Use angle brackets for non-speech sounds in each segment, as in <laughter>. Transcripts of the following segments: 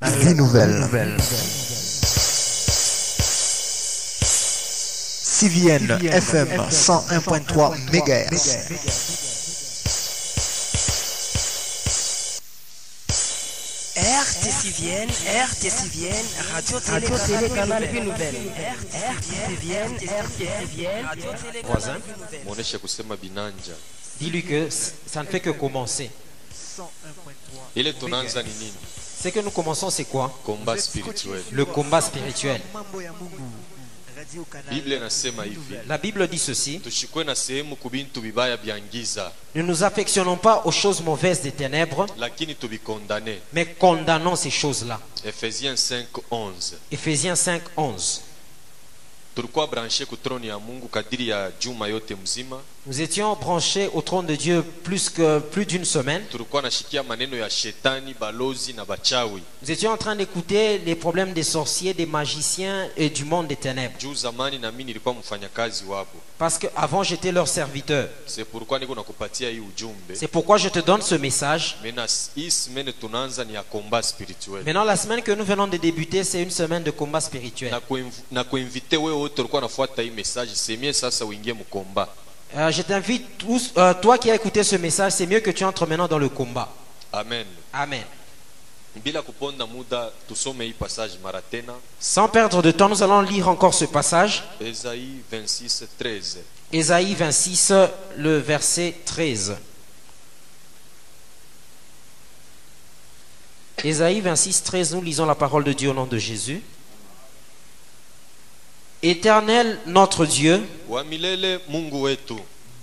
Vie nouvelle. CVN FM 101.3 MHz. RTCVN, RTCVN, Radio Télé, Radio Canal Vie Nouvelle. RTCVN, RTCVN, Radio Télé, Voisin. Canal Vie Nouvelle. Dis-lui que ça ne fait que commencer. ile tunaanza ni nini Ce que nous commençons, c'est quoi combat spirituel. Le combat spirituel. La Bible dit ceci. Ne nous affectionnons pas aux choses mauvaises des ténèbres, mais condamnons ces choses-là. efesiens 5 11 Éphésiens 5, 11. Nous étions branchés au trône de Dieu plus que plus d'une semaine. Nous étions en train d'écouter les problèmes des sorciers, des magiciens et du monde des ténèbres. Parce qu'avant, j'étais leur serviteur. c'est pourquoi je te donne ce message. Maintenant, la semaine que nous venons de débuter, c'est une semaine de combat spirituel. Euh, je t'invite tous, euh, toi qui as écouté ce message, c'est mieux que tu entres maintenant dans le combat. amen Amen. Sans perdre de temps, nous allons lire encore ce passage. Esaïe 26 13 Ésaïe 26, le verset 13. Ésaïe 26, 13, nous lisons la parole de Dieu au nom de Jésus. Éternel notre Dieu,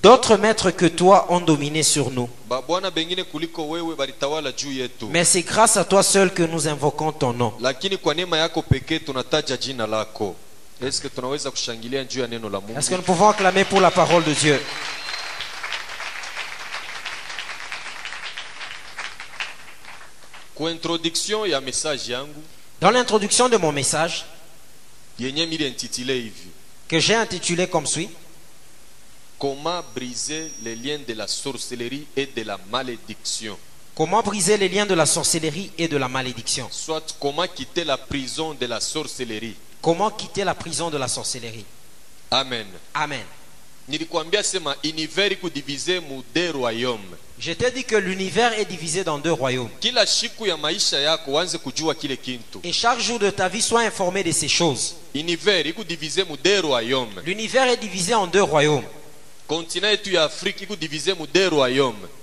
d'autres maîtres que toi ont dominé sur nous. Mais c'est grâce à toi seul que nous invoquons ton nom. Est-ce que nous pouvons acclamer pour la parole de Dieu? Dans l'introduction de mon message, que j'ai intitulé comme suit, comment briser les liens de la sorcellerie et de la malédiction? Comment briser les liens de la sorcellerie et de la malédiction? Soit comment quitter la prison de la sorcellerie? Comment quitter la prison de la sorcellerie? Amen. Amen. nilikwambia sema univers iko divise mu deux royaumes Je t'ai dit que l'univers est divisé dans deux royaumes. Et chaque jour de ta vie, sois informé de ces choses. L'univers est divisé en deux royaumes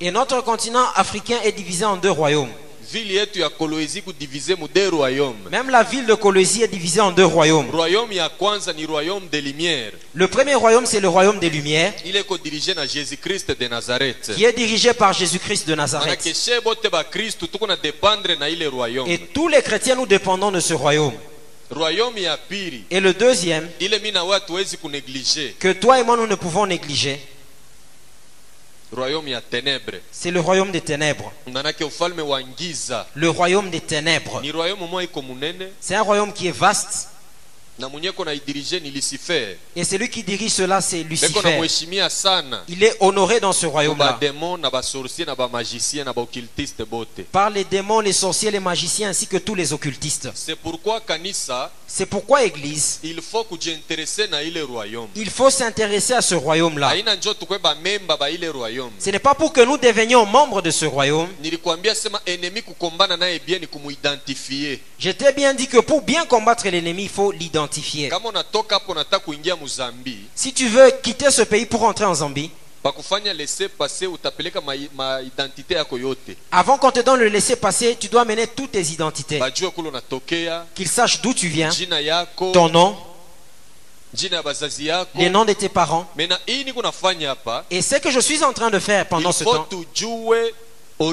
Et notre continent africain est divisé en deux royaumes. Vile yetu ya kolwezi iko divise mu deux royaumes Même la ville de Colosie est divisée en deux royaumes. royaume ya kwanza ni royaume de lumière Le premier royaume, c'est le royaume des Lumières, ile iko dirige na jésus christ de nazareth qui est dirigé par Jésus-Christ de Nazareth. Et tous les chrétiens, nous dépendons de ce royaume. Et le deuxième, que toi et moi, nous ne pouvons négliger, c'est le royaume des ténèbres. Le royaume des ténèbres. C'est un royaume qui est vaste. Et celui qui dirige cela, c'est Lucifer. Il est honoré dans ce royaume-là. Par les démons, les sorciers, les magiciens, ainsi que tous les occultistes. c'est pourquoi kanisa C'est pourquoi, Église, il faut s'intéresser à ce royaume-là. Ce n'est pas pour que nous devenions membres de ce royaume. Je t'ai bien dit que pour bien combattre l'ennemi, il faut l'identifier. Si tu veux quitter ce pays pour entrer en Zambie, avant qu'on te donne le laisser-passer, tu dois mener toutes tes identités. Qu'ils sachent d'où tu viens, ton nom, les noms de tes parents. Et ce que je suis en train de faire pendant ce temps, nous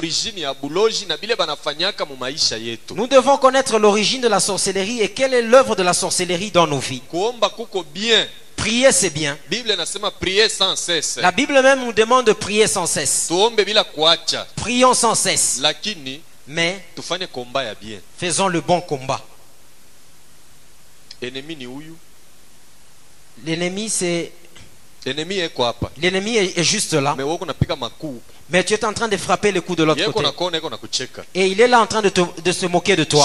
devons connaître l'origine de la sorcellerie et quelle est l'œuvre de la sorcellerie dans nos vies. Prier, c'est bien. La Bible même nous demande de prier sans cesse. Prions sans cesse. Mais faisons le bon combat. L'ennemi, c'est L'ennemi est, juste là, mais tu es en train de frapper le coup de l'autre côté. Et il est là en train de, te- de se moquer de toi.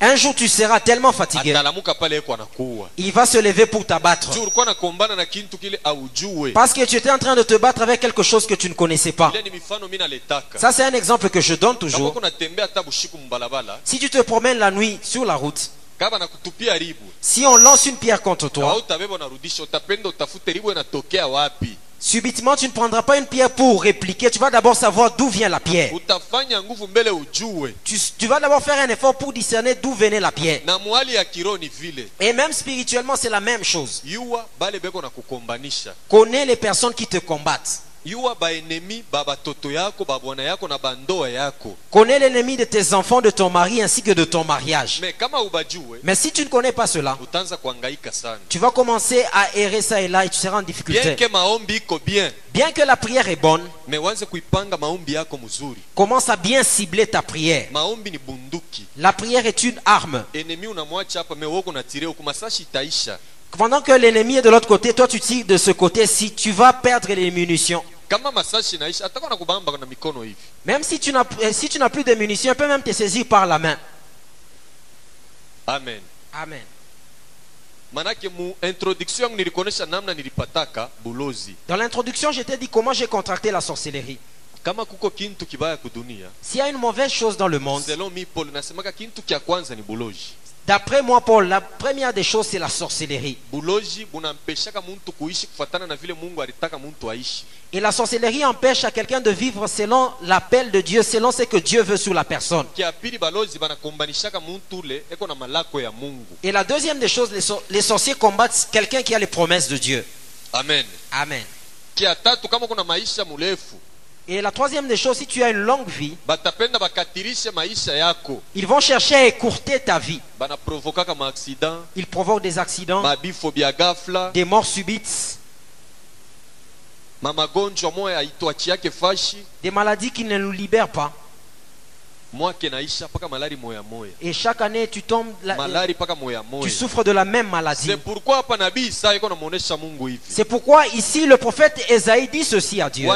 Un jour, tu seras tellement fatigué, il va se lever pour t'abattre. Parce que tu étais en train de te battre avec quelque chose que tu ne connaissais pas. Ça, c'est un exemple que je donne toujours. Si tu te promènes la nuit sur la route, si on lance une pierre contre toi, subitement, tu ne prendras pas une pierre pour répliquer. Tu vas d'abord savoir d'où vient la pierre. Tu, tu vas d'abord faire un effort pour discerner d'où venait la pierre. Et même spirituellement, c'est la même chose. Connais les personnes qui te combattent. Yuwa baenemi ba batoto yako babwana yako na bandoa yako Connais l'ennemi de tes enfants, de ton mari ainsi que de ton mariage. me kama ubajue Mais si tu ne connais pas cela, utaanza kuangaika sana tu vas commencer à errer ça et là et tu seras en bien difficulté. ke maombi iko bien Bien que la prière est bonne, me wanze kuipanga maombi yako mzuri commence à bien cibler ta prière. maombi ni bunduki La prière est une arme. enemi unamwacha hapa me woko na tire huku masashi itaisha Pendant que l'ennemi est de l'autre côté, toi tu tires de ce côté, si tu vas perdre les munitions. Même si tu n'as euh, si tu n'as plus de munitions, il peut même te saisir par la main. amen Amen. manake mu introduction yangu nilikuonesha namna nilipataka bulozi Dans l'introduction, je t'ai dit comment j'ai contracté la sorcellerie. kama kuko kintu kibaya kudunia S'il y a une mauvaise chose dans le monde, selon mi paul nasemaka kintu kya kwanza ni buloji d'après moi, Paul, la première des choses, c'est la sorcellerie. Et la sorcellerie empêche à quelqu'un de vivre selon l'appel de Dieu, selon ce que Dieu veut sur la personne. Et la deuxième des choses, les, sor- les sorciers combattent quelqu'un qui a les promesses de Dieu. amen Amen. Et la troisième des choses, si tu as une longue vie, ils vont chercher à écourter ta vie. Ils provoquent des accidents, des morts subites, des maladies qui ne nous libèrent pas. mwake naisha mpaka malari moya moya Et chaque année, tu tombes, la- tu souffres de la même maladie. c'est pourquoi ici le prophète Esaïe dit ceci à Dieu.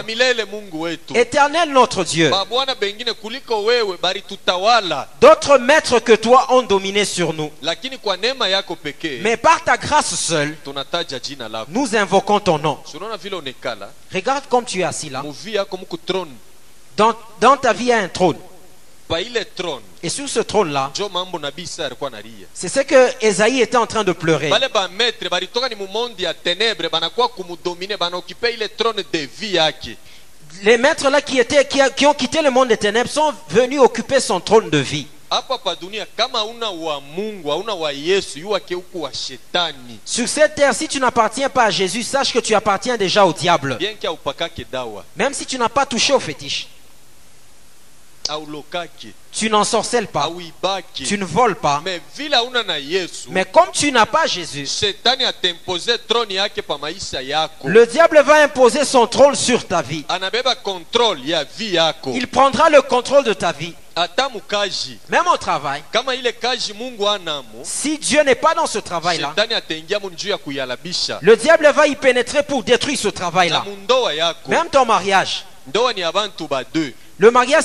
Éternel notre Dieu, d'autres maîtres que toi ont dominé sur nous. Mais par ta grâce seule, nous invoquons ton nom. Regarde comme tu es assis là. Dans, dans ta vie, il y a un trône. Et sur ce trône-là, c'est ce que Esaïe était en train de pleurer. Les maîtres là qui, étaient, qui, qui ont quitté le monde des ténèbres sont venus occuper son trône de vie. Sur cette terre, si tu n'appartiens pas à Jésus, sache que tu appartiens déjà au diable. Même si tu n'as pas touché au fétiche, tu n'en sorcelles pas, tu ne voles pas. Mais comme tu n'as pas Jésus, le diable va imposer son trône sur ta vie. Il prendra le contrôle de ta vie, même au travail. Si Dieu n'est pas dans ce travail-là, le diable va y pénétrer pour détruire ce travail-là. Même ton mariage. Le mariage,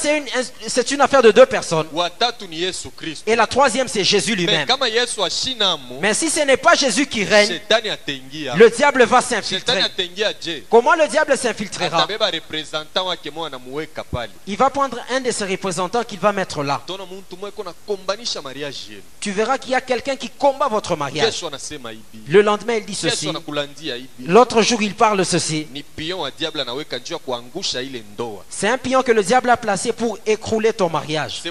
c'est une, affaire de deux personnes. Et la troisième, c'est Jésus me lui-même. Mais si ce n'est pas Jésus qui règne, le diable va s'infiltrer. Comment le diable s'infiltrera? Il va prendre un de ses représentants qu'il va mettre là. Tu verras qu'il y a quelqu'un qui combat votre mariage. Le lendemain, il dit ceci. L'autre jour, il parle ceci. C'est un pion que le diable a placé pour écrouler ton mariage.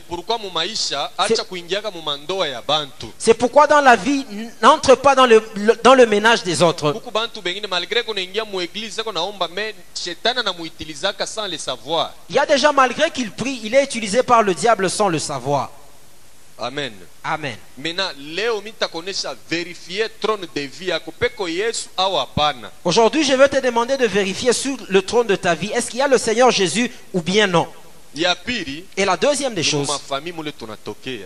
c'est pourquoi dans la vie, n'entre pas dans le, le- dans le ménage des autres. Il y a déjà, malgré qu'il prie, il est utilisé par le diable sans le savoir. amen Amen. Aujourd'hui, je vais te demander de vérifier sur le trône de ta vie, est-ce qu'il y a le Seigneur Jésus ou bien non? Et la deuxième des choses,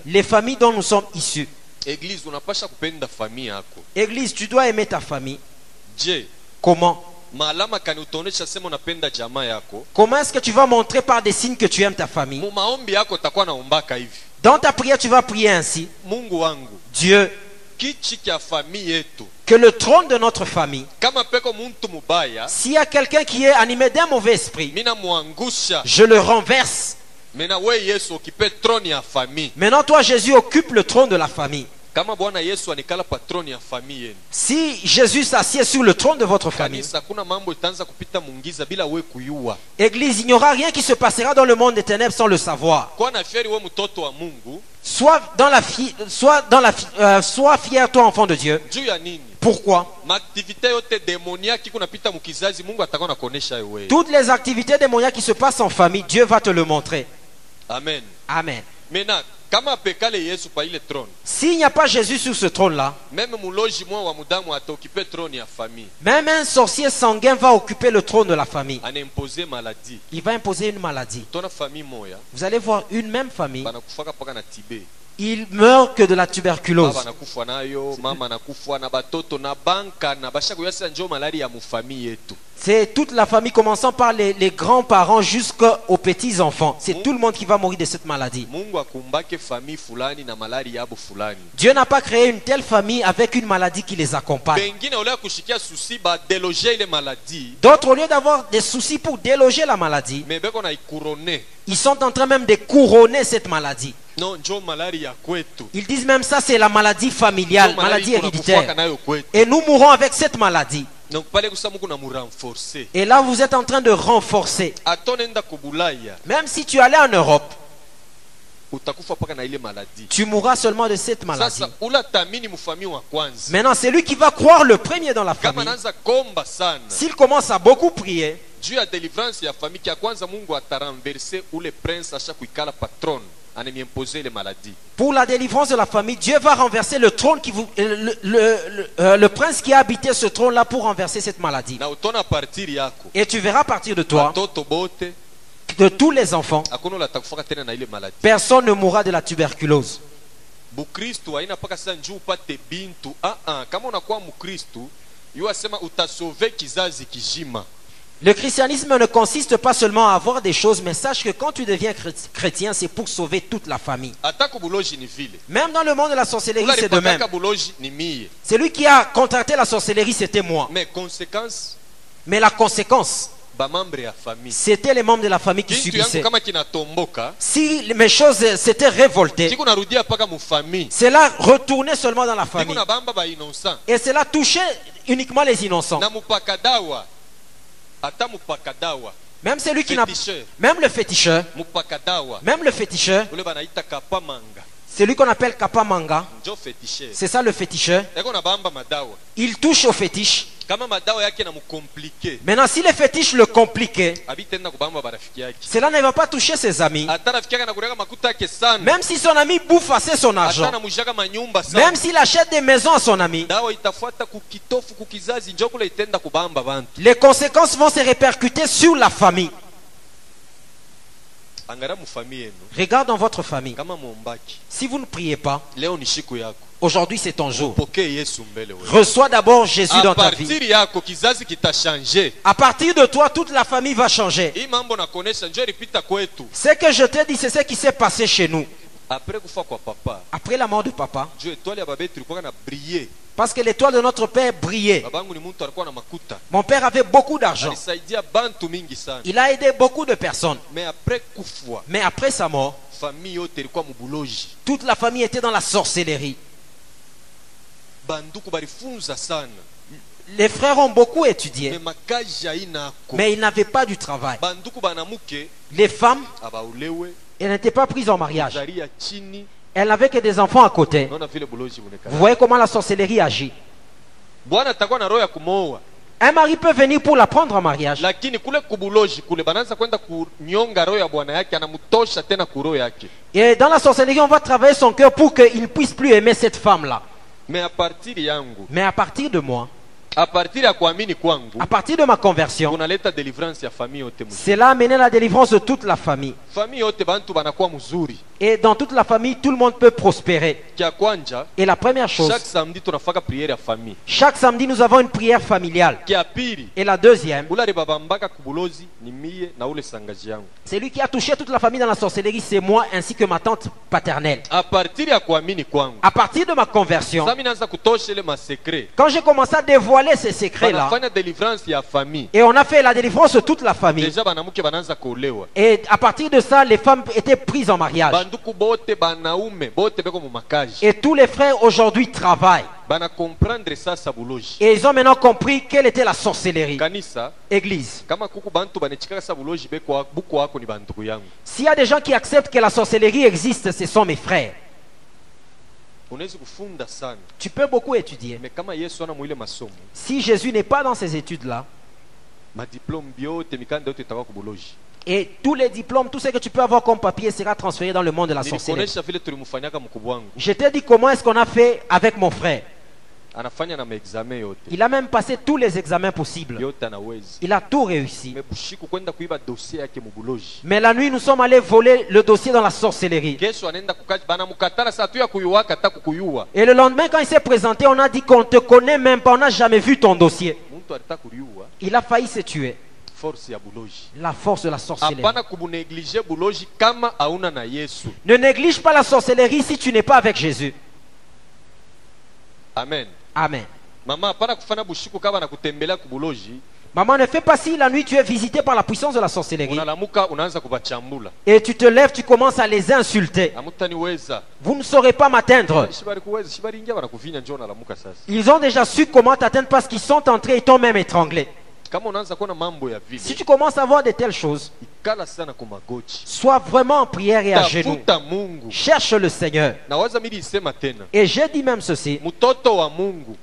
les familles dont nous sommes issus. yako Église, tu dois aimer ta famille. Comment? Comment est-ce que tu vas montrer par des signes que tu aimes ta famille? Dans ta prière, tu vas prier ainsi. Dieu, que le trône de notre famille, s'il y a quelqu'un qui est animé d'un mauvais esprit, je le renverse. Maintenant, toi, Jésus, occupe le trône de la famille. Si Jésus s'assied sur le trône de votre famille, Église, il n'y aura rien qui se passera dans le monde des ténèbres sans le savoir. Sois dans la fi- sois dans la fi- euh, fier, toi, enfant de Dieu. Pourquoi? Toutes les activités démoniaques qui se passent en famille, Dieu va te le montrer. amen Amen. S'il n'y a pas Jésus sur ce trône-là, même un sorcier sanguin va occuper le trône de la famille. Il va imposer une maladie. Vous allez voir une même famille, banakufaka mpaka na tibe il meurt que de la tuberculose. C'est toute la famille, commençant par les, les grands-parents jusqu'aux petits-enfants. C'est tout le monde qui va mourir de cette maladie. Dieu n'a pas créé une telle famille avec une maladie qui les accompagne. D'autres, au lieu d'avoir des soucis pour déloger la maladie, ils sont en train même de couronner cette maladie. Ils disent même ça, c'est la maladie familiale, maladie héréditaire. Et nous mourrons avec cette maladie. Et là, vous êtes en train de renforcer. Même si tu allais en Europe, tu mourras seulement de cette maladie. Maintenant, c'est lui qui va croire le premier dans la famille. S'il commence à beaucoup prier, juu ya deliverance ya famille kia kwanza mungu ataranverse ule prince asha kuikala patron pour la délivrance de la famille, Dieu va renverser le trône qui vous, le, le- le- euh, le prince qui a habité ce trône-là pour renverser cette maladie. Et tu verras à partir de toi, de tous les enfants, personne ne mourra de la tuberculose. bukristu haina mpaka sasa njuu upate bintu. Kama unakuwa mkristu yu asema utasove kizazi kijima Le christianisme ne consiste pas seulement à avoir des choses, mais sache que quand tu deviens chrét- chrétien, c'est pour sauver toute la famille. Même dans le monde de la sorcellerie, c'est de même. Celui qui a contracté la sorcellerie, c'était moi. mais conséquence Mais la conséquence, c'était les membres de la famille qui subissaient. Si mes choses s'étaient révoltées, cela retournait seulement dans la famille. Et cela touchait uniquement les innocents. Même celui qui n'a féticheur. même le féticheur, même le féticheur, celui qu'on appelle kapamanga, c'est ça le féticheur, il touche au fétiche. Maintenant, si le fétiche le compliquait, cela ne va pas toucher ses amis. Même si son ami bouffe assez son argent, même s'il achète des maisons à son ami, les conséquences vont se répercuter sur la famille. Regarde dans votre famille. Si vous ne priez pas, aujourd'hui c'est ton jour. Reçois d'abord Jésus dans ta vie. À partir de toi, toute la famille va changer. Ce que je te dis, c'est ce qui s'est passé chez nous. Après la mort de papa, parce que l'étoile de notre père brillait. Mon père avait beaucoup d'argent. Il a aidé beaucoup de personnes. Mais après sa mort, mubuloji toute la famille était dans la sorcellerie. Les frères ont beaucoup étudié, mais ils n'avaient pas du travail. Les femmes, elles n'étaient pas prises en mariage. Elles n'avaient que des enfants à côté. Vous voyez comment la sorcellerie agit. Un mari peut venir pour la prendre en mariage. Et dans la sorcellerie, on va travailler son cœur pour qu'il ne puisse plus aimer cette femme-là. Mais à partir de moi, à partir de ma conversion, cela a amené la délivrance de toute la famille. Et dans toute la famille, tout le monde peut prospérer. Et la première chose, chaque samedi nous avons une prière familiale. Et la deuxième, ule alibabambaka kubulozi ni mie na ule sangaji yangu c'est lui qui a touché toute la famille dans la sorcellerie, c'est moi ainsi que ma tante paternelle. À partir de ma conversion, quand j'ai commencé à dévoiler ces secrets-là, et on a fait la délivrance de toute la famille, et à partir de ça, les femmes étaient prises en mariage. Et tous les frères aujourd'hui travaillent. Et ils ont maintenant compris quelle était la sorcellerie. Église. S'il y a des gens qui acceptent que la sorcellerie existe, ce sont mes frères. Tu peux beaucoup étudier. Si Jésus n'est pas dans ces études-là, et tous les diplômes, tout ce que tu peux avoir comme papier sera transféré dans le monde de la sorcellerie. Je t'ai dit comment est-ce qu'on a fait avec mon frère. Il a même passé tous les examens possibles. Il a tout réussi. Mais la nuit, nous sommes allés voler le dossier dans la sorcellerie. Et le lendemain, quand il s'est présenté, on a dit qu'on ne te connaît même pas, on n'a jamais vu ton dossier. Il a failli se tuer. Force La force de la sorcellerie. Ne néglige pas la sorcellerie si tu n'es pas avec Jésus. amen Amen. mama hapana kufanya bushiku kama nakutembelea kubuloji Maman, ne fais pas si la nuit tu es visité par la puissance de la sorcellerie et tu te lèves, tu commences à les insulter. Vous ne saurez pas m'atteindre. Ils ont déjà su comment t'atteindre parce qu'ils sont entrés et t'ont même étranglé. Si tu commences à voir de telles choses, sois vraiment en prière et à genoux. Cherche le Seigneur. Et j'ai dit même ceci,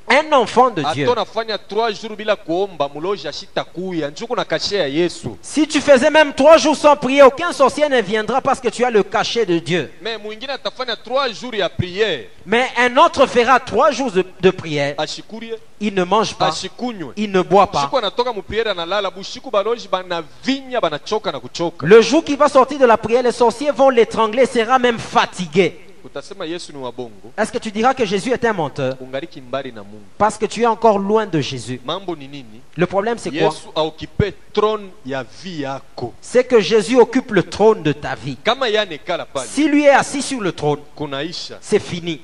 un enfant de Dieu. ato nafanya 3 jours bila kuomba muloji ashitakuya njuku na kashe ya yesu Si tu faisais même trois jours sans prier, aucun sorcier ne viendra parce que tu as le cachet de Dieu. me mwingine atafanya 3 jours ya priere Mais un autre fera trois jours de, de prière. Il ne mange pas, il ne boit pas. bushiku anatoka mupriere analala bushiku baloji banavinya banachoka na kuchoka Le jour qu'il va sortir de la prière, les sorciers vont l'étrangler, il sera même fatigué. Est-ce que tu diras que Jésus est un menteur? Parce que tu es encore loin de Jésus. Le problème, c'est quoi? C'est que Jésus occupe le trône de ta vie. Si lui est assis sur le trône, c'est fini.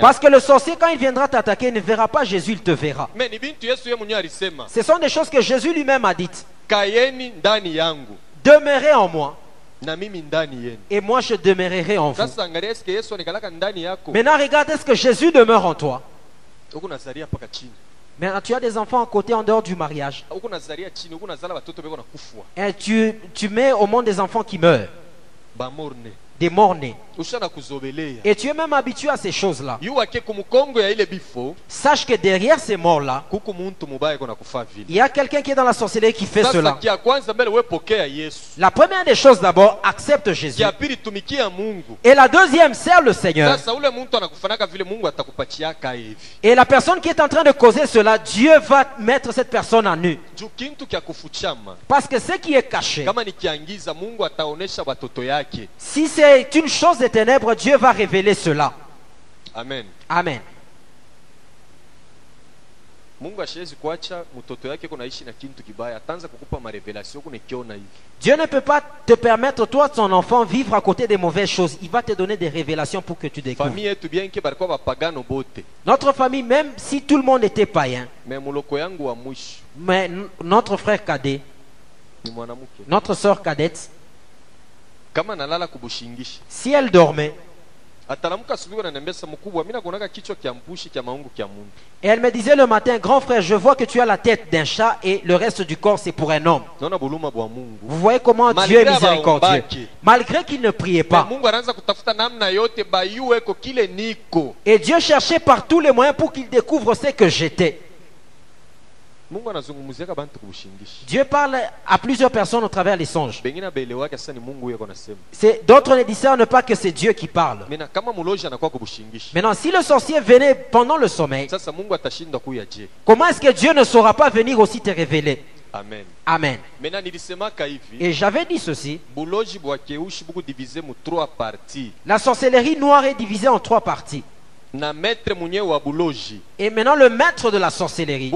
Parce que le sorcier, quand il viendra t'attaquer, il ne verra pas Jésus, il te verra. Ce sont des choses que Jésus lui-même a dites. Demeurez en moi, et moi je demeurerai en vous. Maintenant, regarde, est-ce que Jésus demeure en toi. Maintenant, tu as des enfants à côté en dehors du mariage. nakufwa Et tu, tu mets au monde des enfants qui meurent, des morts-nés. Et tu es même habitué à ces choses-là. Sache que derrière ces morts-là, il y a quelqu'un qui est dans la sorcellerie qui fait cela. La première des choses d'abord, accepte Jésus. Et la deuxième, sert le Seigneur. Et la personne qui est en train de causer cela, Dieu va mettre cette personne à nu. Parce que ce qui est caché, si c'est une chose des ténèbres, Dieu va révéler cela. amen Amen. Dieu ne peut pas te permettre, toi, ton enfant, vivre à côté des mauvaises choses. Il va te donner des révélations pour que tu découvres. Notre famille, même si tout le monde était païen, mais notre frère cadet, notre soeur cadette, si elle dormait, et elle me disait le matin, grand frère, je vois que tu as la tête d'un chat et le reste du corps, c'est pour un homme. Vous voyez comment Malgré Dieu est miséricordieux. Malgré qu'il ne priait pas. Et Dieu cherchait par tous les moyens pour qu'il découvre ce que j'étais. mungu anazungumuziaka bantu kubushingishi Dieu parle à plusieurs personnes au travers des songes. D'autres ne discernent pas que c'est Dieu qui parle. Maintenant, si le sorcier venait pendant le sommeil, comment est-ce que Dieu ne saura pas venir aussi te révéler? Amen Amen. Et j'avais dit ceci. La sorcellerie noire est divisée en trois parties. Et maintenant, le maître de la sorcellerie,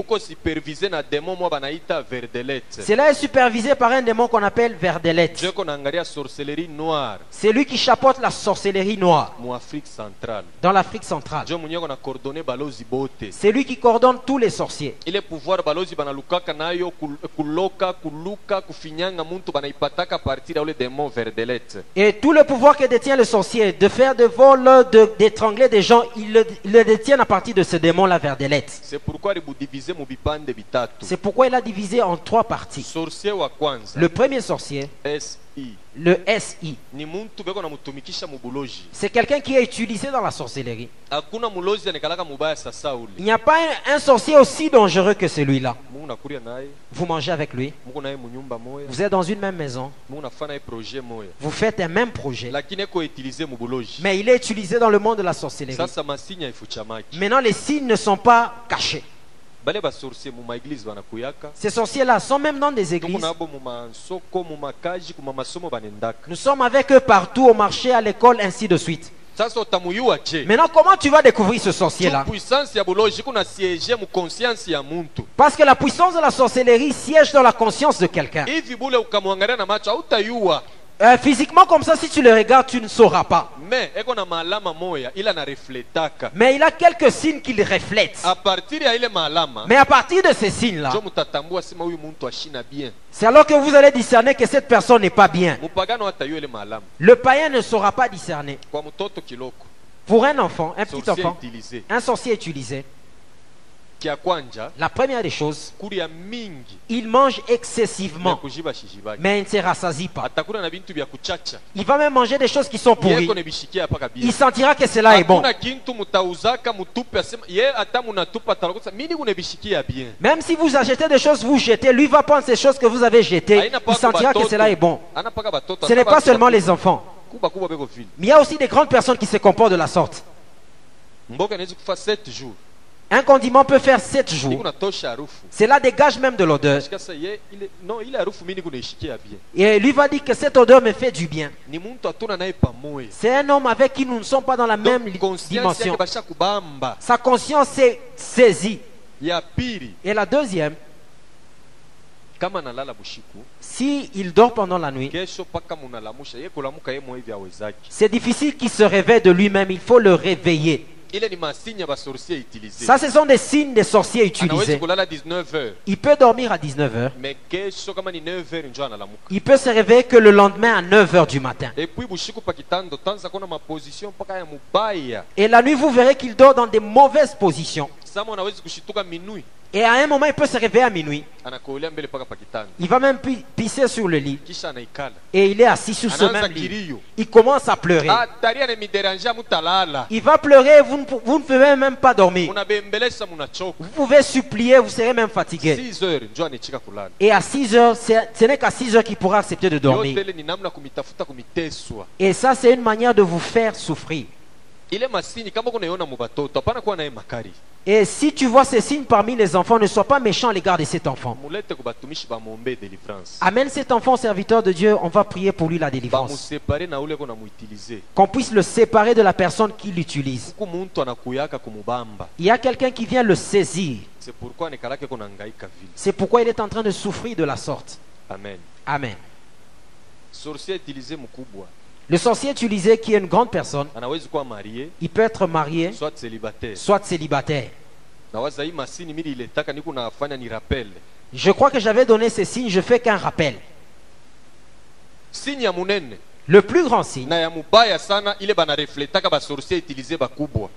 cela est supervisé par un démon qu'on appelle Verdelet. jeko naangalia sorcellerie noire. C'est lui qui chapeaute la sorcellerie noire. Dans l'Afrique centrale. C'est lui qui coordonne tous les sorciers. Et tout le pouvoir que détient le sorcier de faire des vols, de- d'étrangler des gens, il le, il le détient à partir de ce démon-là, mu bipande bitatu. C'est pourquoi il a divisé en trois parties. Le premier sorcier, si le SI, c'est quelqu'un qui est utilisé dans la sorcellerie. Il n'y a pas un, un sorcier aussi dangereux que celui-là. Vous mangez avec lui, vous êtes dans une même maison, vous faites un même projet, mais il est utilisé dans le monde de la sorcellerie. Maintenant, les signes ne sont pas cachés. Ces sorciers-là sont même dans des églises. Nous sommes avec eux partout, au marché, à l'école, ainsi de suite. Maintenant, comment tu vas découvrir ce sorcier-là? Parce que la puissance de la sorcellerie siège dans la conscience de quelqu'un. Euh, physiquement, comme ça, si tu le regardes, tu ne sauras pas. Mais il a quelques signes qu'il reflète. Mais à partir de ces signes-là, c'est alors que vous allez discerner que cette personne n'est pas bien. Le païen ne saura pas discerner. Pour un enfant, un petit enfant, un sorcier utilisé, la première des choses, il mange excessivement, mais il ne se rassasie pas. Il va même manger des choses qui sont pourries. Il sentira que cela est bon. Même si vous achetez des choses, vous jetez, lui va prendre ces choses que vous avez jetées. Il sentira que cela est bon. Ce n'est pas seulement les enfants. Mais il y a aussi des grandes personnes qui se comportent de la sorte. mboka inaweza kufa 7 jours Un condiment peut faire 7 iko jours. Cela dégage même de l'odeur. Et lui va dire que cette odeur me fait du bien. C'est un homme avec qui nous ne sommes pas dans la même dimension. Sa conscience est saisie. Et la deuxième, si il dort pendant la nuit, c'est difficile qu'il se réveille de lui-même. Il faut le réveiller. Ça, ce sont des signes des sorciers utilisés. kulala 19 heures Il peut dormir à 19h. mais kesho kama ni 9 heures njo analamuka Il peut se réveiller que le lendemain à 9h du matin. Et la nuit, vous verrez qu'il dort dans des mauvaises positions. Et à un moment, il peut se réveiller à minuit. Il va même pi- pisser sur le lit. Et il est assis sur ce même lit. Il commence à pleurer. mutalala Il va pleurer, vous ne, vous ne pouvez même pas dormir. Vous pouvez supplier, vous serez même fatigué. 6 heures njo anichika kulala Et à 6 heures, ce n'est qu'à 6 heures qu'il pourra accepter de dormir. Et ça, c'est une manière de vous faire souffrir. Et si tu vois ces signes parmi les enfants, ne sois pas méchant à l'égard de cet enfant. Amène cet enfant serviteur de Dieu, on va prier pour lui la délivrance. Qu'on puisse le séparer de la personne qui l'utilise. Il y a quelqu'un qui vient le saisir. C'est pourquoi il est en train de souffrir de la sorte. amen Amen. Le sorcier utilisé, qui est une grande personne, il peut être marié, soit célibataire soit célibataire. Je crois que j'avais donné ces signes, je fais qu'un rappel. Le plus grand signe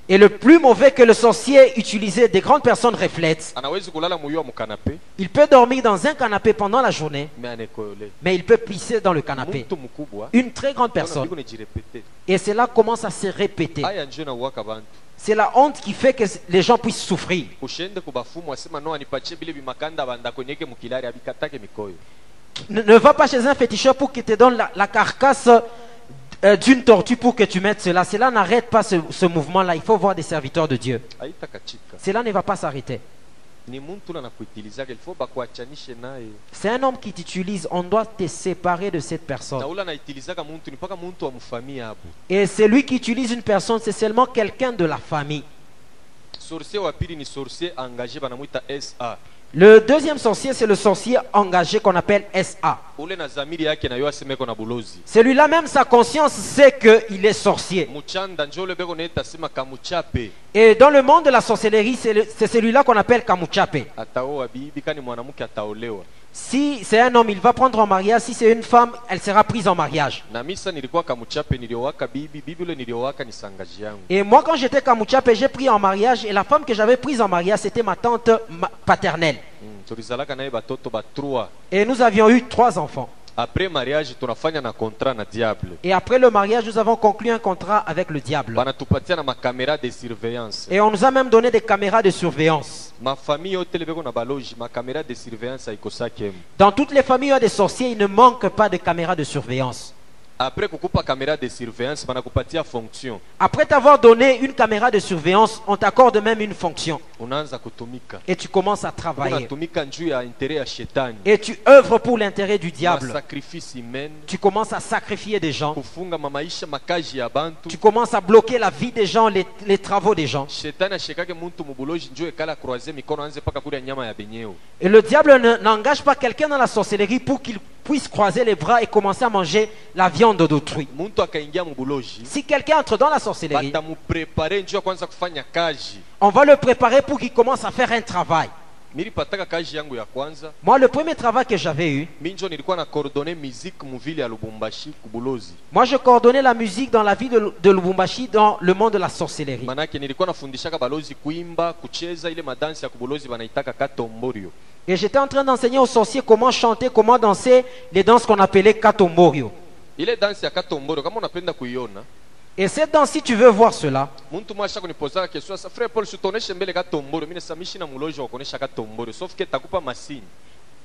et le plus mauvais que le sorcier utilisé, des grandes personnes reflètent. Il peut dormir dans un canapé pendant la journée, mais il peut pisser dans le canapé. Une très grande personne. Et cela commence à se répéter. C'est la honte qui fait que les gens puissent souffrir. Ne, ne va pas chez un féticheur pour qu'il te donne la, la carcasse euh, d'une tortue pour que tu mettes cela. Cela n'arrête pas ce, ce mouvement-là. Il faut voir des serviteurs de Dieu. Cela ne va pas s'arrêter. C'est un homme qui t'utilise, on doit te séparer de cette personne. Et celui qui utilise une personne, c'est seulement quelqu'un de la famille. Le deuxième sorcier, c'est le sorcier engagé qu'on appelle SA. Celui-là même, sa conscience sait qu'il est sorcier. Et dans le monde de la sorcellerie, c'est le- c'est celui-là qu'on appelle Kamuchape. Si c'est un homme, il va prendre en mariage. Si c'est une femme, elle sera prise en mariage. Et moi, quand j'étais Kamuchape, j'ai pris en mariage. Et la femme que j'avais prise en mariage, c'était ma tante paternelle. mm, batrua Et nous avions eu trois enfants. Apres mariage tunafanya na contrat na diable Et après le mariage, nous avons conclu un contrat avec le diable. banatupatia na makamera de surveillance Et on nous a même donné des caméras de surveillance. beko na baloji makamera de surveillance Dans toutes les familles où il y a des sorciers, il ne manque pas de caméras de surveillance. Kukupa kamera de surveillance fonction Après t'avoir donné une caméra de surveillance, on t'accorde même une fonction. unaanza kutumika Et tu commences à travailler. unatumika njuu ya intere ya shetani Et tu œuvres pour l'intérêt du diable. Tu commences à sacrifier des gens. kufunga mamaisha makazi ya bantu Tu commences à bloquer la vie des gens, les, les travaux des gens. shetani ashekake muntu mubuloji njuu ekala croise mikono anze mpaka kulia nyama ya benyeo Et le diable ne- n'engage pas quelqu'un dans la sorcellerie pour qu'il puisse croiser les bras et commencer à manger la viande d'autrui. Si quelqu'un entre dans la sorcellerie, on va le préparer pour qu'il commence à faire un travail. Moi, le premier travail que j'avais eu, moi je coordonnais la musique dans la vie de, de Lubumbashi dans le monde de la sorcellerie. Et j'étais en train d'enseigner aux sorciers comment chanter, comment danser les danses qu'on appelait Katomborio. ile dansi ya katomborio kama unapenda kuiona Et cette danse, si tu veux voir cela,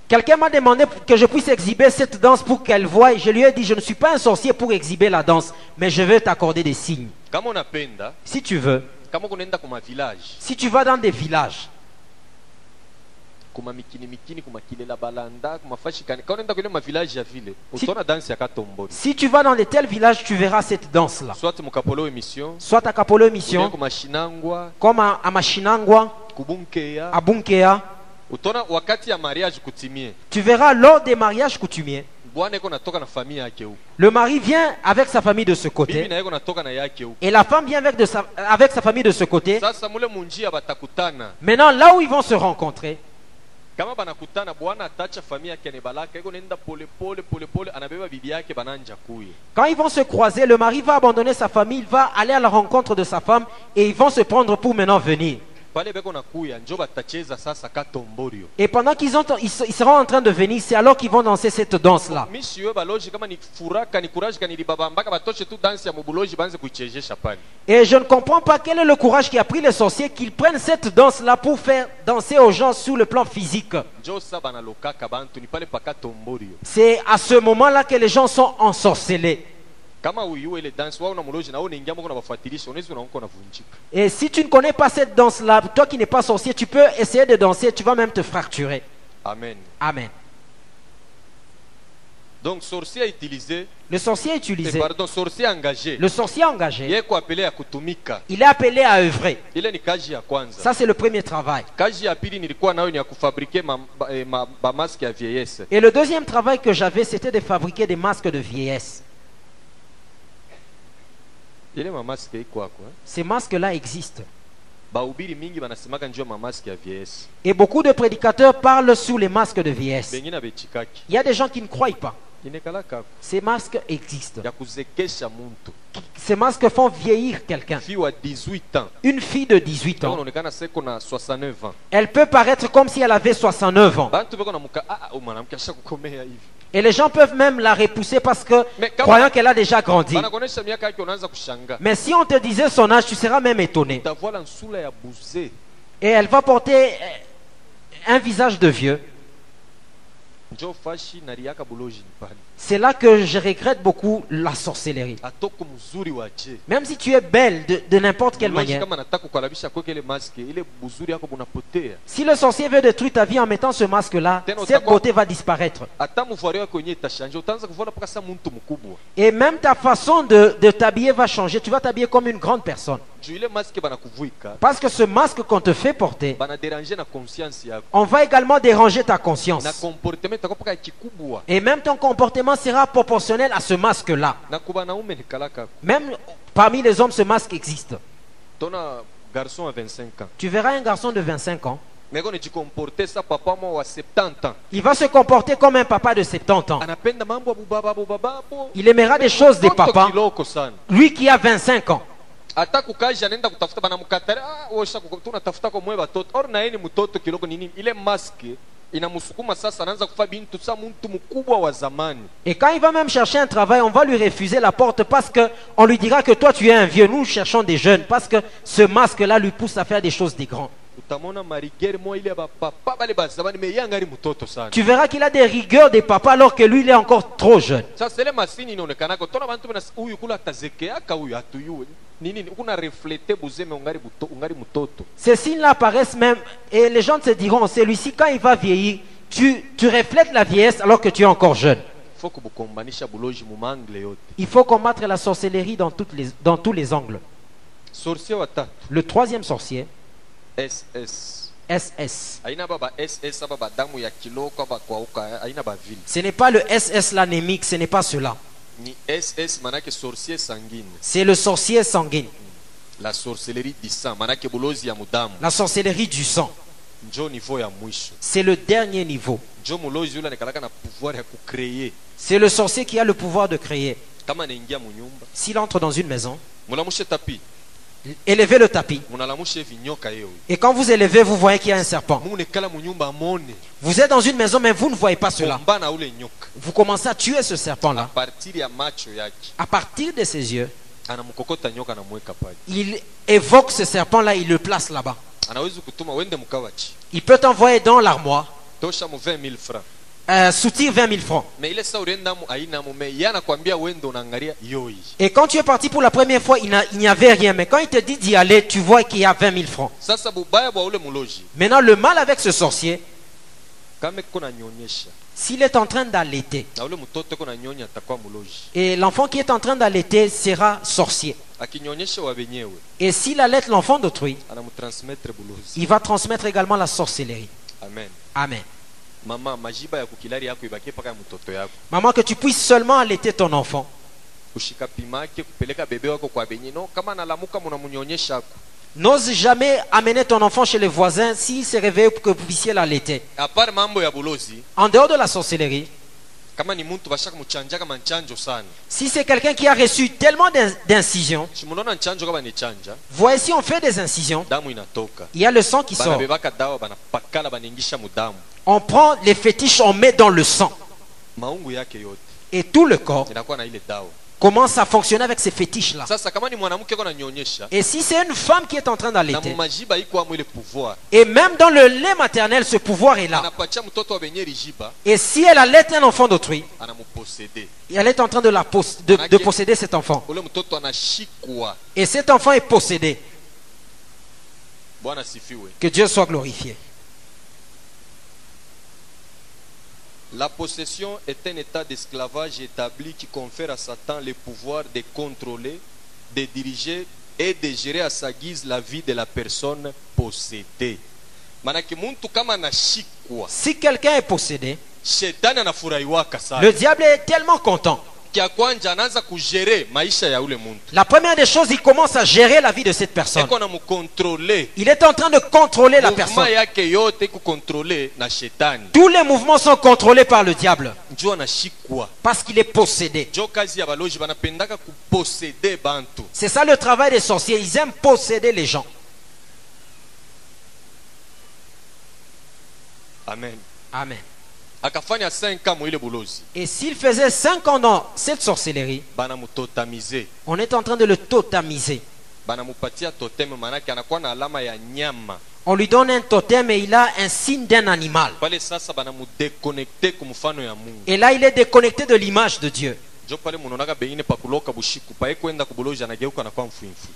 quelqu'un m'a demandé que je puisse exhiber cette danse pour qu'elle voie. Et je lui ai dit, je ne suis pas un sorcier pour exhiber la danse, mais je vais t'accorder des signes. Si tu veux, si tu vas dans des villages, kuma mikini mikini kuma kilela balanda kuma fashikani kama unaenda kule ma village ya vile utaona dansi ya katomborio si tu vas dans de tels villages, tu verras cette danse-là. soit mukapolo émission Soit à Kapolo Mission. Mission, kuma shinangwa comme à, à Machinangwa, kubunkeya à Bunkea, utaona wakati ya mariage kutimie. Tu verras lors des mariages coutumiers. Le mari vient avec sa famille de ce côté. Et la femme vient avec, de sa, avec sa famille de ce côté. Maintenant, là où ils vont se rencontrer, quand ils vont se croiser, le mari va abandonner sa famille, il va aller à la rencontre de sa femme et ils vont se prendre pour maintenant venir. Et pendant qu'ils ils, se- ils seront en train de venir, c'est alors qu'ils vont danser cette danse-là. Et je ne comprends pas quel est le courage qui a pris les sorciers qu'ils prennent cette danse-là pour faire danser aux gens sur le plan physique. C'est à ce moment-là que les gens sont ensorcelés. Kama ile wao na unaingia unaweza unaonko Et si tu ne connais pas cette danse-là, toi qui n'es pas sorcier, tu peux essayer de danser, tu vas même te fracturer. amen Amen. donc sorcier utilisé Le sorcier est eh, utilisé. pardon sorcier engagé Le sorcier engagé, yeko ya kutumika il est appelé à œuvrer. ile ni kazi ya kwanza Ça, c'est le premier travail. kazi ya pili nilikuwa nayo ni ya kufabrike ma, ba, ma, bamaske ya vieillesse Et le deuxième travail que j'avais, c'était de fabriquer des masques de vieillesse. ile mamaske iko ako eh? Ces masques-là existent. Et beaucoup de prédicateurs parlent sous les masques de vieillesse. Il y a des gens qui ne croient pas. Ces masques existent. Ces masques font vieillir quelqu'un. fi wa 18 ans Une fille de 18 kama ans, unaonekana seko na 69 ans elle peut paraître comme si elle avait 69 ans. Et les gens peuvent même la repousser parce que, Mais quand- croyant qu'elle a déjà grandi. Mais si on te disait son âge, tu seras même étonné. Et elle va porter euh, un visage de vieux. C'est là que je regrette beaucoup la sorcellerie. Même si tu es belle de, de n'importe quelle manière, si le sorcier veut détruire ta vie en mettant ce masque-là, cette beauté va disparaître. Et même ta façon de, de t'habiller va changer. Tu vas t'habiller comme une grande personne. Parce que ce masque qu'on te fait porter, on va également déranger ta conscience. Et même ton comportement sera proportionnel à ce masque-là. Même parmi les hommes, ce masque existe. garçon à 25 ans Tu verras un garçon de 25 ans. meko nijikomporte sa papa mwa wa 70 ans Il va se comporter comme un papa de 70 ans. Il aimera des choses des papas. Lui qui a 25 ans. Inamsukuma sasa anaanza bintu sa mtu mkubwa wa zamani Et quand il va même chercher un travail, on va lui refuser la porte parce que on lui dira que toi tu es un vieux. Nous cherchons des jeunes parce que ce masque-là lui pousse à faire des choses des grands. utamona marigere mwa ile ya bapapa bale ba zamani me yangari mtoto sana Tu verras qu'il a des rigueurs des papas alors que lui il est encore trop jeune. sasa ile masini inaonekanako tona bantu bana huyu kula atazekeaka huyu hatuyue Ces signes-là apparaissent même. Et les gens se diront, celui-ci quand il va vieillir, tu, tu reflètes la vieillesse alors que tu es encore jeune. Il faut combattre la sorcellerie dans, toutes les, dans tous les angles. Le troisième sorcier, ss Ce n'est pas le SS l'anémique, ce n'est pas cela. Ni ss manake sorcier sanguine. C'est le sorcier sanguine, la sorcellerie du sang manake bulozi ya mudamu. La sorcellerie du sang. njo niveau ya mwisho. C'est le dernier niveau. njo mulozi yule anakalaka na pouvoir ya kukreye. C'est le sorcier qui a le pouvoir de créer. kama anaingia munyumba. S'il entre dans une maison, mulamushe tapi élevez le tapis. yewe Et quand vous élevez, vous voyez qu'il y a un serpent. Vous êtes dans une maison, mais vous ne voyez pas cela. Vous commencez à tuer ce serpent-là. À partir de ses yeux, il évoque ce serpent-là, il le place là-bas. Il peut t'envoyer dans l'armoire, tosha mu 20 000 francs euh, soutire 20 000 francs. Et quand tu es parti pour la première fois, il n'y avait rien. Mais quand il te dit d'y aller, tu vois qu'il y a 20 000 francs. Maintenant, le mal avec ce sorcier, s'il est en train d'allaiter, et l'enfant qui est en train d'allaiter sera sorcier. Et s'il allaite l'enfant d'autrui, il va transmettre également la sorcellerie. amen Amen. Maman, que tu puisses seulement allaiter ton enfant. N'ose jamais amener ton enfant chez les voisins s'il s'est réveillé pour que vous puissiez l'allaiter. En dehors de la sorcellerie, si c'est quelqu'un qui a reçu tellement d'in- d'incisions, si on fait des incisions, il y a le sang qui sort. On prend les fétiches, on met dans le sang. Et tout le corps commence à fonctionner avec ces fétiches-là. Et si c'est une femme qui est en train d'allaiter, et même dans le lait maternel, ce pouvoir est là. Et si elle allait un enfant d'autrui, elle est en train de, la pos- de, de posséder cet enfant. Et cet enfant est possédé. Que Dieu soit glorifié. La possession est un état d'esclavage établi qui confère à Satan le pouvoir de contrôler, de diriger et de gérer à sa guise la vie de la personne possédée. Si quelqu'un est possédé, le diable est tellement content. La première des choses, il commence à gérer la vie de cette personne. Il est en train de contrôler la personne. Tous les mouvements sont contrôlés par le diable parce qu'il est possédé. C'est ça le travail des sorciers. Ils aiment posséder les gens. amen Amen. Et s'il faisait 5 ans dans cette sorcellerie, on est en train de le totamiser. On lui donne un totem et il a un signe d'un animal. Et là, il est déconnecté de l'image de Dieu.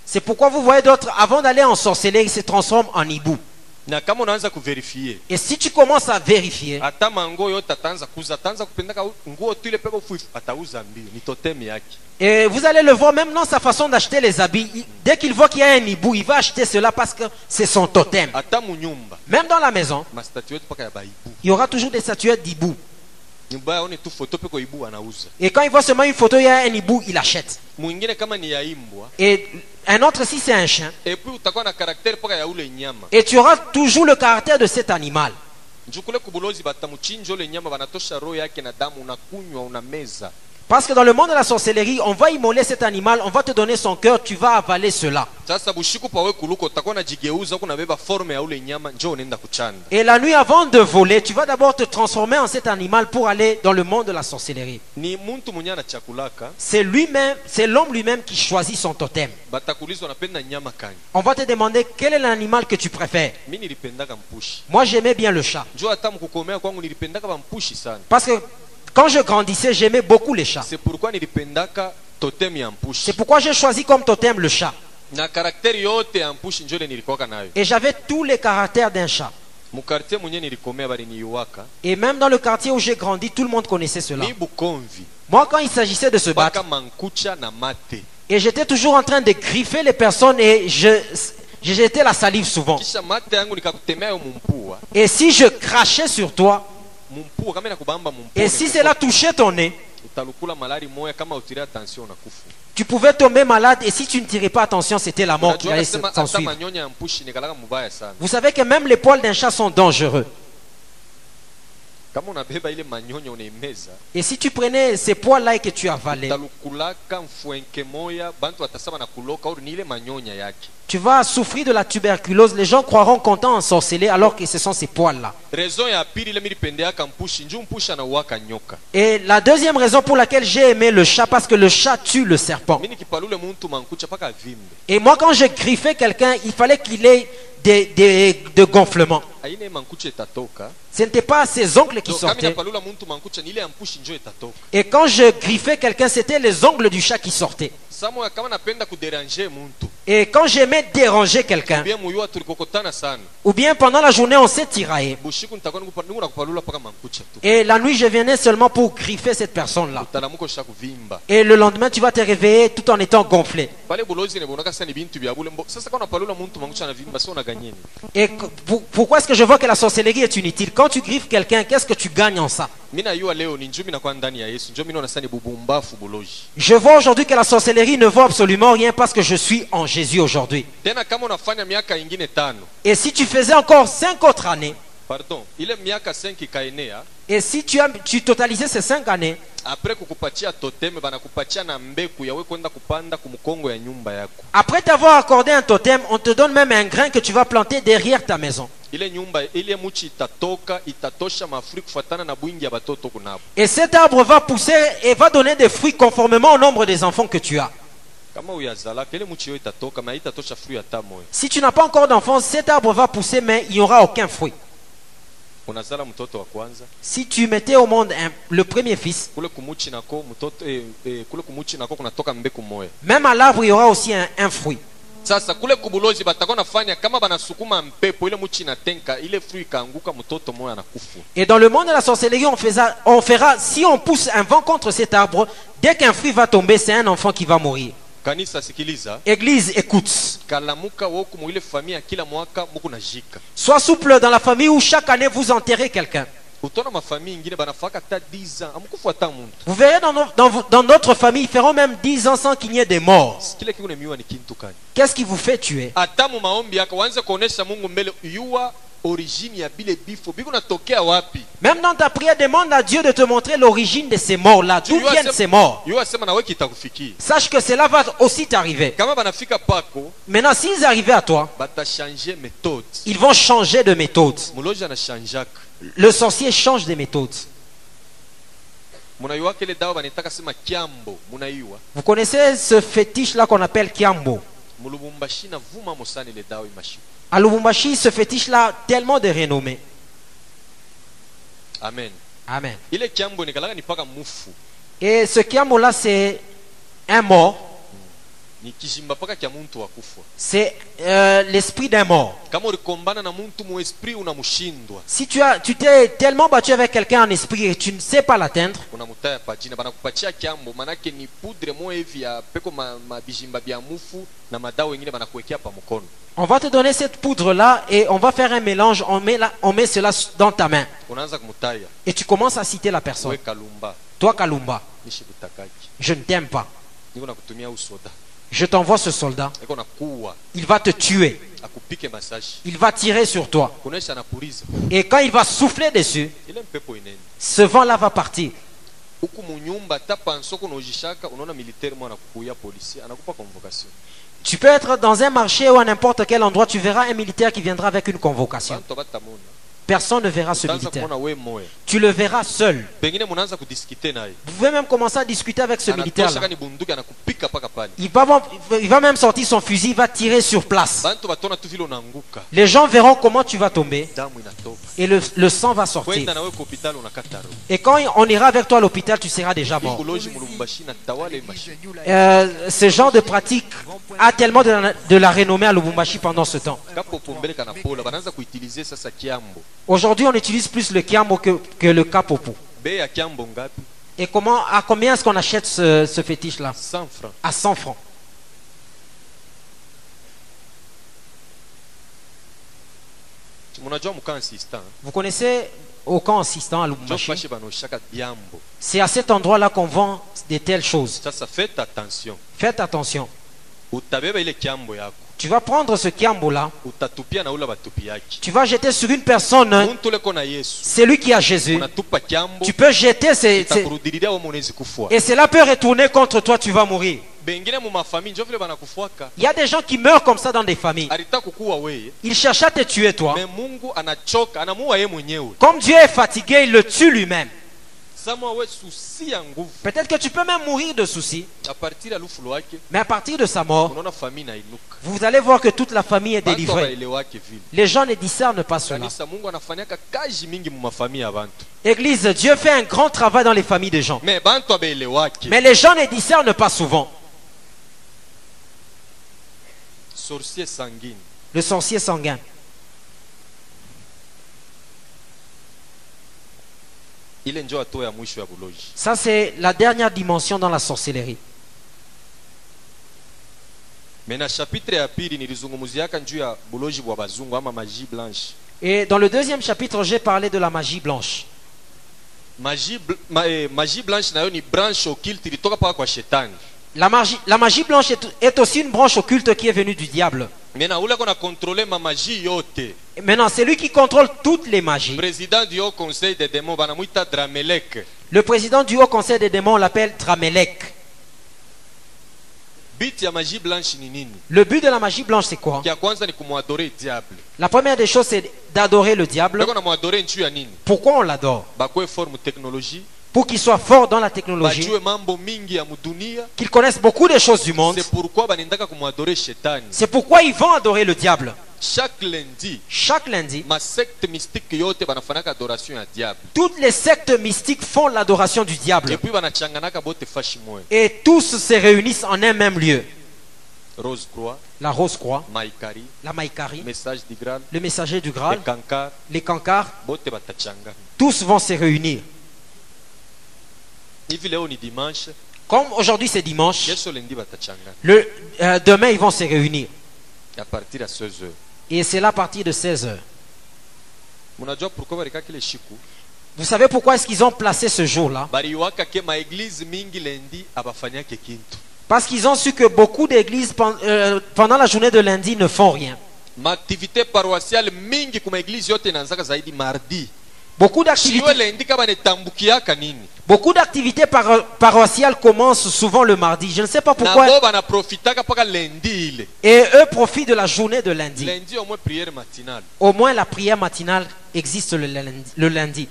C'est pourquoi vous voyez d'autres, avant d'aller en sorcellerie, ils se transforment en hibou. Na kama unaanza kuverifie Et si tu commences à vérifier, hata mango yote ataanza kuza ataanza kupendaka nguo tu ile pepo fwifu atauza mbio ni totemi yake et vous allez le voir même dans sa façon d'acheter les habits. il- Dès qu'il voit qu'il y a un hibou, il va acheter cela parce que c'est son totem. hata munyumba Même dans la maison, ya baibu il y aura toujours des statuettes d'hibou. nyumba yaone tu foto peko ibu anauza Et quand il voit seulement une photo, il y a un hibou, il achète. mwingine kama ni ya imbwa Et un autre, si c'est un chien, et tu auras toujours le caractère de cet animal. njukule kubulozi batamuchinja ule nyama banatosha roho yake na damu unakunywa unameza Parce que dans le monde de la sorcellerie, on va immoler cet animal, on va te donner son cœur, tu vas avaler cela. Et la nuit, avant de voler, tu vas d'abord te transformer en cet animal pour aller dans le monde de la sorcellerie. C'est lui-même, c'est l'homme lui-même qui choisit son totem. On va te demander quel est l'animal que tu préfères? Moi, j'aimais bien le chat. Parce que quand je grandissais, j'aimais beaucoup les chats. c'est pourquoi j'ai choisi comme totem le chat. Et j'avais tous les caractères d'un chat. Et même dans le quartier où j'ai grandi, tout le monde connaissait cela. Moi, quand il s'agissait de se battre, et j'étais toujours en train de griffer les personnes et je, je jetais la salive souvent. Et si je crachais sur toi, et si cela touchait ton nez, tu pouvais tomber malade et si tu ne tirais pas attention, c'était la mort qui allait s'en suivre. Vous savez que même les poils d'un chat sont dangereux. kama unabeba ile manyonya unaimeza Et si tu prenais ces poils-là et que tu avalais, tu vas souffrir de la tuberculose. Les gens croiront qu'on t'a ensorcelé alors que ce sont ces poils-là. Et la deuxième raison pour laquelle j'ai aimé le chat, parce que le chat tue le serpent. Et moi, quand je griffais quelqu'un, il fallait qu'il ait des, des, de gonflements. Ce n'était pas ses ongles qui sortaient. Et quand je griffais quelqu'un, c'était les ongles du chat qui sortaient. Et quand j'aimais déranger quelqu'un, ou bien pendant la journée, on s'est tiraillé. Et la nuit, je venais seulement pour griffer cette personne-là. Et le lendemain, tu vas te réveiller tout en étant gonflé. Et pourquoi est-ce que je vois que la sorcellerie est inutile. Quand tu griffes quelqu'un, qu'est-ce que tu gagnes en ça? Je vois aujourd'hui que la sorcellerie ne vaut absolument rien parce que je suis en Jésus aujourd'hui. Et si tu faisais encore cinq autres années, pardon ile miaka 5 ikaenea et si tu, as, tu totalisais ces cinq années, apres kukupatia toteme banakupatia na mbeku yawe kwenda kupanda kumkongo ya nyumba yako après t'avoir accordé un totem, on te donne même un grain que tu vas planter derrière ta maison. ile nyumba ile muchi itatoka itatosha mafuri kufatana na bwingi ya batoto kunabo Et cet arbre va pousser et va donner des fruits conformément au nombre des enfants que tu as. Si tu n'as pas encore d'enfants, cet arbre va pousser, mais il n'y aura aucun fruit. unazala mtoto wa kwanza Si tu mettais au monde un- le premier fils, eh, eh, même à l'arbre, il y aura aussi un, un fruit. sasa kule kubulozi batakuwa nafanya kama banasukuma mpepo ile muchi inatenka ile furi ikaanguka mtoto moya anakufu Et dans le monde de la sorcellerie, on, faisa- on fera, si on pousse un vent contre cet arbre, dès qu'un fruit va tomber, c'est un enfant qui va mourir. Kanisa sikiliza Église, écoute. kalamuka woku mu ile familia kila mwaka muku na jika Sois souple dans la famille où chaque année vous enterrez quelqu'un. utaona mafamii ingine banafaka hata 10 ans amukufu hata muntu Vous verrez dans, nos- dans notre famille, ils feront même 10 ans sans qu'il y ait des morts. Qu'est-ce qui vous fait tuer? Même dans ta prière, demande à Dieu de te montrer l'origine de ces morts-là. D'où viennent ces morts? Sache que cela va aussi t'arriver. Maintenant, s'ils arrivaient à toi, ils vont changer de méthode. Le sorcier change de méthode. Vous connaissez ce fétiche-là qu'on appelle Kiambo? À Lubumbashi, ce fétiche-là a tellement de renommée. amen Amen. Et ce kiamo-là, c'est un mort. ni kishimba paka kya muntu wakufwa C'est euh, l'esprit d'un mort. Si tu as, tu t'es tellement battu avec quelqu'un en esprit et tu ne sais pas l'atteindre, on va te donner cette poudre-là et on va faire un mélange. On met, la- on met cela dans ta main. Et tu commences à citer la personne. Toi, Kalumba, je ne t'aime pas. Je t'envoie ce soldat. Il va te tuer. Il va tirer sur toi. Et quand il va souffler dessus, ce vent-là va partir. Tu peux être dans un marché ou à n'importe quel endroit, tu verras un militaire qui viendra avec une convocation. Personne ne verra ce militaire. Tu le verras seul. Vous pouvez même commencer à discuter avec ce paka pale Il va, il va même sortir son fusil, il va tirer sur place. Les gens verront comment tu vas tomber et le, le sang va sortir. Et quand on ira avec toi à l'hôpital, tu seras déjà mort. Euh, ce genre de pratique a tellement de la, de la renommée à Lubumbashi pendant ce temps. Kiambo Aujourd'hui, on utilise plus le kiamo que, que le kapopo. kiambo Et comment, à combien est-ce qu'on achète ce, ce fétiche-là? 100 francs À 100 francs. insistant Vous connaissez au camp assistant à Lubumbashi? C'est à cet endroit-là qu'on vend de telles choses. faites attention Faites attention. Tu vas prendre ce batupi yake tu vas jeter sur une personne, yesu c'est lui qui a Jésus. kiambo Tu peux jeter ces, Et cela peut retourner contre toi, tu vas mourir. Il y a des gens qui meurent comme ça dans des familles. Il cherche à te tuer, toi. Comme Dieu est fatigué, il le tue lui-même. Peut-être que tu peux même mourir de soucis, mais à partir de sa mort, vous allez voir que toute la famille est délivrée. Les gens ne discernent pas cela. Église, Dieu fait un grand travail dans les familles des gens. Mais les gens ne discernent pas souvent. Le sorcier sanguin. ile njo hatua ya mwisho ya buloji Ça, c'est la dernière dimension dans la sorcellerie. magie Et dans le deuxième chapitre, j'ai parlé de la magie blanche. magie, ma, eh, magie blanche nayo ni branche occulte ilitoka paka kwa shetani La magie, la magie blanche est, est aussi une branche occulte qui est venue du diable. mamagie yote Et maintenant, c'est lui qui contrôle toutes les magies. président du haut conseil des démons banamwita dramelek Le président du Haut Conseil des démons l'appelle nini? Le but de la magie blanche, c'est quoi? La première des choses, c'est d'adorer le diable. Pourquoi on l'adore? Technologie? Pour qu'il soit fort dans la technologie, mudunia qu'il connaisse beaucoup de choses du monde. shetani. C'est pourquoi ils vont adorer le diable. Chaque lundi Chaque lundi, masecte mystique yote banafanyaka adoration ya diable toutes les sectes mystiques font l'adoration du diable. et puis banachanganaka bote fashi moya Et tous se réunissent en un même lieu. rose croix La Rose Croix, maikari la Maïkari, message du graal le messager du Graal, ekankar les Cancars, bote tous vont se réunir. hivi leo ni dimanche Comme aujourd'hui c'est dimanche, le, euh, demain ils vont se réunir. à partir ya 16 heures Et c'est là à partir de 16 heures. Vous savez pourquoi est-ce qu'ils ont placé ce jour-là? Parce qu'ils ont su que beaucoup d'églises euh, pendant la journée de lundi ne font rien. mingi yote inaanzaka zaidi mardi Beaucoup d'activités, beaucoup d'activités paro- paroissiales commencent souvent le mardi. Je ne sais pas pourquoi. Et eux profitent de la journée de lundi. au moins la prière matinale existe le lundi. le lundi.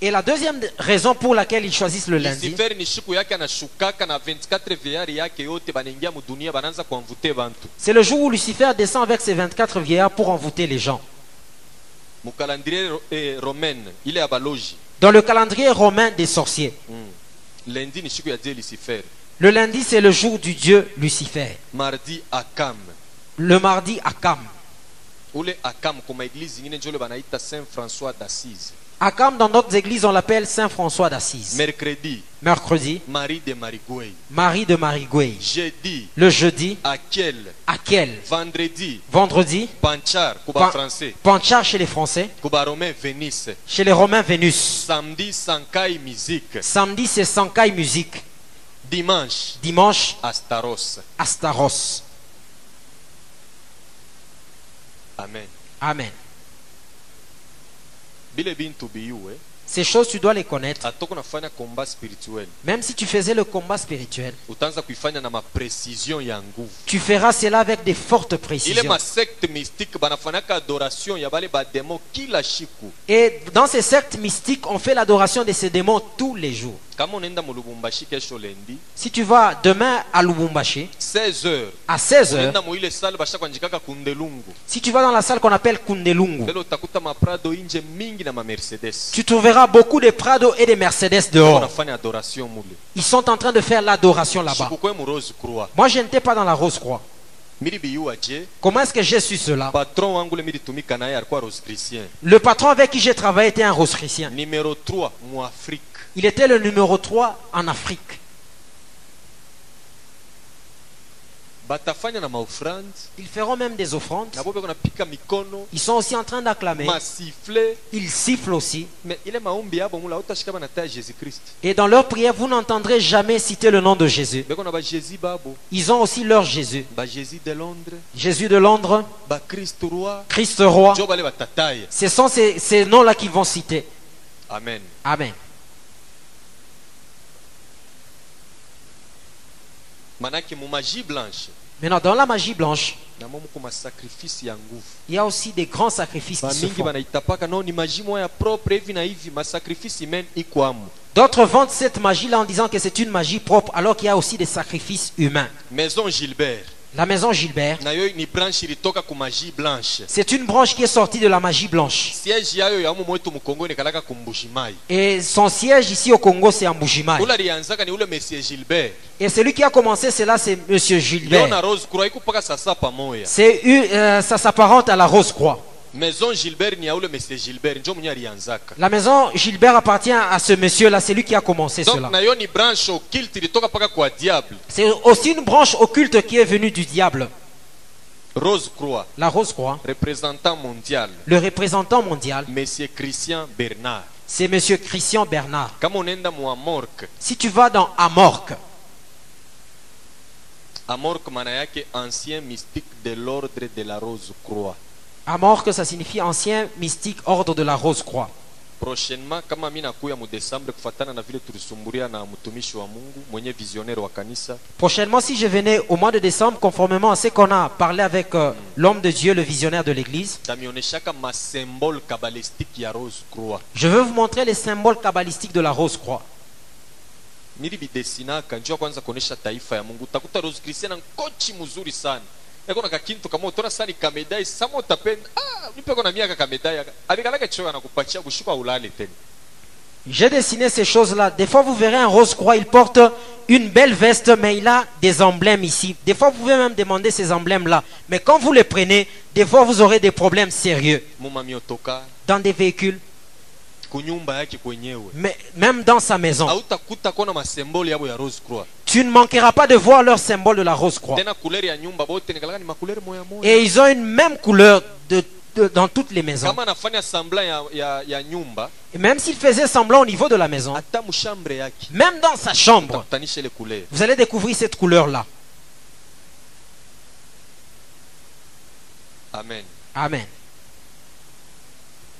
Et la deuxième raison pour laquelle ils choisissent le lundi, lucifer ni siku yake anashukaka na 24 vieillari yake yote banaingia mudunia banaanza kuanvute bantu c'est le jour où Lucifer descend avec ses 24 vieillards pour envoûter les gens. mukalandrie ro- eh, romaine ile ya baloji Dans le calendrier romain des sorciers, mm. lendi ni siku ya die lucifer le lundi c'est le jour du dieu Lucifer. mardi akam Le mardi, Akam. akam njole banaita saint françois d'assise Akam, dans d'autres églises, on l'appelle Saint François d'Assise. mercredi Mercredi, marie de marigouey Marie de Marigouey. jeudi Le jeudi, akel Akel. vendredi Vendredi, panchar Pan- français Panchar chez les Français. kuba romain venise Chez les Romains, Vénus. samedi sankai musique Samedi, c'est Sankai Musique. dimanche Dimanche, astaros Astaros. amen Amen. Ces choses, tu dois les connaître. Même si tu faisais le combat spirituel, tu feras cela avec des fortes précisions. Et dans ces sectes mystiques, on fait l'adoration de ces démons tous les jours. Si tu vas demain à Lubumbashi, 16 heures. à 16h, unaenda mu ile sale bashakwanjikaka kundelungu. si tu vas dans la salle qu'on appelle Kundelungu, tu trouveras beaucoup de Prado et de Mercedes dehors. Ils sont en train de faire l'adoration là-bas. Moi, je n'étais pas dans la Rose Croix. Comment est-ce que j'ai su cela? Le patron avec qui j'ai travaillé était un rose chrétien. numero 3 mu afrique Il était le numéro 3 en Afrique. Ils feront même des offrandes. Ils sont aussi en train d'acclamer. Ils sifflent aussi. Et dans leur prière, vous n'entendrez jamais citer le nom de Jésus. Ils ont aussi leur Jésus. Jésus de Londres, Christ roi. Ce sont ces, ces noms-là qu'ils vont citer. amen Amen. manake mu magie blanche Maintenant, dans la magie blanche, il y a aussi des grands sacrifices qui se font. D'autres vendent cette magie-là en disant que c'est une magie propre, alors qu'il y a aussi des sacrifices humains. maison gilbert La maison Gilbert, c'est une branche qui est sortie de la magie blanche. Et son siège ici au Congo, c'est en Bujimaï. ula lianzaka ni ule monsieur gilbert Et celui qui a commencé cela, c'est Monsieur Gilbert. C'est eu- euh, ça s'apparente à la Rose Croix. Maison gilbert monsieur gilbert La maison Gilbert appartient à ce monsieur-là, c'est lui qui a commencé donc cela. branche occulte diable. C'est aussi une branche occulte qui est venue du diable. rose croix. La Rose Croix, représentant mondial. Le représentant mondial, monsieur christian bernard. C'est monsieur Christian Bernard. Si tu vas dans Amorque, amork maana yake ancien mystique de l'ordre de la rose croix Amorque, ça signifie ancien mystique ordre de la Rose Croix. prochainement kama mi nakuya mu desambre kufatana na vile tulisumburia na mtumishi wa mungu mwenye visionnaire wa kanisa. Prochainement, si je venais au mois de décembre, conformément à ce qu'on a parlé avec euh, l'homme de Dieu, le visionnaire de l'église, tamioneshaka masymbole kabalistique ya rose croix. je veux vous montrer les symboles kabbalistiques de la Rose Croix. mili bidesinaka njua kwanza kuonesha taifa ya mungu. Utakuta rose christian nkochi mzuri sana eko na kakintu kama utona sani kamedai sama utapenda ah, nipeko na miaka kamedai abikalaka choyo anakupatia kushuka ulale tena J'ai dessiné ces choses-là. Des fois, vous verrez un rose croix, il porte une belle veste, mais il a des emblèmes ici. Des fois, vous pouvez même demander ces emblèmes-là. Mais quand vous les prenez, des fois, vous aurez des problèmes sérieux dans des véhicules, mais même dans sa maison. Tu ne manqueras pas de voir leur symbole de la rose croix. tena kulere ya nyumba bote nikalaka ni makulere moya moya Et ils ont une même couleur de, de- dans toutes les maisons. Et même s'il faisait semblant au niveau de la maison, même dans sa chambre, vous allez découvrir cette couleur-là. amen Amen.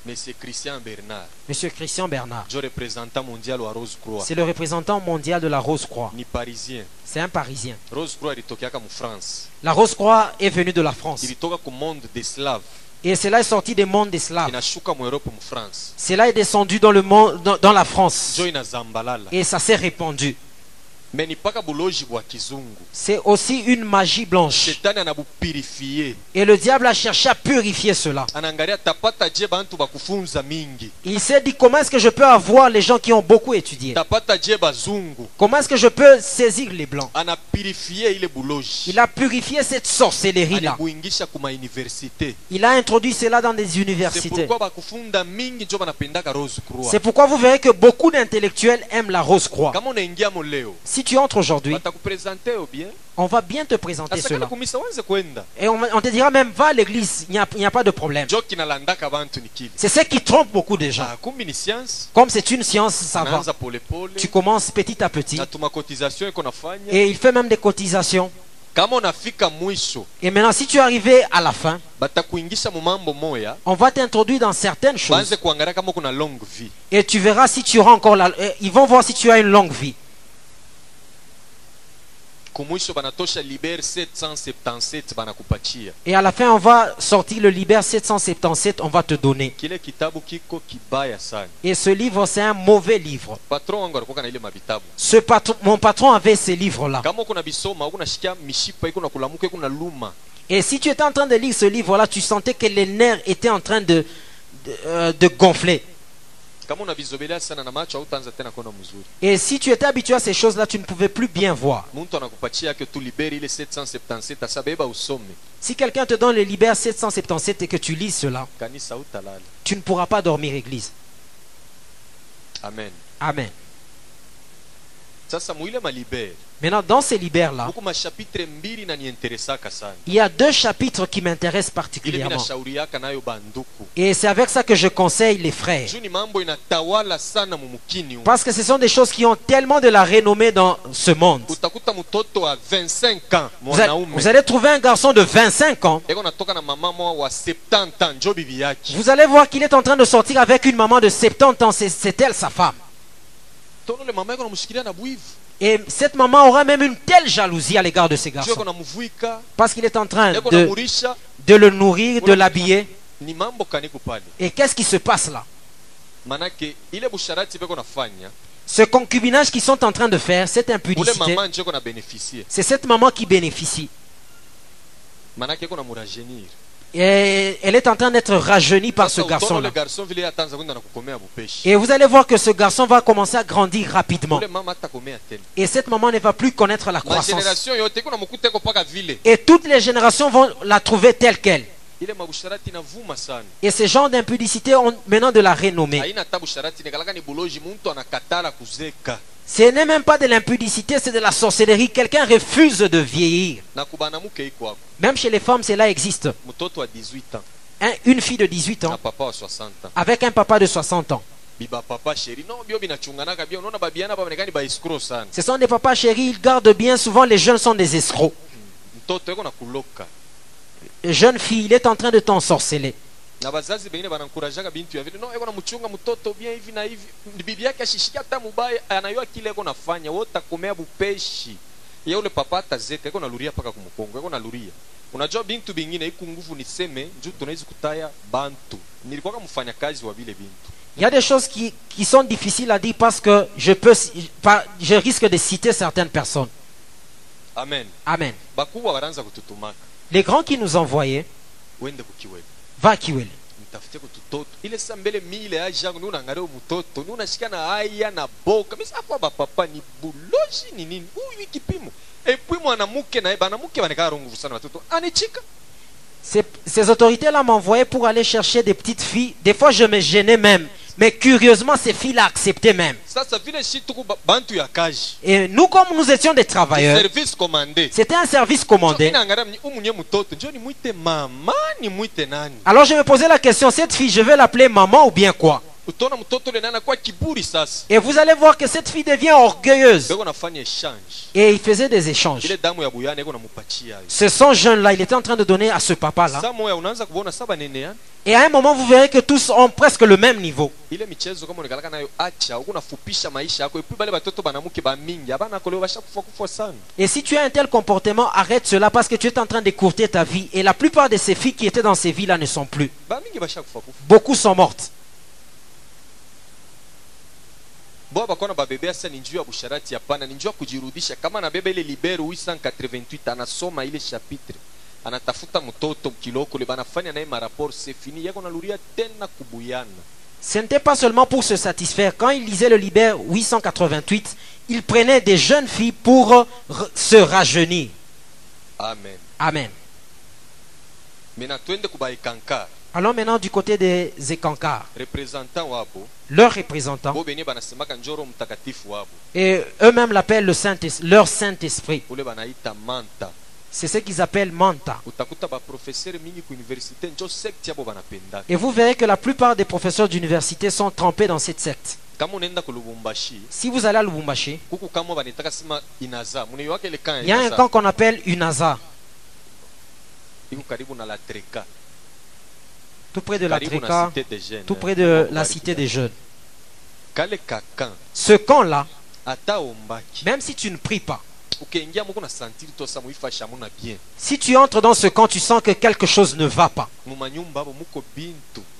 Monsieur christian bernard Monsieur Christian Bernard, jo représentant mondial wa rose croix c'est le représentant mondial de la Rose Croix. ni parisien C'est un Parisien. rose croix ilitokeaka mu france La Rose Croix est venue de la France. ilitoka ku monde de slave Et cela est sorti des mondes des Slaves. Cela est descendu dans le monde, dans, dans la France. Et ça s'est répandu. C'est aussi une magie blanche. Et le diable a cherché à purifier cela. Il s'est dit comment est-ce que je peux avoir les gens qui ont beaucoup étudié? Comment est-ce que je peux saisir les blancs? Il a purifié cette sorcellerie-là. Il a introduit cela dans des universités. C'est pourquoi vous verrez que beaucoup d'intellectuels aiment la rose croix. Si tu entres aujourd'hui, on va bien te présenter cela. Et on, on te dira même, va à l'église, il n'y a, pas de problème. C'est ce qui trompe beaucoup de gens. Ah, Comme c'est une science, ça va. Tu commences petit à petit. Et il fait même des cotisations. Et maintenant, si tu es arrivé à la fin, on va t'introduire dans certaines choses. Et tu verras si tu auras encore la... euh, Ils vont voir si tu as une longue vie. kumwisho banatosha liber 777 banakupatia Et à la fin, on va sortir le Libère 777, on va te donner. Et ce livre, c'est un mauvais livre. Ce patron, mon patron avait ces livres-là. Et si tu étais en train de lire ce livre-là, tu sentais que les nerfs étaient en train de, de, euh, de gonfler. Kama unavizobelea sana na macho hautaanza tena kuona mzuri Et si tu étais habitué à ces choses-là, tu ne pouvais plus bien voir. muntu anakupatia yake tu liberi ile 777 asabeba usome Si quelqu'un te donne le Libère 777 et que tu lis cela, kanisa utalala tu ne pourras pas dormir église. amen Amen. sasa muile malibere Maintenant, dans ces libères-là, il y a deux chapitres qui m'intéressent particulièrement. Et c'est avec ça que je conseille les frères. Parce que ce sont des choses qui ont tellement de la renommée dans ce monde. utakuta mtoto wa 25 ans Vous, a- mwanaume vous allez trouver un garçon de 25 ans. eko natoka na mama mwa wa 70 ans njo bibi yake Vous allez voir qu'il est en train de sortir avec une maman de 70 ans. C'est elle sa femme. Et cette maman aura même une telle jalousie à l'égard de eko garçons. Parce qu'il est en train de, de le nourrir, de l'habiller. Et qu'est-ce qui se passe là? Ce concubinage qu'ils sont en train de faire, cette impudicité, c'est cette maman qui bénéficie. Et elle est en train d'être rajeunie par ce garçon-là. Et vous allez voir que ce garçon va commencer à grandir rapidement. Et cette maman ne va plus connaître la croissance. Et toutes les générations vont la trouver telle qu'elle. Et ces genres d'impudicité ont maintenant de la renommée. Ce n'est même pas de l'impudicité, c'est de la sorcellerie. Quelqu'un refuse de vieillir. Même chez les femmes, cela existe. mtoto wa 18 ans Un- une fille de 18 na ans papa wa 60 ans avec un papa de 60 ans. Ce sont des papas chéris, ils gardent bien. Souvent, les jeunes sont des escrocs. Jeune fille, il est en train de t'ensorceler. Na bazazi bengine banankurajaka bintu ya vile no eko namchunga mtoto bien hivi na hivi. Bibi yake ashishiki hata mubaya anayua kile eko nafanya wote akomea bupeshi. Ya ule papa atazeka eko naluria paka kumukongo eko naluria unajua bintu bingine iku nguvu niseme juu tunawezi kutaya bantu. Nilikuwa mfanya kazi wa vile bintu. Il y a des choses qui, qui sont difficiles à dire parce que je, peux, pas- je risque de citer certaines personnes. amen. Amen. Les grands qui nous envoyaient, wende kukiwele va Kiwele. mtafute kututoto ile saa mbele mile mtoto ni unashika na aya na boka. Misa hapo bapapa ni buloji ni nini? Huyu kipimo. Epui mwanamuke naye banamuke banekaka runguvu sana Ces, ces autorités-là m'envoyaient pour aller chercher des petites filles. Des fois, je me gênais même. Mais curieusement, ces filles-là acceptaient même. Et nous, comme nous étions des travailleurs, c'était un service commandé. Alors je me posais la question, cette fille, je vais l'appeler maman ou bien quoi? Et vous allez voir que cette fille devient orgueilleuse. Et il faisait des échanges. Ce son jeune-là, il était en train de donner à ce papa-là. Et à un moment, vous verrez que tous ont presque le même niveau. Et si tu as un tel comportement, arrête cela parce que tu es en train d'écourter ta vie. Et la plupart de ces filles qui étaient dans ces vies-là ne sont plus. Beaucoup sont mortes. Bo bakona babebe sasa ni njuu ya busharati hapana ni njuu ya kujirudisha kama anabeba ile libero 888 anasoma ile chapitre anatafuta mtoto kilokole banafanya naye maraport c'est fini yako naluria tena kubuyana Ce n'était pas seulement pour se satisfaire. Quand il lisait le Libère 888, il prenait des jeunes filles pour se rajeunir. amen Amen. Allons maintenant du côté des Ekankar, leurs représentants. Et eux-mêmes l'appellent le Saint leur Saint-Esprit. C'est ce qu'ils appellent Manta. Et vous verrez que la plupart des professeurs d'université sont trempés dans cette secte. Si vous allez à Lubumbashi, il y a un camp qu'on appelle UNAZA, iko karibu na la treka tout près de la jeunes tout près de la cité des jeunes. kakan Ce camp-là, même si tu ne pries pas, si tu entres dans ce camp, tu sens que quelque chose ne va pas.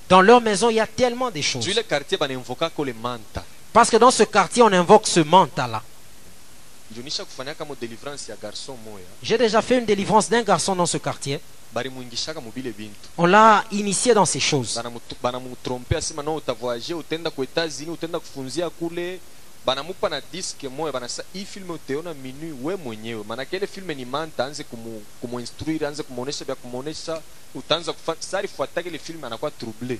Dans leur maison, il y a tellement de choses. Parce que dans ce quartier, on invoque ce manta-là. moya J'ai déjà fait une délivrance d'un garçon dans ce quartier. On l'a initié dans ces choses. Banamutu- banamutrompe asema no utavoyage utenda ku etats-unis utenda kufunzia kule banamupa na diske moya banasa hii filme uteona minui we mwenyewe maanake ile filme ni manta anze kumu, kumuinstruire anze kumuonesha vya kumuonesha utaanza kufa sari fuatake ile filme anakuwa trouble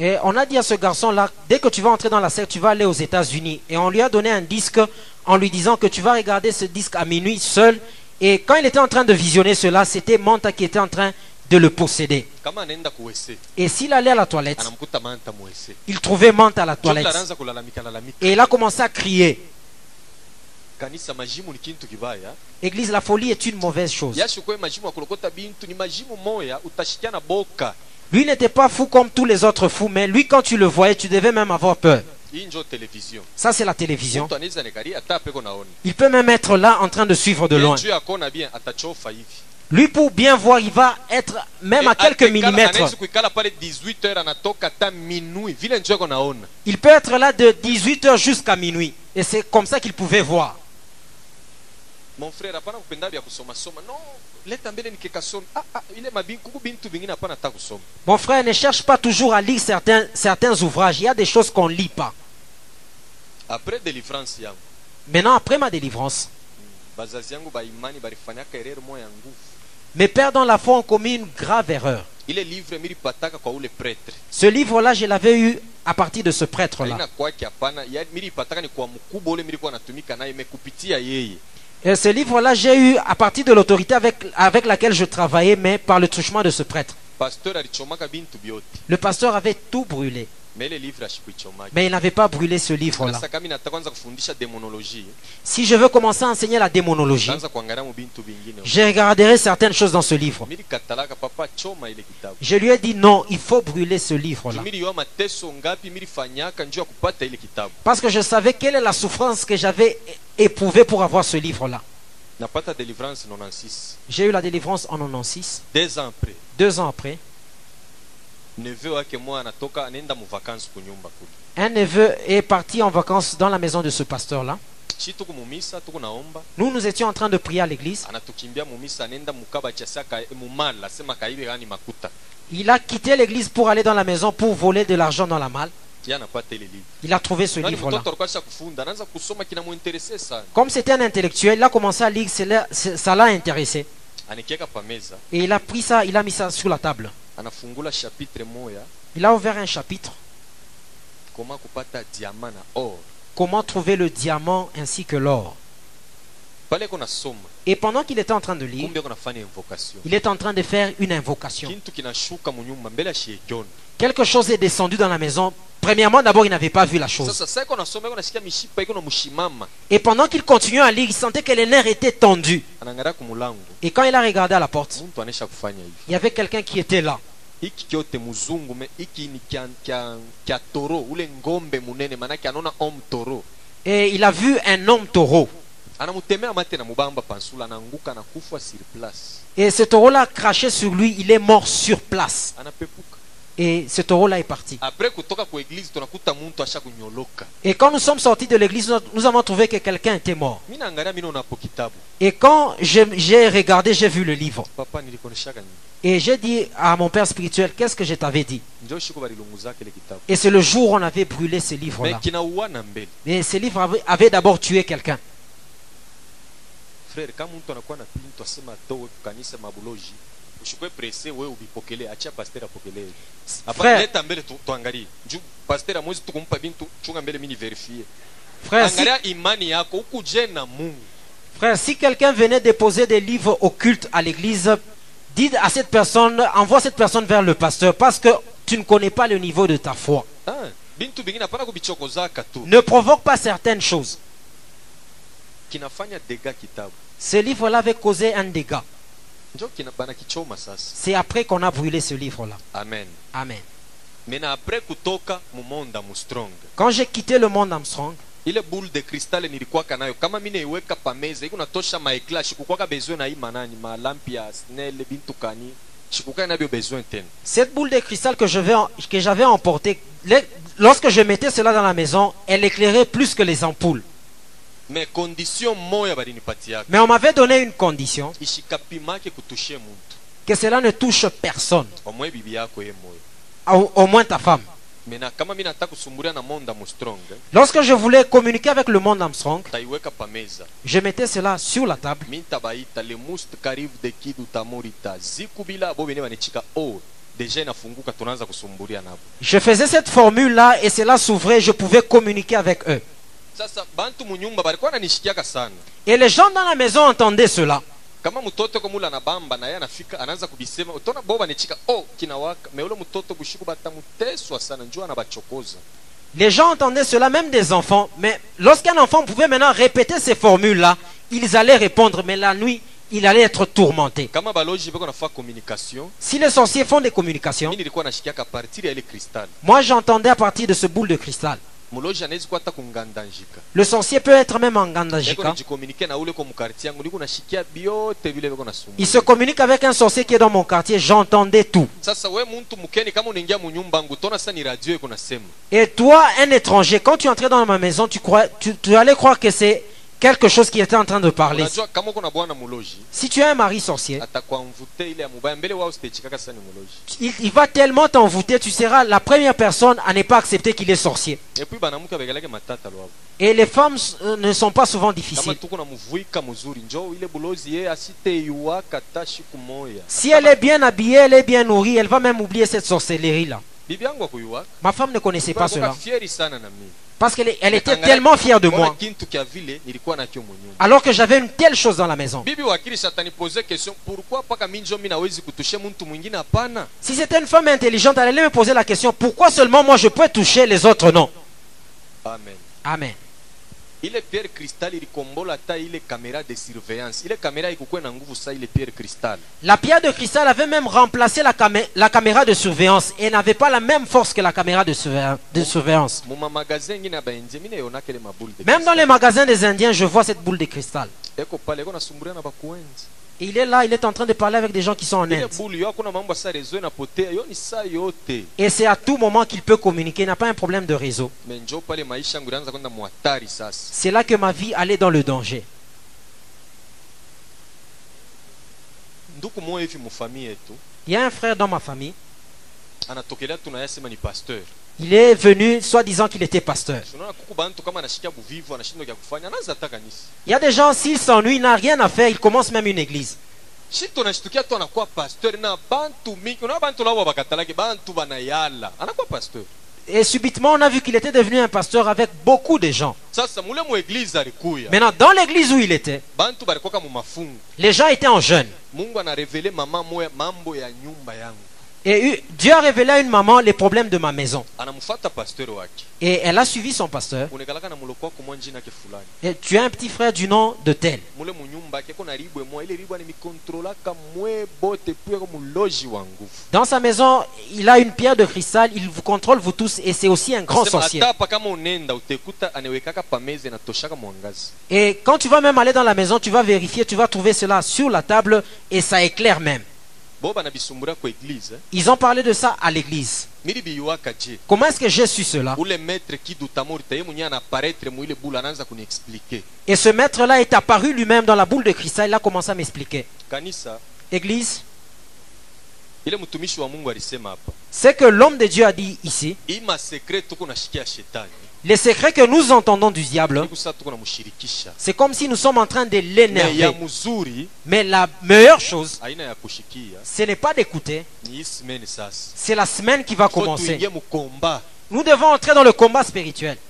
Et on a dit à ce garçon-là, dès que tu vas entrer dans la secte, tu vas aller aux États-Unis. Et on lui a donné un disque en lui disant que tu vas regarder ce disque à minuit seul. Et quand il était en train de visionner cela, c'était Manta qui était en train de le posséder. Et s'il allait à la toilette, il trouvait Manta à la toilette. Et il a commencé à crier. Église, la folie est une mauvaise chose. Lui n'était pas fou comme tous les autres fous, mais lui, quand tu le voyais, tu devais même avoir peur. Ça, c'est la télévision. Il peut même être là en train de suivre de loin. Lui, pour bien voir, il va être même à quelques millimètres. anaweza kuikala pale 18 heures anatoka hata minui vile njo yako naona Il peut être là de 18h jusqu'à minuit. Et c'est comme ça qu'il pouvait voir. mon frère leta mbele nikekasoma ah, ah, ile mabin kuku bintu vingine hapana hata kusoma Mon frère, ne cherche pas toujours à lire certains, certains ouvrages. Il y a des choses qu'on ne lit pas. après délivrance yangu Maintenant, après ma délivrance, bazazi yangu baimani balifanyaka erreur moya ya nguvu mes pères dans la foi ont commis une grave erreur. ile livre milipataka kwa ule prêtre Ce livre-là, je l'avais eu à partir de ce prêtre-là. aina Et ce livre-là, j'ai eu à partir de l'autorité avec, avec laquelle je travaillais, mais par le truchement de ce prêtre. Le pasteur avait tout brûlé, mais il n'avait pas brûlé ce livre-là. demonologie Si je veux commencer à enseigner la démonologie, je regarderai certaines choses dans ce livre. Je lui ai dit non, il faut brûler ce livre-là. Parce que je savais quelle est la souffrance que j'avais éprouvée pour avoir ce livre-là. napata délivrance 96 J'ai eu la délivrance en 96. deux ans après Deux ans après, neveu wake mwa anatoka anaenda mu vacances kunyumba kule un neveu est parti en vacances dans la maison de ce tuku naomba Nous, nous étions en train de prier à l'église. Il a quitté l'église pour aller dans la maison pour voler de l'argent dans la malle. Il a trouvé ce livre-là. Comme c'était un intellectuel, il a commencé à lire, ça l'a intéressé. Et il a pris ça, il a mis ça sur la table. Anafungula chapitre moya Il a ouvert un chapitre. kupata na or? Comment trouver le diamant ainsi que l'or? Et pendant qu'il était en train de lire, il est en train de faire une invocation. Quelque chose est descendu dans la maison. Premièrement, d'abord, il n'avait pas vu la chose. Et pendant qu'il continuait à lire, il sentait que les nerfs étaient tendus. Et quand il a regardé à la porte, il y avait quelqu'un qui était là. Hiki kyote muzungu me hiki ni kya, kya, kya toro ule ngombe munene manake anaona om toro Et il a vu un homme taureau. anamutemea mate na mubamba pansula anaanguka anakufa sur place Et ce taureau-là craché sur lui, il est mort sur place. anapepuka Et ce taureau-là est parti. Et quand nous sommes sortis de l'église, nous- avons trouvé que quelqu'un était mort. Et quand j'ai regardé, j'ai vu le livre. Et j'ai dit à mon père spirituel, qu'est-ce que je t'avais dit? Et c'est le jour où on avait brûlé ce livre-là. Et ce livre avait, avait d'abord tué quelqu'un. frere kama ushikwe prese wewe ubipokele achia pasteur apokelee hapa Frère, leta mbele tu, tuangalie juu pasteur amwezi tukumpa bintu chunga mbele mini verifie frère, si, angalia imani yako ukuje na mungu frère, si quelqu'un venait déposer des livres occultes à l'église, dites à cette personne, envoie cette personne vers le pasteur parce que tu ne connais pas le niveau de ta foi. ah, bintu bingine hapana kubichokozaka tu Ne provoque pas certaines choses. kinafanya dega kitabu Ce livre-là avait causé un dégât. C'est après qu'on a brûlé ce livre-là. amen Amen. Quand j'ai quitté le monde Armstrong, ile boule de kristale nilikuwaka nayo kama mi naiweka pameza iko natosha maekla shikukwaka besoin na hii manani malampi ya snel bintu kani shikukwaka nabyo besoin tena cette boule de cristal que je vais en- que j'avais emportée, lorsque je mettais cela dans la maison, elle éclairait plus que les ampoules. me condition moya balinipatiaka Mais on m'avait donné une condition, que cela ne touche personne, au, au moins ta femme. mustrong Lorsque je voulais communiquer avec le monde Armstrong, je mettais cela sur la table. Mi ntabaita le must karibu de kidu tamurita zikubila bo bene banichika o deja inafunguka tunaanza kusumbulia nabo. Je faisais cette formule-là et cela s'ouvrait, je pouvais communiquer avec eux. Et les gens dans la maison entendaient cela. oh Les gens entendaient cela, même des enfants. Mais lorsqu'un enfant pouvait maintenant répéter ces formules-là, ils allaient répondre. Mais la nuit, il allait être tourmenté. Si les sorciers font des communications, moi j'entendais à partir de ce boule de cristal. Le sorcier peut être même en eko Gandajika. nijikomunike na ule ko mukarti yangu niko nashikia byote vile beko Il se communique avec un sorcier qui est dans mon quartier. J'entendais tout. Et toi, un étranger, quand tu entrais dans ma maison, tu, crois, tu, tu allais croire que c'est quelque chose qui était en train de parler. Si tu as un mari sorcier, il, il va tellement t'envoûter, tu seras la première personne à ne pas accepter qu'il est sorcier. Et les femmes euh, ne sont pas souvent difficiles. Si elle est bien habillée, elle est bien nourrie, elle va même oublier cette sorcellerie-là. Ma femme ne connaissait pas cela. Parce qu'elle elle était tellement fière de moi. Alors que j'avais une telle chose dans la maison. Si c'était une femme intelligente, elle allait me poser la question pourquoi seulement moi je peux toucher les autres? Non. Amen. Amen. Ile pierre cristal ilikombola hata ile kamera de surveillance ile kamera ikukuwe na nguvu sa ile pierre cristal La pierre de cristal avait même remplacé la, camé- la caméra de surveillance et n'avait pas la même force que la caméra de, surveilla- de surveillance. mabule de Même dans les magasins des Indiens, je vois cette boule de cristal. eko pale Et il est là, il est en train de parler avec des gens qui sont en Inde. Et c'est à tout moment qu'il peut communiquer, il n'a pas un problème de réseau. C'est là que ma vie allait dans le danger. Il y a un frère dans ma famille, il est venu soi-disant qu'il était pasteur. Il y a des gens, s'ils s'ennuient, ils n'ont rien à faire, ils commencent même une église. Et subitement, on a vu qu'il était devenu un pasteur avec beaucoup de gens. Maintenant, dans l'église où il était, mafungu les gens étaient en jeûne. Et eu- Dieu a révélé à une maman les problèmes de ma maison. Et elle a suivi son pasteur. Et tu as un petit frère du nom de tel. Dans sa maison, il a une pierre de cristal. Il vous contrôle, vous tous. Et c'est aussi un grand sorcier. Et quand tu vas même aller dans la maison, tu vas vérifier, tu vas trouver cela sur la table et ça éclaire même. Ils ont parlé de ça à l'église. Comment est-ce que j'ai su cela? Et ce maître-là est apparu lui-même dans la boule de cristal. Il a commencé à m'expliquer. Église, c'est que l'homme de Dieu a dit ici, les secrets que nous entendons du diable, c'est comme si nous sommes en train de l'énerver. Mais la meilleure chose, ce n'est pas d'écouter, c'est la semaine qui va commencer. Nous devons entrer dans le combat spirituel. <laughs>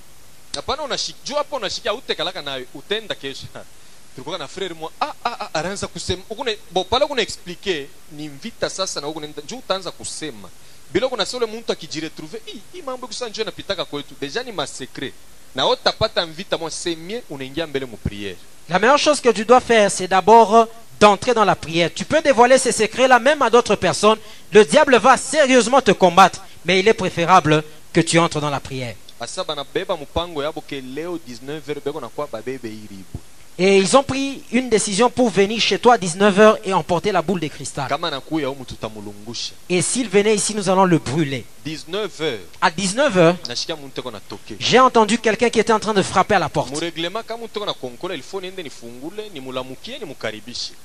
na akijiretrouve hii mambo kusa napitaka kwetu deja ni masekre na mvita mwa semie unaingia mbele mu priere La meilleure chose que tu dois faire, c'est d'abord d'entrer dans la prière. Tu peux dévoiler ces secrets-là même à d'autres personnes. Le diable va sérieusement te combattre, mais il est préférable que tu entres dans la prière. asa banabeba mpango yabo ke leo 19h beko nakuwa babebe iribu Et ils ont pris une décision pour venir chez toi à 19h et emporter la boule de cristal. Et s'il venait ici, nous allons le brûler. 19h À 19h, nashikia muntu eko natoke j'ai entendu quelqu'un qui était en train de frapper à la porte.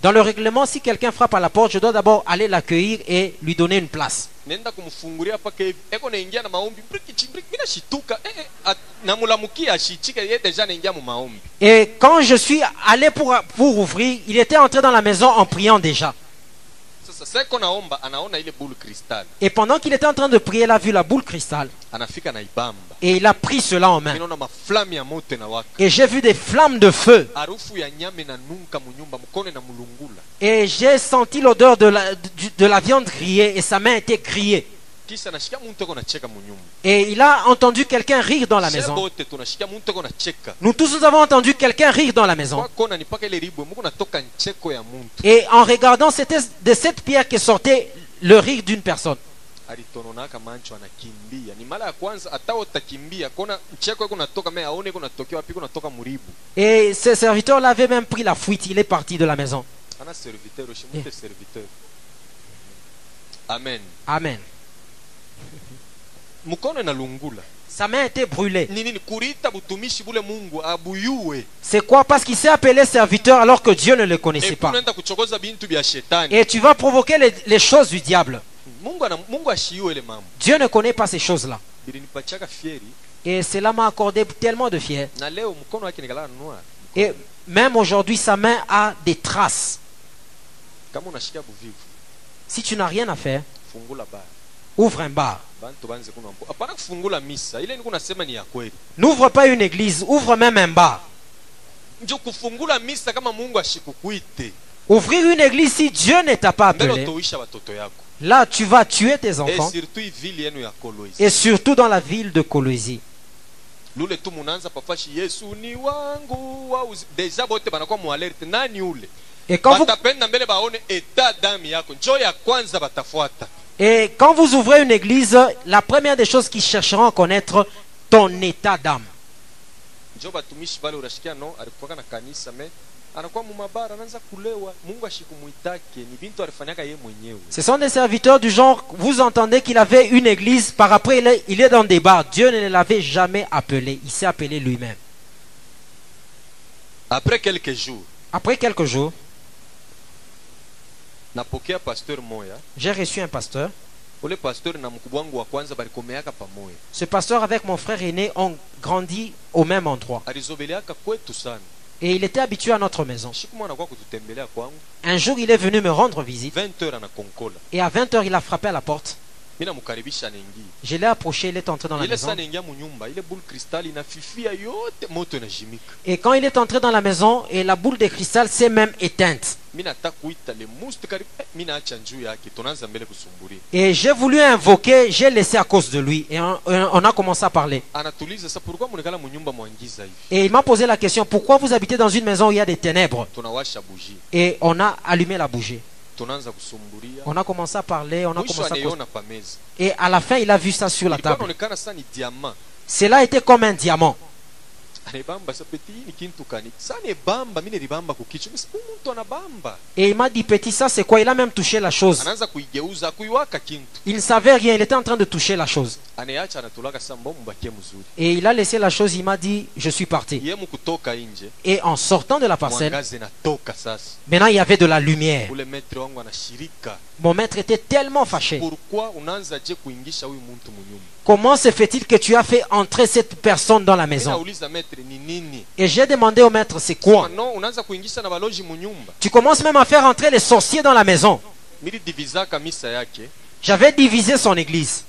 Dans le règlement, si quelqu'un frappe à la porte, je dois d'abord aller l'accueillir et lui donner une place. Nenda kumfungulia paka hivi. Eko naingia na maombi. Mbrikichi mbriki mina shituka. Eh, eh, namulamukia ashichike ye deja naingia mu maombi. Et quand je suis allé pour, pour ouvrir, il était entré dans la maison en priant déjà. Et pendant qu'il était en train de prier, il a vu la boule cristal. Et il a pris cela en main. Et j'ai vu des flammes de feu. Et j'ai senti l'odeur de la, du- de la viande grillée. Et sa main était grillée. Et il a entendu quelqu'un rire dans la maison. Nous tous nous avons entendu quelqu'un rire dans la maison. Et en regardant, c'était de cette pierre que sortait le rire d'une personne. Et ce serviteur-là avait même pris la fuite. Il est parti de la maison. serviteur serviteur amen Amen. Mkono inalungula Sa main était brûlée. C'est quoi? Parce qu'il s'est appelé serviteur alors que Dieu ne le connaissait pas. Et tu vas provoquer les, les choses du diable. Dieu ne connaît pas ces choses-là. bilinipachaka fieri Et cela m'a accordé tellement de fier. Et même aujourd'hui, sa main a des traces. kama unashikia buvivu Si tu n'as rien à faire, ouvre un bar. N'ouvre pas une église, ouvre même un bar. Ouvrir une église si Dieu ne t'a pas appelé, là tu vas tuer tes enfants. Et surtout dans la ville de Colosie. Et quand, vous, et quand vous ouvrez une église, la première des choses qu'ils chercheront à connaître, ton état d'âme. Ce sont des serviteurs du genre, vous entendez qu'il avait une église, par après il est, il est dans des bars. Dieu ne l'avait jamais appelé, il s'est appelé lui-même. après quelques jours Après quelques j'ai reçu un pasteur. Ce pasteur avec mon frère aîné ont grandi au même endroit. Et il était habitué à notre maison. Un jour, il est venu me rendre visite. 20 heures anakonkola Et à 20h, il a frappé à la porte. Je l'ai approché, il est entré dans la maison. Et quand il est entré dans la maison, et la boule de cristal s'est même éteinte. eh, Et j'ai voulu invoquer, j'ai laissé à cause de lui. Et on, on a commencé à parler. Et il m'a posé la question, pourquoi vous habitez dans une maison où il y a des ténèbres? Et on a allumé la bougie. On a commencé à parler, on a commencé à Et à la fin, il a vu ça sur la table. Cela était comme un diamant. Et il m'a dit, petit, ça c'est quoi? Il a même touché la chose. Il ne savait rien, il était en train de toucher la chose. Et il a laissé la chose, il m'a dit, je suis parti. Et en sortant de la parcelle, maintenant il y avait de la lumière. Mon maître était tellement fâché. Comment se fait-il que tu as fait entrer cette personne dans la maison? Et j'ai demandé au maître, c'est quoi? Tu commences même à faire entrer les sorciers dans la maison. J'avais divisé son église.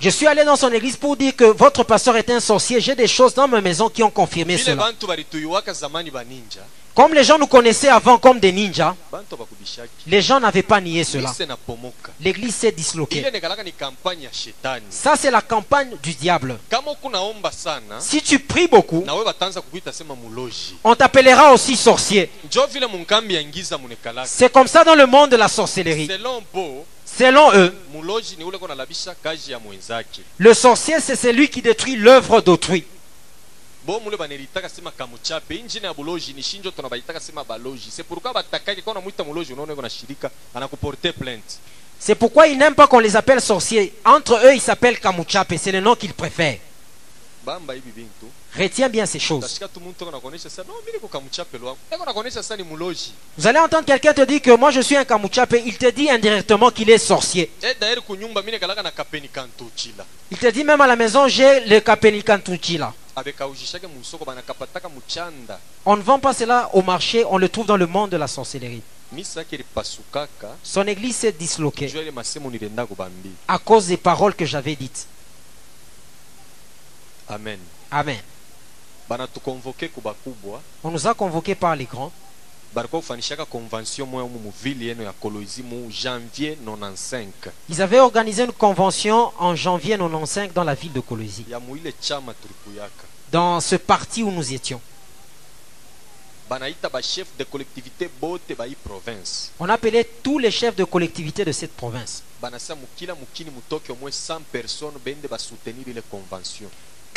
Je suis allé dans son église pour dire que votre pasteur est un sorcier. J'ai des choses dans ma maison qui ont confirmé cela. Comme les gens nous connaissaient avant comme des ninjas, les gens n'avaient pas nié cela. L'église s'est disloquée. Ça, c'est la campagne du diable. Si tu pries beaucoup, on t'appellera aussi sorcier. C'est comme ça dans le monde de la sorcellerie. Selon eux, le sorcier, c'est celui qui détruit l'œuvre d'autrui. C'est pourquoi ils n'aiment pas qu'on les appelle sorciers. Entre eux, ils s'appellent Kamuchape. C'est le nom qu'ils préfèrent. Retiens bien ces choses. Vous allez entendre quelqu'un te dire que moi je suis un Kamuchape. Il te dit indirectement qu'il est sorcier. e kantuchila Il te dit même à la maison, j'ai le Kapenikantuchi là. abekaujishake musoko banakapataka muchanda On ne vend pas cela au marché, on le trouve dans le monde de la sorcellerie. Son église s'est disloquée à cause des paroles que j'avais dites. amen Amen. On nous a convoqués par les grands. balikuwa kufanishaka convention moya mu muvili yenu ya koloizi mu janvier 95 Ils avaient organisé une convention en janvier 95 dans la ville de tulikuyaka dans ce parti où nous étions. On appelait tous les chefs de collectivité de cette province.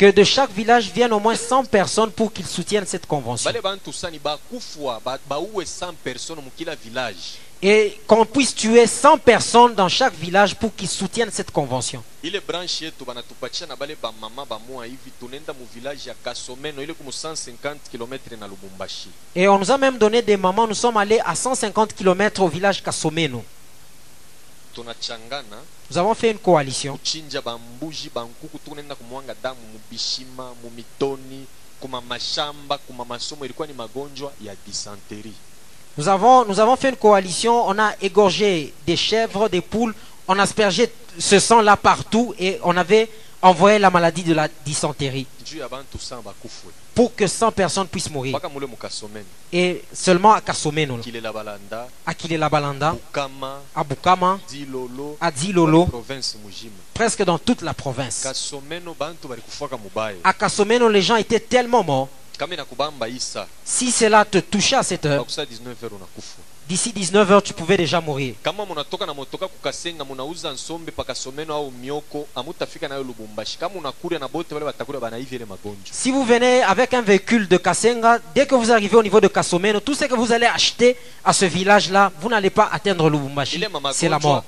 Banasa mukila mukini mutoke au moins 100 personnes bende basoutenir ile convention Que de chaque village viennent au moins 100 personnes pour qu'ils soutiennent cette convention. bale bantu sani bakufwa ba- bauwe 100 personnes mukila village Et qu'on puisse tuer 100 personnes dans chaque village pour qu'ils soutiennent cette convention. ile branche yetu banatupatisha na bale bamama bamoa hivi tunaenda mu village ya kasomeno ile kumu 150 km na lubumbashi Et on nous a même donné des mamans. Nous sommes allés à 150 km au village Kasomeno. Nous avons fait une coalition. Nous avons, nous avons fait une coalition. On a égorgé des chèvres, des poules. On aspergeait ce sang-là partout et on avait envoyé la maladie de la dysenterie pour que 100 personnes puissent mourir. Et seulement à Kasomeno, à Kilela Balanda, bukama. À Bukama, dilolo à Dilolo, presque dans toute la province. À Kasomeno, les gens étaient tellement morts. Si cela te touchait à cette heure, bakusa 19 heures unakufa d'ici 19 heures, tu pouvais déjà mourir. kama munatoka na motoka kukasenga munauza nsombe pakasomeno au mioko amutafika nayo lubumbashi kama unakuria na bote wale batakuria banaivi ile magonjwa Si vous venez avec un véhicule de Kasenga, dès que vous arrivez au niveau de Kasomeno, tout ce que vous allez acheter à ce village-là, vous n'allez pas atteindre Lubumbashi. C'est la mort.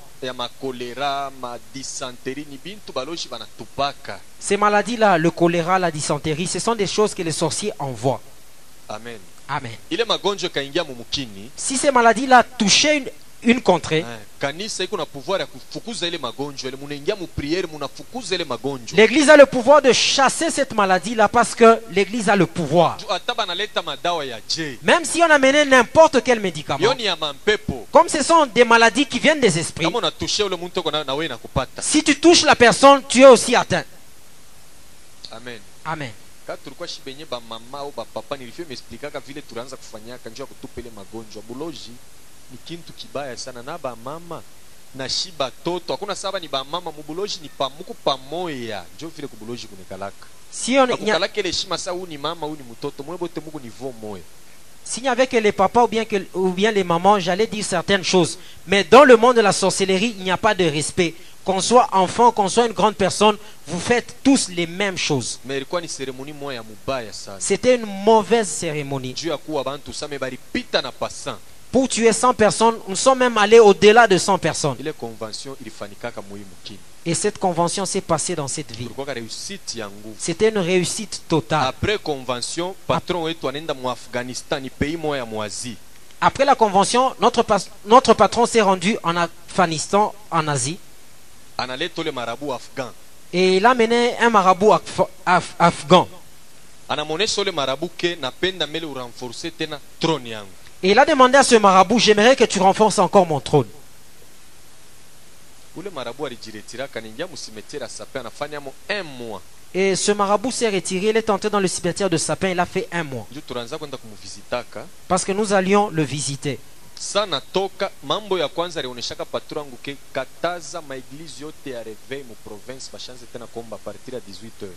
Ces maladies-là, le choléra, la dysenterie, ce sont des choses que les sorciers envoient. amen Amen. Si ces maladies-là touchaient une, une contrée, l'église a le pouvoir de chasser cette maladie-là parce que l'église a le pouvoir. Même si on amenait n'importe quel médicament, comme ce sont des maladies qui viennent des esprits, si tu touches la personne, tu es aussi atteint. amen Amen. Kati tulikuwa shi benye bamama au bapapa nilifio imesplikaka vile tulianza kufanyaka njuu ya kutupa ile magonjwa. Buloji ni kintu kibaya sana. Na bamama na shi batoto hakuna saba ni bamama mubuloji ni pamuku pamoya njo vile kubuloji kunikalaka Si on, il n'y a- akukalaka ile heshima sa huu ni mama huu ni mtoto. Mwe bote muku nivo moya. S'il n'y avait que les papas ou bien, que, ou bien les mamans, j'allais dire certaines choses. Mais dans le monde de la sorcellerie, il n'y a pas de respect. Qu'on soit enfant, qu'on soit une grande personne, vous faites tous les mêmes choses. C'était une mauvaise cérémonie. Pour tuer 100 personnes, nous sommes même allés au-delà de 100 personnes. Et cette convention s'est passée dans cette ville. C'était une réussite totale. après convention patron afghanistan ni pays Après la convention, notre patron s'est rendu en Afghanistan, en Asie, analeta ule marabu afghan et il a mené un marabout af- af- afghan. Et il a demandé à ce marabout, j'aimerais que tu renforces encore mon trône. Et ce marabout s'est retiré, il est entré dans le cimetière de Sapin, il a fait un mois. kumuvizitaka Parce que nous allions le visiter. Sa toka mambo ya kwanza alionyeshaka patro yangu ke kataza maeglize yote ya reveil mu province bashanze tena kuomba ya 18 heures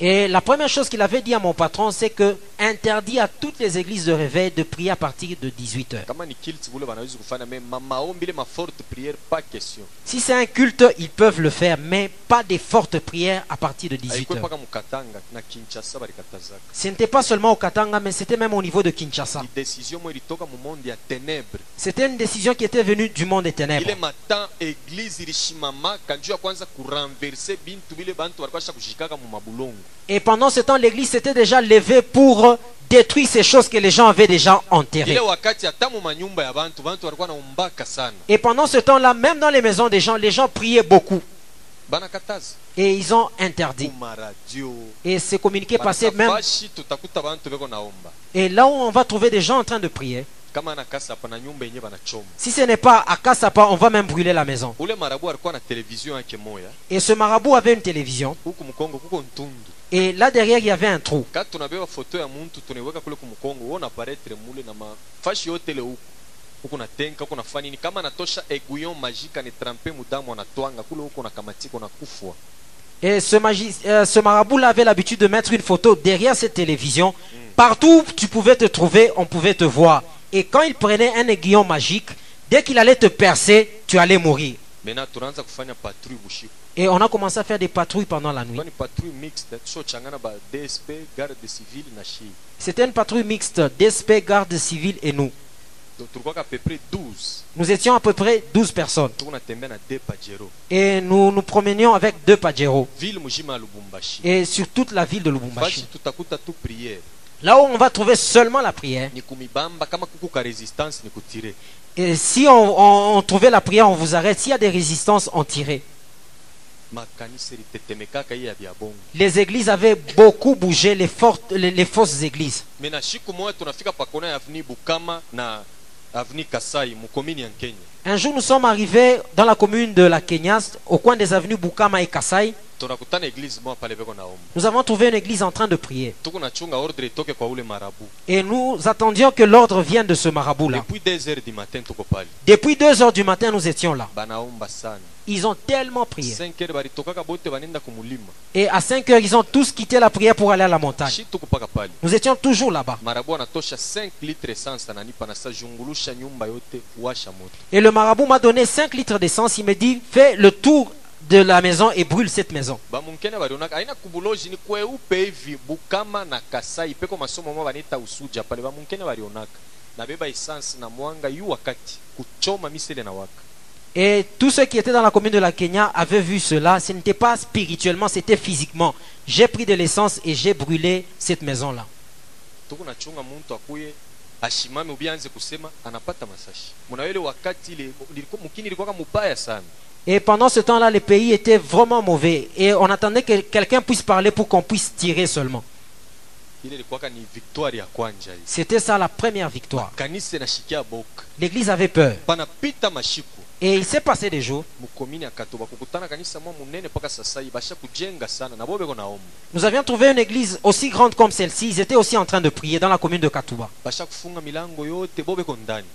Et la première chose qu'il avait dit à mon patron, c'est que interdit à toutes les églises de réveil de prier à partir de 18 heures. kama ni kilti bule banawezi kufanya me ma- maombi ile maforte priere pas question Si c'est un culte, ils peuvent le faire, mais pas des fortes prières à partir de 18 aikwe heures. mpaka mukatanga na kinshasa balikatazaka Ce n'était pas seulement au Katanga, mais c'était même au niveau de Kinshasa. C'était une décision qui était venue du monde des ténèbres. Et pendant ce temps, l'église s'était déjà levée pour détruire ces choses que les gens avaient déjà enterrées. Et pendant ce temps-là, même dans les maisons des gens, les gens priaient beaucoup. Et ils ont interdit. Et ces communiqués passaient même. Et là où on va trouver des gens en train de prier, si ce n'est pas à Kassapa, on va même brûler la maison. Et ce marabout avait une télévision. Et là derrière, il y avait un trou. Et ce, magi- euh, ce marabout-là avait l'habitude de mettre une photo derrière cette télévision. Partout où tu pouvais te trouver, on pouvait te voir. Et quand il prenait un aiguillon magique, dès qu'il allait te percer, tu allais mourir. Et on a commencé à faire des patrouilles pendant la nuit. dsp C'était une patrouille mixte d'espèces, garde civile et nous. donc tulikuwaka à peu près 12 Nous étions à peu près 12 personnes. Et nous nous promenions avec deux Pajero. Et sur toute la ville de Lubumbashi. Là où on va trouver seulement la prière. Et si on, on- on trouvait la prière, on vous arrête. S'il y a des résistances, on tirait. Les églises avaient beaucoup bougé, les, fortes, les, les fausses églises. Un jour, nous sommes arrivés dans la commune de la Kenya, au coin des avenues Bukama et Kasai. Nous avons trouvé une église en train de prier. Et nous attendions que l'ordre vienne de ce marabout-là. depuis 2 heures du matin tuko pale Depuis deux heures du matin, nous étions là. Ils ont tellement prié. 5 heures balitokaka bote banenda kumulima Et à 5 heures, ils ont tous quitté la prière pour aller à la montagne. Nous étions toujours là-bas. marabu anatosha 5 litre essence ananipa na sa jungulusha nyumba yote washa moto Et le marabout m'a donné 5 litres d'essence. Il me dit, fais le tour de la maison et brûle cette maison. Et tous ceux qui étaient dans la commune de la Kenya avaient vu cela. Ce n'était pas spirituellement, c'était physiquement. J'ai pris de l'essence et j'ai brûlé cette maison-là. Kusema anapata masashi wakati ile ilikuwa mubaya sana Et pendant ce temps-là, les pays étaient vraiment mauvais. Et on attendait que quelqu'un puisse parler pour qu'on puisse tirer seulement. C'était ça la première victoire. L'église avait peur. Et il s'est passé des jours. Nous avions trouvé une église aussi grande comme celle-ci. Ils étaient aussi en train de prier dans la commune de Katouba.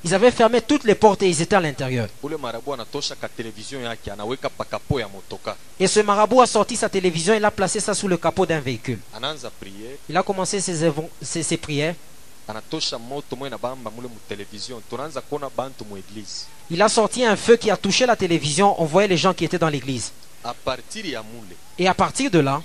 Ils avaient fermé toutes les portes et ils étaient à l'intérieur. Et ce marabout a sorti sa télévision, il a placé ça sous le capot d'un véhicule. Il a commencé ses- ses prières. Anatosha moto mwe na bamba mule mu television tunaanza kuona bantu mu eglise Il a sorti un feu qui a touché la télévision. On voyait les gens qui étaient dans l'église. a partir ya mule Et à partir de là,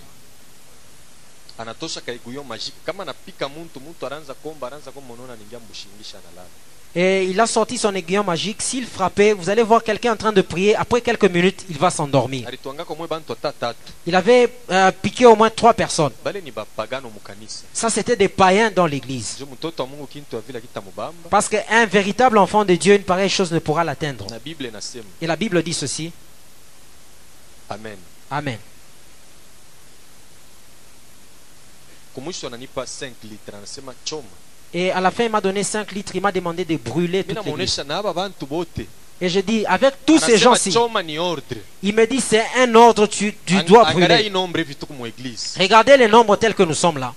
anatosha kaiguyo majiki kama anapika muntu muntu anaanza komba anaanza komba unaona ningia mbushingisha analala et il a sorti son aiguillon magique. S'il frappait, vous allez voir quelqu'un en train de prier. Après quelques minutes, il va s'endormir. Il avait euh, piqué au moins trois personnes. Ça, c'était des païens dans l'église. Parce qu'un véritable enfant de Dieu, une pareille chose ne pourra l'atteindre. Et la Bible dit ceci. amen Amen. Kumwisho ananipa 5 litre anasema choma Et à la fin, il m'a donné 5 litres. Il m'a demandé de brûler toute l'église. Et je dis, avec tous ces gens-ci, il me dit, c'est un ordre, tu, dois brûler. Regardez les nombres tels que nous sommes là.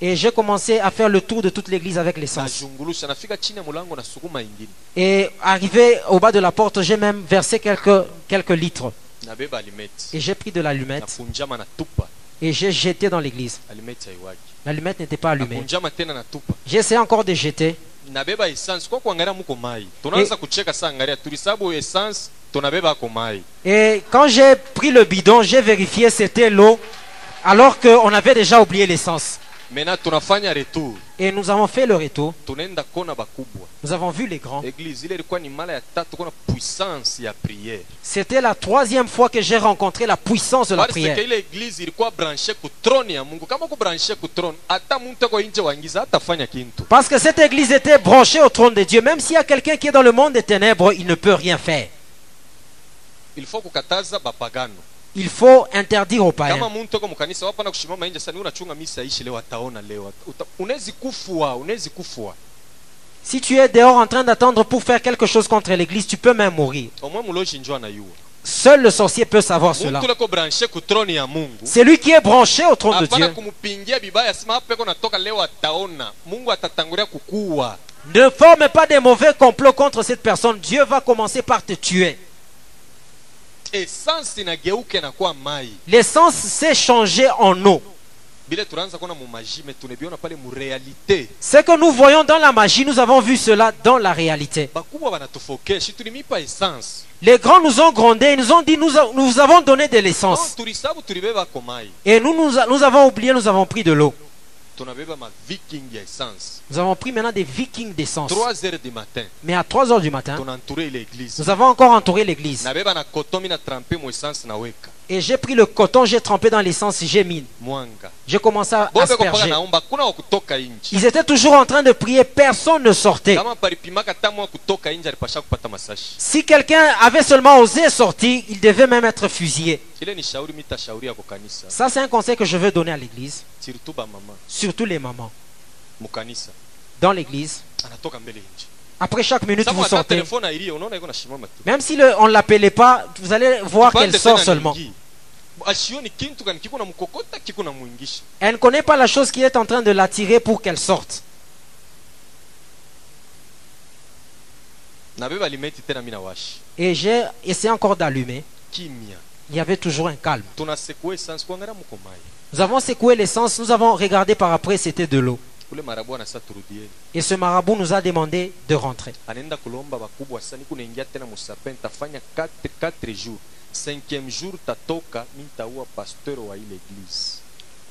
Et j'ai commencé à faire le tour de toute l'église avec l'essence. Et arrivé au bas de la porte, j'ai même versé quelques, quelques litres. Et j'ai pris de l'allumette et j'ai jeté dans l'église. L'allumette n'était pas allumée. essayé encore de jeter. mai Et quand j'ai pris le bidon, j'ai vérifié c'était l'eau, alors qu'on avait déjà oublié l'essence. Mena tunafanya retour Et nous avons fait le retour. tunaenda kona bakubwa Nous avons vu les grands. eglise ile ilikuwa ni mara ya tatu kuna puissance ya C'était la troisième fois que j'ai rencontré la puissance de la parce prière. que ile eglise ilikuwa branche ku trone ya mungu kama ku branche ku trone hata muntu ako nje wangiza hatafanya kintu Parce que cette église était branchée au trône de Dieu. Même s'il y a quelqu'un qui est dans le monde des ténèbres, il ne peut rien faire. il faut kukataza bapagano Il faut interdire aux kama païens. muntu ako mukanisa wapana kushimama nje sasa unachunga misa ishi leo ataona leo Uta- unawezi kufua unawezi kufua Si tu es dehors en train d'attendre pour faire quelque chose contre l'église, tu peux même mourir. anayua Seul le sorcier peut savoir cela. C'est lui qui est branché au trône de Dieu. Ne forme pas des mauvais complots contre cette personne. Dieu va commencer par te tuer. L'essence s'est changée en eau. Ce que nous voyons dans la magie, nous avons vu cela dans la réalité. Les grands nous ont grondés, ils nous ont dit, nous, nous avons donné de l'essence. Et nous, nous avons oublié, nous avons pris de l'eau. Nous avons pris maintenant des vikings d'essence. 3 heures du matin Mais à 3 heures du matin, nous avons encore entouré l'église. Et j'ai pris le coton, j'ai trempé dans l'essence, j'ai mis. J'ai commencé à asperger. Ils étaient toujours en train de prier, personne ne sortait. Si quelqu'un avait seulement osé sortir, il devait même être fusillé. Ça, c'est un conseil que je veux donner à l'église, surtout les mamans. Dans l'église, après chaque minute, vous sortez. Même si le- on ne l'appelait pas, vous allez voir qu'elle sort seulement. Elle ne connaît pas la chose qui est en train de l'attirer pour qu'elle sorte. Et j'ai essayé encore d'allumer. Il y avait toujours un calme. Nous avons secoué l'essence, nous avons regardé par après, c'était de l'eau. Et ce marabout nous a demandé de rentrer. anaenda kulomba bakubwa sasa niku naingia tena musapin tafanya 4 4 jours cinquième jour tatoka mi nitaua pasteur wa ile église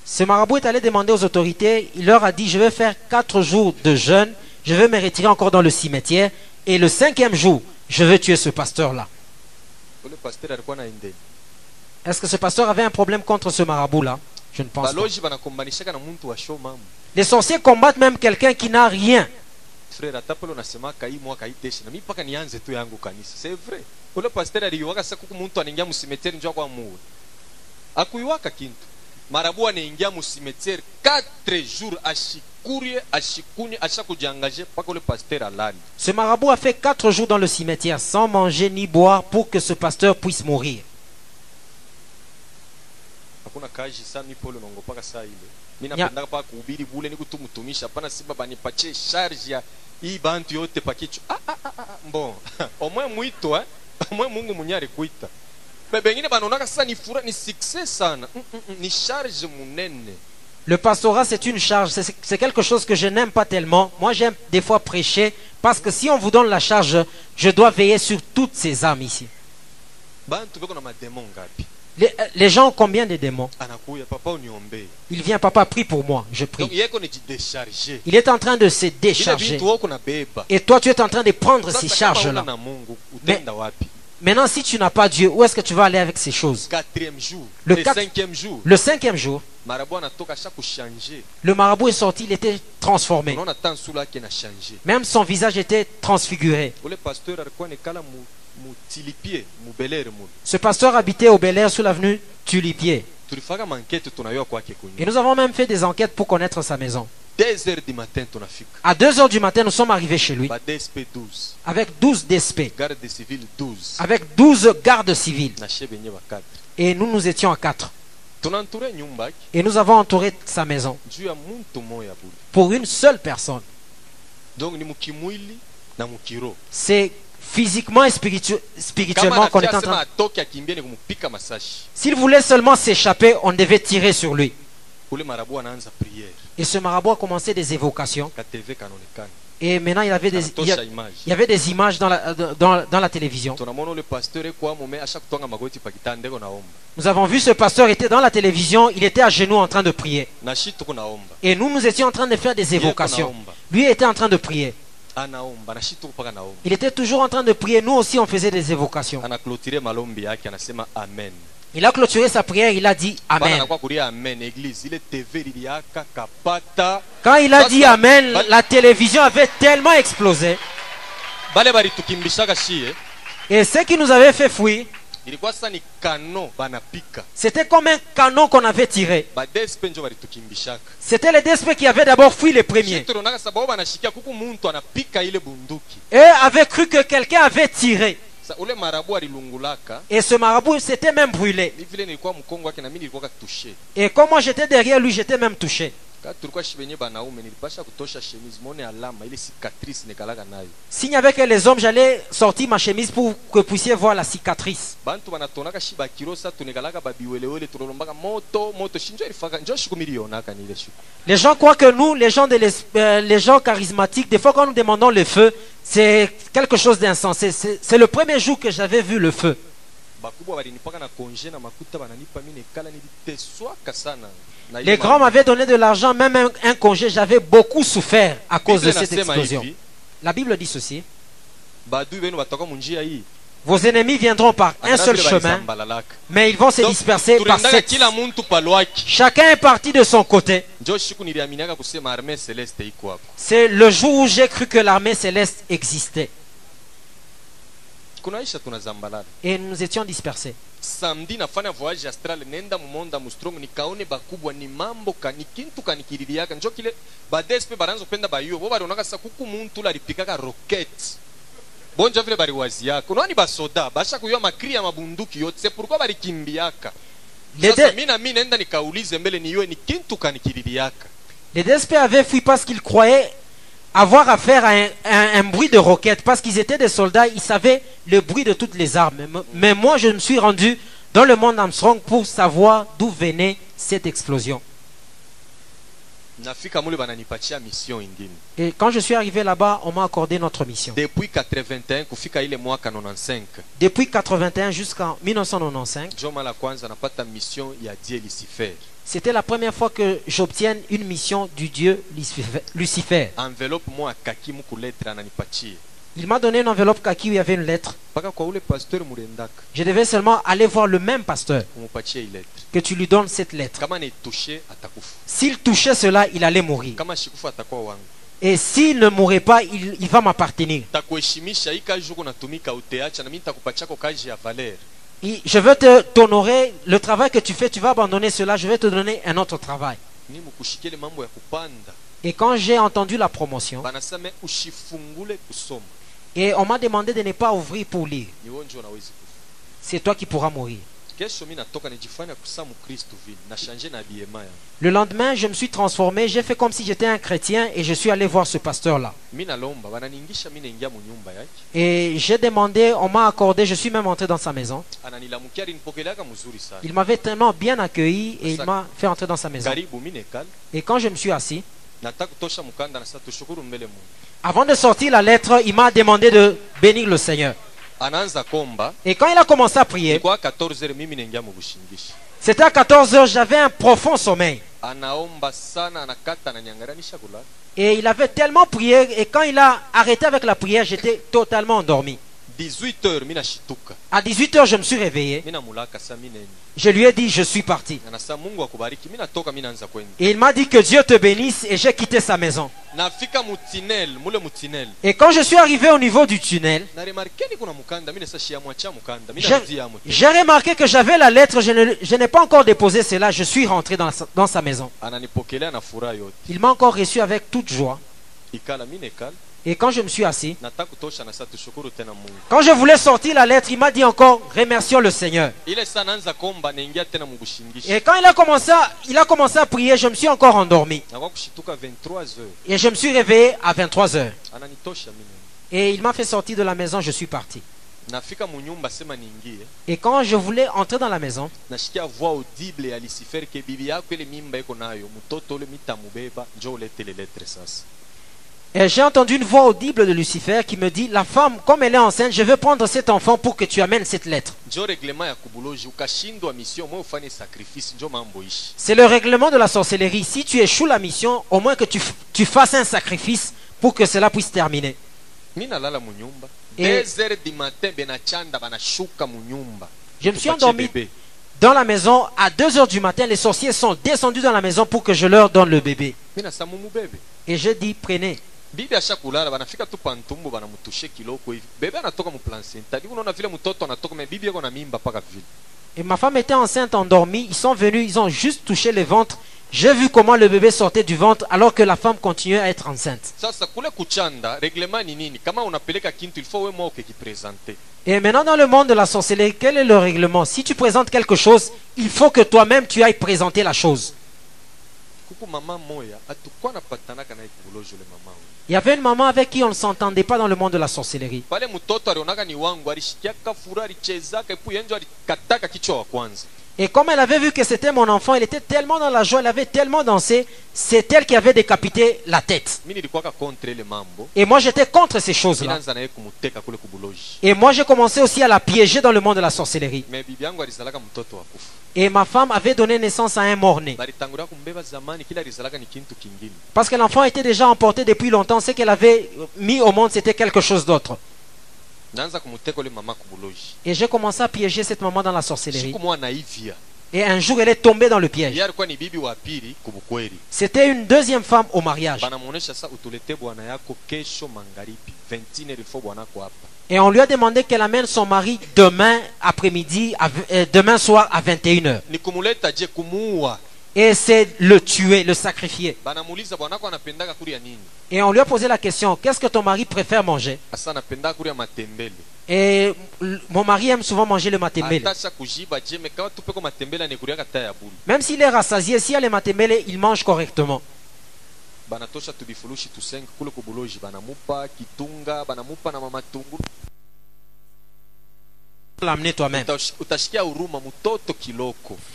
Ce marabout est allé demander aux autorités, il leur a dit, je vais faire quatre jours de jeûne, je vais me retirer encore dans le cimetière, et le cinquième jour, je vais tuer ce pasteur-là. Est-ce que ce pasteur avait un problème contre ce marabout-là? Je ne pense pas. Les sorciers combattent même quelqu'un qui n'a rien. frere hata pale unasemaka hii mwaka haiteshi na mi mpaka nianze tu yangu kanisa c'est vrai. Ule pasteur aliiwaka sasa kuku muntu anaingia musimeteri njoo kwa muwe akuiwaka kintu marabu anaingia musimeteri 4 jours ashikurie ashikunywe ashakujangaje mpaka ule pasteur alali Ce marabout a fait quatre jours dans le cimetière sans manger ni boire pour que ce pasteur puisse mourir. hakuna kazi saa mi pole unaongopaka saa ile mi Nya- napendaka paka kuhubiri bule ni kutumutumisha hapana siba banipatie charge ya hii bantu yote pakichwa ah, ah, ah, ah, bon <laughs> omwe mwito eh? <laughs> omwe mungu mwenye alikuita Be- bengine banaonaka sasa ni fura ni success sana mm, mm, mm, ni charge munene Le pastorat, c'est une charge. C'est c'est quelque chose que je n'aime pas tellement. Moi, j'aime des fois prêcher parce que si on vous donne la charge, je dois veiller sur toutes ces âmes ici. Ngapi Les, les gens ont combien de démons Il vient, papa, prie pour moi. Je prie. Il est en train de se décharger. Et toi, tu es en train de prendre ces charges-là. Maintenant, si tu n'as pas Dieu, où est-ce que tu vas aller avec ces choses? Le le quatre- cinquième jour Le cinquième jour, marabout est sorti, il était transformé. Même son visage était transfiguré. Ce pasteur habitait au Bel Air sous l'avenue Tulipier. Et nous avons même fait des enquêtes pour connaître sa maison. 2 heures du matin tunafika. À 2 heures du matin, nous sommes arrivés chez lui. Ba dsp 12 avec 12 DSP, garde civile 12 avec 12 gardes civils. na she benye ba 4 Et nous, nous étions à 4. tunaentoure nyumba yake. Et nous avons entouré sa maison. Pour une seule personne. C'est physiquement et spiritu- spirituellement qu'on est en train. masashi S'il voulait seulement s'échapper, on devait tirer sur lui. Et ce marabout a commencé des évocations. Et maintenant, il avait des, il y a- il y avait des images dans la, dans, dans la télévision. Nous avons vu ce pasteur était dans la télévision, il était à genoux en train de prier. Et nous, nous étions en train de faire des évocations. Lui était en train de prier. Il était toujours en train de prier. Nous aussi, on faisait des évocations. Il a clôturé sa prière, il a dit Amen. Quand il a dit Amen, la télévision avait tellement explosé. Et ce qui nous avait fait fuir, c'était comme un canon qu'on avait tiré. C'était les DSP qui avaient d'abord fui les premiers. Eux avaient cru que quelqu'un avait tiré. Et ce marabout s'était même brûlé. Et comme moi j'étais derrière lui, j'étais même touché. Avait que les hommes, j'allais sortir ma chemise pour que vous puissiez voir la cicatrice. Les gens croient que nous, les gens, de l'es- euh, les gens charismatiques, des fois quand nous demandons le feu, c'est quelque chose d'insensé. C'est le premier jour que j'avais vu le feu. Les grands m'avaient donné de l'argent, même un, un congé. J'avais beaucoup souffert à cause de cette explosion. La Bible dit ceci. Vos ennemis viendront par un seul chemin, mais ils vont se disperser par sept. Chacun est parti de son côté. C'est le jour où j'ai cru que l'armée céleste existait. Kunaisha Et nous étions dispersés. samedi nafanya voyage astral nenda mumonda mustrong nikaone bakubwa ni mambo ka ni kintu kanikililiaka njo kile badespe baranza kupenda bayuo bo balionaka sasa kuku muntu ula alipikaka roket bonjo vile baliwaziaka unaona ni basoda basha kuyua makri ya mabunduki yote. Se pourquoi balikimbiaka Les, sasa mi na mi nenda nikaulize mbele niwe ni kintu kanikililiaka les DSP avaient fui parce qu'ils croyaient avoir affaire à un, bruit de roquette. Parce qu'ils étaient des soldats, ils savaient le bruit de toutes les armes. Mais- moi, je me suis rendu dans le monde Armstrong pour savoir d'où venait cette explosion. Et quand je suis arrivé là-bas, on m'a accordé notre mission. depuis 81 kufika ile mwaka 95 Depuis 81 jusqu'en 1995, c'était la première fois que j'obtienne une mission du dieu Lucifer- Il m'a donné une enveloppe kaki où il y avait une lettre. Je devais seulement aller voir le même pasteur, que tu lui donnes cette lettre. S'il touchait cela, il allait mourir. Et s'il ne mourrait pas, il, il va m'appartenir. Je veux te t'honorer. Le travail que tu fais, tu vas abandonner cela. Je vais te donner un autre travail. Et quand j'ai entendu la promotion, et on m'a demandé de ne pas ouvrir pour lire, c'est toi qui pourras mourir. Le lendemain, je me suis transformé. J'ai fait comme si j'étais un chrétien et je suis allé voir ce pasteur-là. Et j'ai demandé, on m'a accordé, je suis même entré dans sa maison. Il m'avait tellement bien accueilli et il m'a fait entrer dans sa maison. Et quand je me suis assis, avant de sortir la lettre, il m'a demandé de bénir le Seigneur. Et quand il a commencé à prier, kwa 14 mimi naingia mubushingishi c'était à 14 heures, j'avais un profond sommeil. Et il avait tellement prié, et quand il a arrêté avec la prière, j'étais totalement endormi. 18 heures mi nashituka À 18 heures, je me suis réveillé. Je lui ai dit, je suis parti. Et il m'a dit que Dieu te bénisse, et j'ai quitté sa maison. Et quand je suis arrivé au niveau du tunnel, j'ai remarqué que j'avais la lettre, je n'ai pas encore déposé cela, je suis rentré dans, sa- dans sa maison. Il m'a encore reçu avec toute joie. Et quand je me suis assis, quand je voulais sortir la lettre, il m'a dit encore, remercions le Seigneur. Et quand il a commencé à, il a commencé à prier, je me suis encore endormi. nakwa kushituka 23 heures Et je me suis réveillé à 23 heures. Et il m'a fait sortir de la maison, je suis parti. Et quand je voulais entrer dans la maison, et j'ai entendu une voix audible de Lucifer qui me dit, la femme, comme elle est enceinte, je veux prendre cet enfant pour que tu amènes cette lettre. C'est le règlement de la sorcellerie. Si tu échoues la mission, au moins que tu, tu fasses un sacrifice pour que cela puisse terminer. mi nalala munyumba. 2 heures du matin benachanda banashuka munyumba Je me suis endormi dans la maison. À 2 heures du matin, les sorciers sont descendus dans la maison pour que je leur donne le bébé. Et je dis, prenez. Bibi ashakulala banafika tu pantumbu banamutushe kiloko hivi bebe anatoka muplansenta hivi unaona vile mtoto anatoka me bibi yako na mimba paka vile Et ma femme était enceinte, endormie. Ils sont venus, ils ont juste touché le ventre. J'ai vu comment le bébé sortait du ventre alors que la femme continuait à être enceinte. Et maintenant, dans le monde de la sorcellerie, quel est le règlement? Si tu présentes quelque chose, il faut que toi-même tu ailles présenter la chose. Il y avait une maman avec qui on ne s'entendait pas dans le monde de la sorcellerie. Et comme elle avait vu que c'était mon enfant, elle était tellement dans la joie, elle avait tellement dansé, c'est elle qui avait décapité la tête. Et moi, j'étais contre ces choses-là. Et moi, j'ai commencé aussi à la piéger dans le monde de la sorcellerie. Et ma femme avait donné naissance à un mort-né. Parce que l'enfant était déjà emporté depuis longtemps. Ce qu'elle avait mis au monde, c'était quelque chose d'autre. naanza kumuteka ule mama kubuloji Et j'ai commencé à piéger cette maman dans la sorcellerie. Et un jour, elle est tombée dans le piège. C'était une deuxième femme au mariage. banamuonesha sa utulete bwana yako kesho magharibi 21 ilifo bwanako hapa Et on lui a demandé qu'elle amène son mari demain après-midi, euh, demain soir à 21h. Et c'est le tuer, le sacrifier. Et on lui a posé la question, qu'est-ce que ton mari préfère manger? Et mon mari aime souvent manger le matembele. Même s'il est rassasié, s'il y a le matembele, il mange correctement. banatosha tubifurushi tusenga kule kubuloji banamupa kitunga banamupa na mamatungulu L'amener toi-même.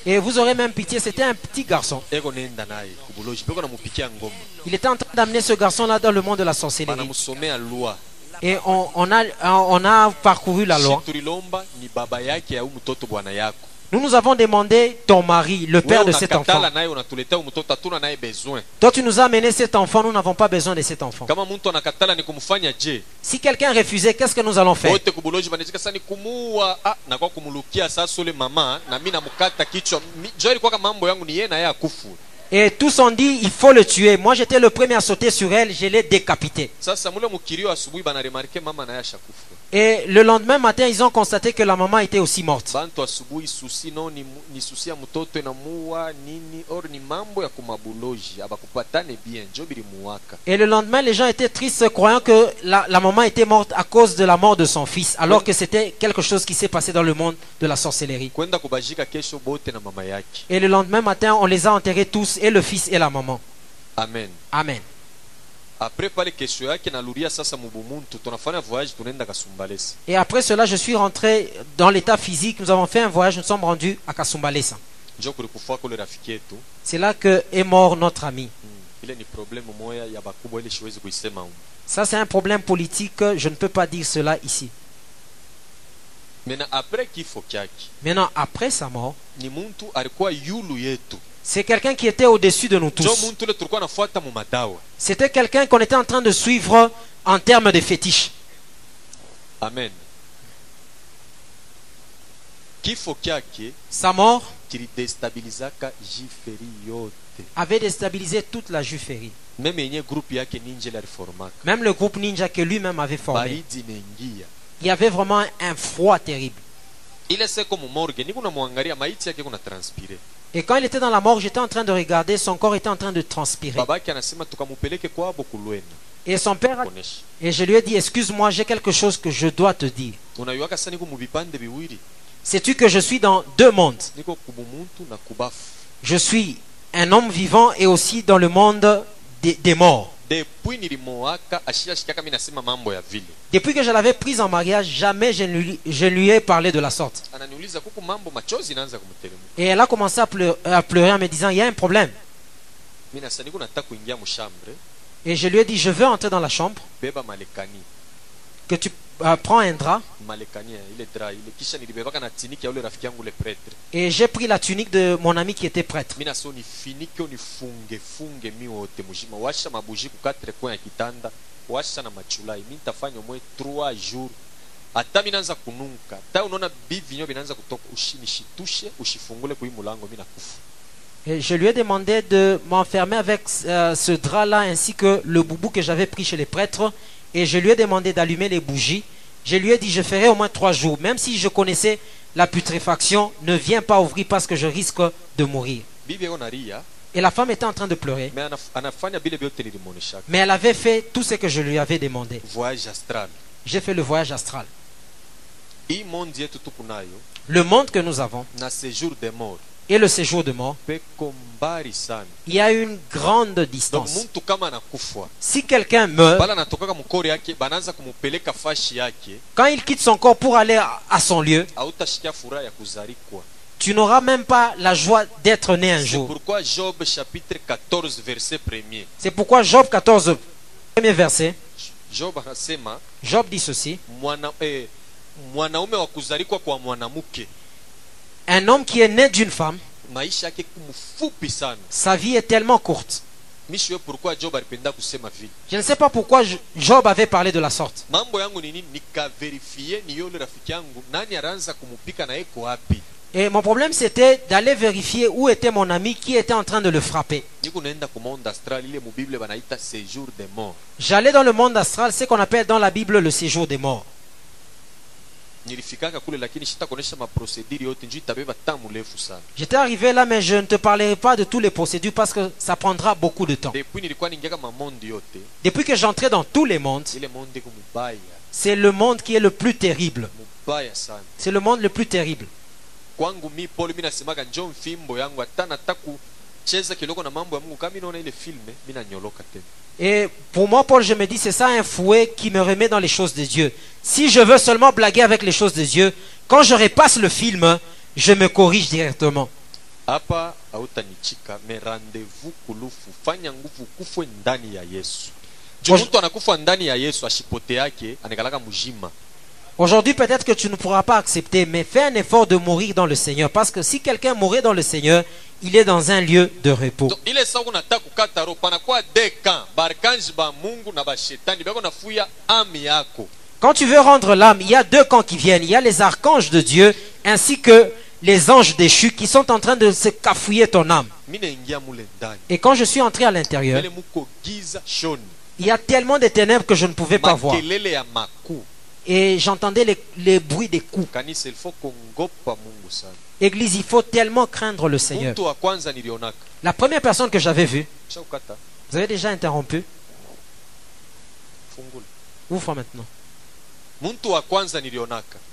Et vous aurez même pitié, c'était un petit garçon. Il était en train d'amener ce garçon-là dans le monde de la sorcellerie. Et on, on a, on a parcouru la loi. Nous nous avons demandé ton mari, le père de cet enfant. Toi, tu nous as amené cet enfant, nous n'avons pas besoin de cet enfant. Si quelqu'un refusait, qu'est-ce que nous allons faire? Et tous ont dit, il faut le tuer. Moi, j'étais le premier à sauter sur elle, je l'ai décapité. Et le lendemain matin, ils ont constaté que la maman était aussi morte. Et le lendemain, les gens étaient tristes, croyant que la, la maman était morte à cause de la mort de son fils, alors que c'était quelque chose qui s'est passé dans le monde de la sorcellerie. Et le lendemain matin, on les a enterrés tous, et le fils et la maman. amen Amen. apres pale kesho yake naluria sasa mubumuntu tunafanya voyage tunaenda kasumbalesa Et après cela, je suis rentré dans l'état physique. Nous avons fait un voyage, nous sommes rendus à Kasumbalesa. njo kulikufa kule rafiki yetu C'est là que est mort notre ami. hmm. ile ni problemu moya ya bakubwa ile siwezi kuisema humu Ça, c'est un problème politique. Je ne peux pas dire cela ici. kifo kyake Maintenant, après sa mort, ni muntu alikuwa yulu yetu c'est quelqu'un qui était au-dessus de nous tous. C'était quelqu'un qu'on était en train de suivre en termes de fétiche. amen Sa mort avait déstabilisé toute la aliformaka Même le groupe ninja que lui-même avait formé. Il y avait vraiment un froid terrible. Et quand il était dans la mort, j'étais en train de regarder, son corps était en train de transpirer. Et son père, a- et je lui ai dit, excuse-moi, j'ai quelque chose que je dois te dire. Sais-tu que je suis dans deux mondes? Je suis un homme vivant et aussi dans le monde des, des morts. Depuis que je l'avais prise en mariage, jamais je ne lui, je ne lui ai parlé de la sorte. Et elle a commencé à pleurer, à pleurer en me disant, il y a un problème. Et je lui ai dit, je veux entrer dans la chambre, que tu euh, prends un drap. Et j'ai pris la tunique de mon ami qui était prêtre. mi nasa unifinike unifunge funge mi wote mujima washa mabuji kukatre coin ya kitanda washa na machulai mi nitafanya mwe 3 jours hata mi naanza kununka hata unaona bivinyo vinaanza kutoka ushi- nishitushe ushifungule kui mulango mi nakufa Et je lui ai demandé de m'enfermer avec euh, ce drap-là ainsi que le boubou que j'avais pris chez les prêtres. Et je lui ai demandé d'allumer les bougies. Je lui ai dit, je ferai au moins trois jours. Même si je connaissais la putréfaction, ne viens pas ouvrir parce que je risque de mourir. naria Et la femme était en train de pleurer. Mais elle avait fait tout ce que je lui avais demandé. voyage astral J'ai fait le voyage astral. Le monde que nous avons et le séjour de mort, il y a une grande distance. Si quelqu'un meurt, quand il quitte son corps pour aller à- son lieu, tu n'auras même pas la joie d'être né un c'est jour. pourquoi job chapitre 14 verset premier C'est pourquoi Job 14, premier verset, job Job dit ceci. Un homme qui est né d'une femme, sa vie est tellement courte. Je ne sais pas pourquoi Jo- Job avait parlé de la sorte. Et mon problème, c'était d'aller vérifier où était mon ami qui était en train de le frapper. J'allais dans le monde astral, ce qu'on appelle dans la Bible le séjour des morts. J'étais arrivé là, mais je ne te parlerai pas de toutes les procédures parce que ça prendra beaucoup de temps. depuis que j'entrais dans tous les mondes, c'est le monde qui est le plus terrible. C'est le monde le plus terrible. Na mambo ya mungu kama ile filme nanyoloka tena Et pour moi, Paul, je me dis, c'est ça un fouet qui me remet dans les choses de Dieu. Si je veux seulement blaguer avec les choses de Dieu, quand je repasse le film, je me corrige directement. hapa hautanichika me rendez-vous kulufu fanya nguvu kufwe ndani ya yesu juu Moi, je- mtu anakufa ndani ya yesu ashipote yake anakalaka mujima Aujourd'hui, peut-être que tu ne pourras pas accepter, mais fais un effort de mourir dans le Seigneur. Parce que si quelqu'un mourait dans le Seigneur, il est dans un lieu de repos. Quand tu veux rendre l'âme, il y a deux camps qui viennent. Il y a les archanges de Dieu ainsi que les anges déchus qui sont en train de se cafouiller ton âme. Et quand je suis entré à l'intérieur, il y a tellement de ténèbres que je ne pouvais pas voir. Et j'entendais les, les bruits des coups. Église, il faut tellement craindre le Seigneur. La première personne que j'avais vue, vous avez déjà interrompu, ouvre maintenant.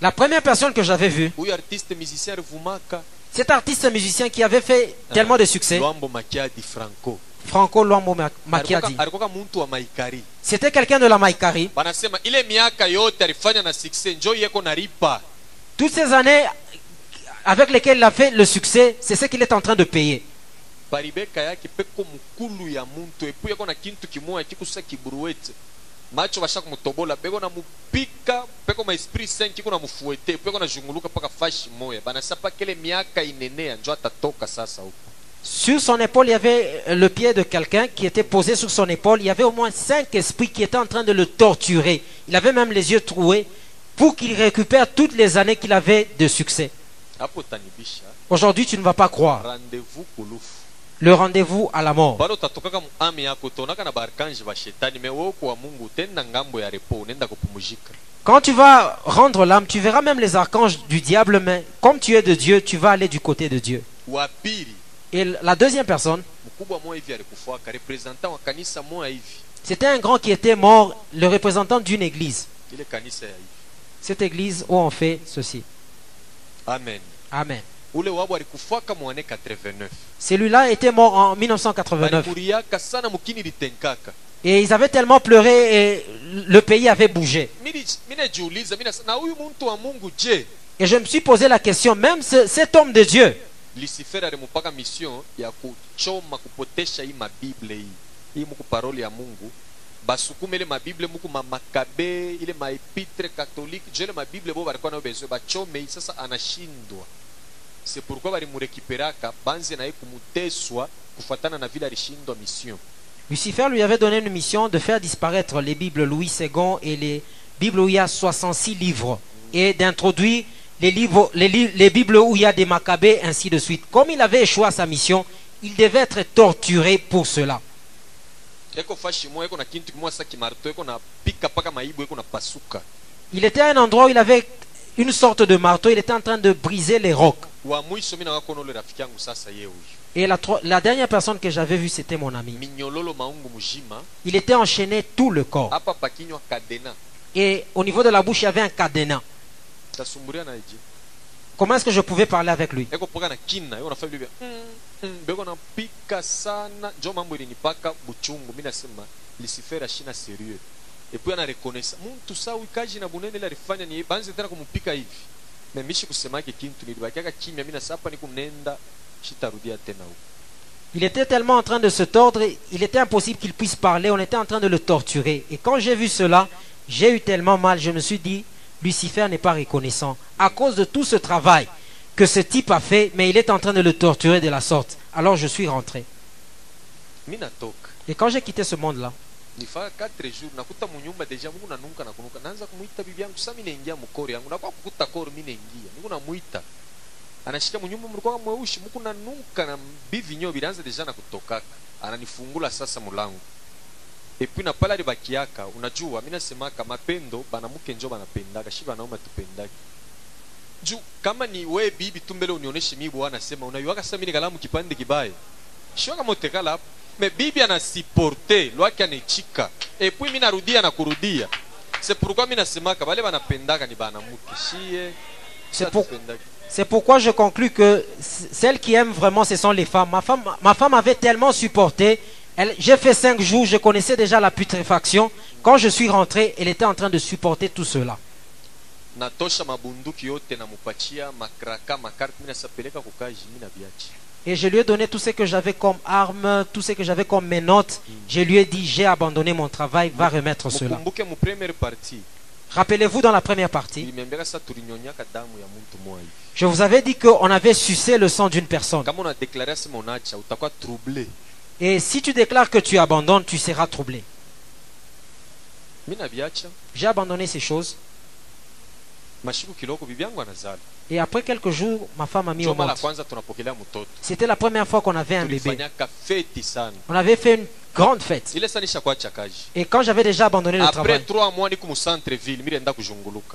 La première personne que j'avais vue, cet artiste musicien qui avait fait tellement de succès, franco Luambo Ma- Makiadi. Mtu wa maikari C'était quelqu'un de la Maïkari. banasema ile miaka yote alifanya na succès njo yeko naripa Toutes ces années avec lesquelles il a fait le succès, c'est ce qu'il est en train de payer. baribeka yake peko mukulu ya muntu epu yeko na kintu kimoya kikusa kiburuwete macho bashaka mutobola beko na mupika peko ma esprit saint kiko na mufuete peko na junguluka paka fashi moya banasa paka ile miaka inenea njo atatoka sasa huko Sur son épaule, il y avait le pied de quelqu'un qui était posé sur son épaule. Il y avait au moins cinq esprits qui étaient en train de le torturer. Il avait même les yeux troués pour qu'il récupère toutes les années qu'il avait de succès. Aujourd'hui, tu ne vas pas croire. Le rendez-vous à la mort. Quand tu vas rendre l'âme, tu verras même les archanges du diable, mais comme tu es de Dieu, tu vas aller du côté de Dieu. Et la deuxième personne, c'était un grand qui était mort, le représentant d'une église. Cette église où on fait ceci. amen Amen. ule wabo alikufuaka mwane 89 Celui-là était mort en 1989. balimuriaka sana mukini litenkaka Et ils avaient tellement pleuré et le pays avait bougé. Et je me suis posé la question, même ce- cet homme de Dieu, lucifer alimupaka mission ya kuchoma kupotesha hii mabible hii. Hii muku parole ya mungu. Basukume ile mabible muku mamakabe ile maepitre katolike. Jo ile mabible bo balikuwa nayo bezwe bachome hii. Sasa anashindwa. C'est pourquoi balimurekiperaka banze naye kumuteswa kufatana na vile alishindwa mission. Lucifer lui avait donné une mission de faire disparaître les Bibles Louis II et les Bibles où il y a 66 livres et d'introduire les, livres, les, les Bibles où il y a des Maccabées, ainsi de suite. Comme il avait échoué à sa mission, il devait être torturé pour cela. Il était à un endroit où il avait une sorte de marteau, il était en train de briser les rocs. Et la, la dernière personne que j'avais vue, c'était mon ami. Il était enchaîné tout le corps. Et au niveau de la bouche, il y avait un cadenas. Na Comment est-ce que je pouvais parler avec lui? Na mm, mm, ashina serieux epuis anarekonesa muntu sa wikaji na bunene ile alifanya ni banze tena kumupika hivi. Me mishi kusemake kintu nilibakiaka kimya mi nasapa ni kunenda shitarudia tena huko. Il était tellement en train de se tordre, il était impossible qu'il puisse parler, on était en train de le torturer. Et quand j'ai vu cela, j'ai eu tellement mal, je me suis dit, Lucifer n'est pas reconnaissant. À cause de tout ce travail que ce type a fait, mais il est en train de le torturer de la sorte. Alors je suis rentré. Et quand j'ai quitté ce monde-là, nifaa 4 jours nakuta munyumba deja mungu nanuka na kunuka naanza kumuita bibi yangu sa mi naingia mukori yangu nakuwa kukuta koro mi naingia niku namwita anashika munyumba mlikuwa mweushi muku nanuka na bivinyo bilianza deja na kutokaka ananifungula sasa mulangu epi na pale alibakiaka unajua mi nasemaka mapendo banamuke njo banapendaka shi banaume tupendaki juu kama ni we bibi tu mbele unioneshe mi bwana sema unaiwaka sasa mimi nikalamu kipande kibaya? Shiwaka motekala hapo me bibi anasiporte lwake anechika epui mi narudia na kurudia c'est pourquoi mi nasemaka bale banapendaka ni banamuke shie C'est sa pour- tupendaki. c'est pourquoi je conclus que celles qui aiment vraiment, ce sont les femmes. Ma femme, ma femme avait tellement supporté. J'ai fait cinq jours, je connaissais déjà la putréfaction. Quand je suis rentré, elle était en train de supporter tout cela. Et je lui ai donné tout ce que j'avais comme armes, tout ce que j'avais comme mes notes. Je lui ai dit, j'ai abandonné mon travail, va remettre cela. Rappelez-vous dans la première partie, je vous avais dit qu'on avait sucé le sang d'une personne. Et si tu déclares que tu abandonnes, tu seras troublé. J'ai abandonné ces choses. Et après quelques jours, ma femme a mis au monde. C'était la première fois qu'on avait un bébé. On avait fait une grande fête. Et quand j'avais déjà abandonné le après travail,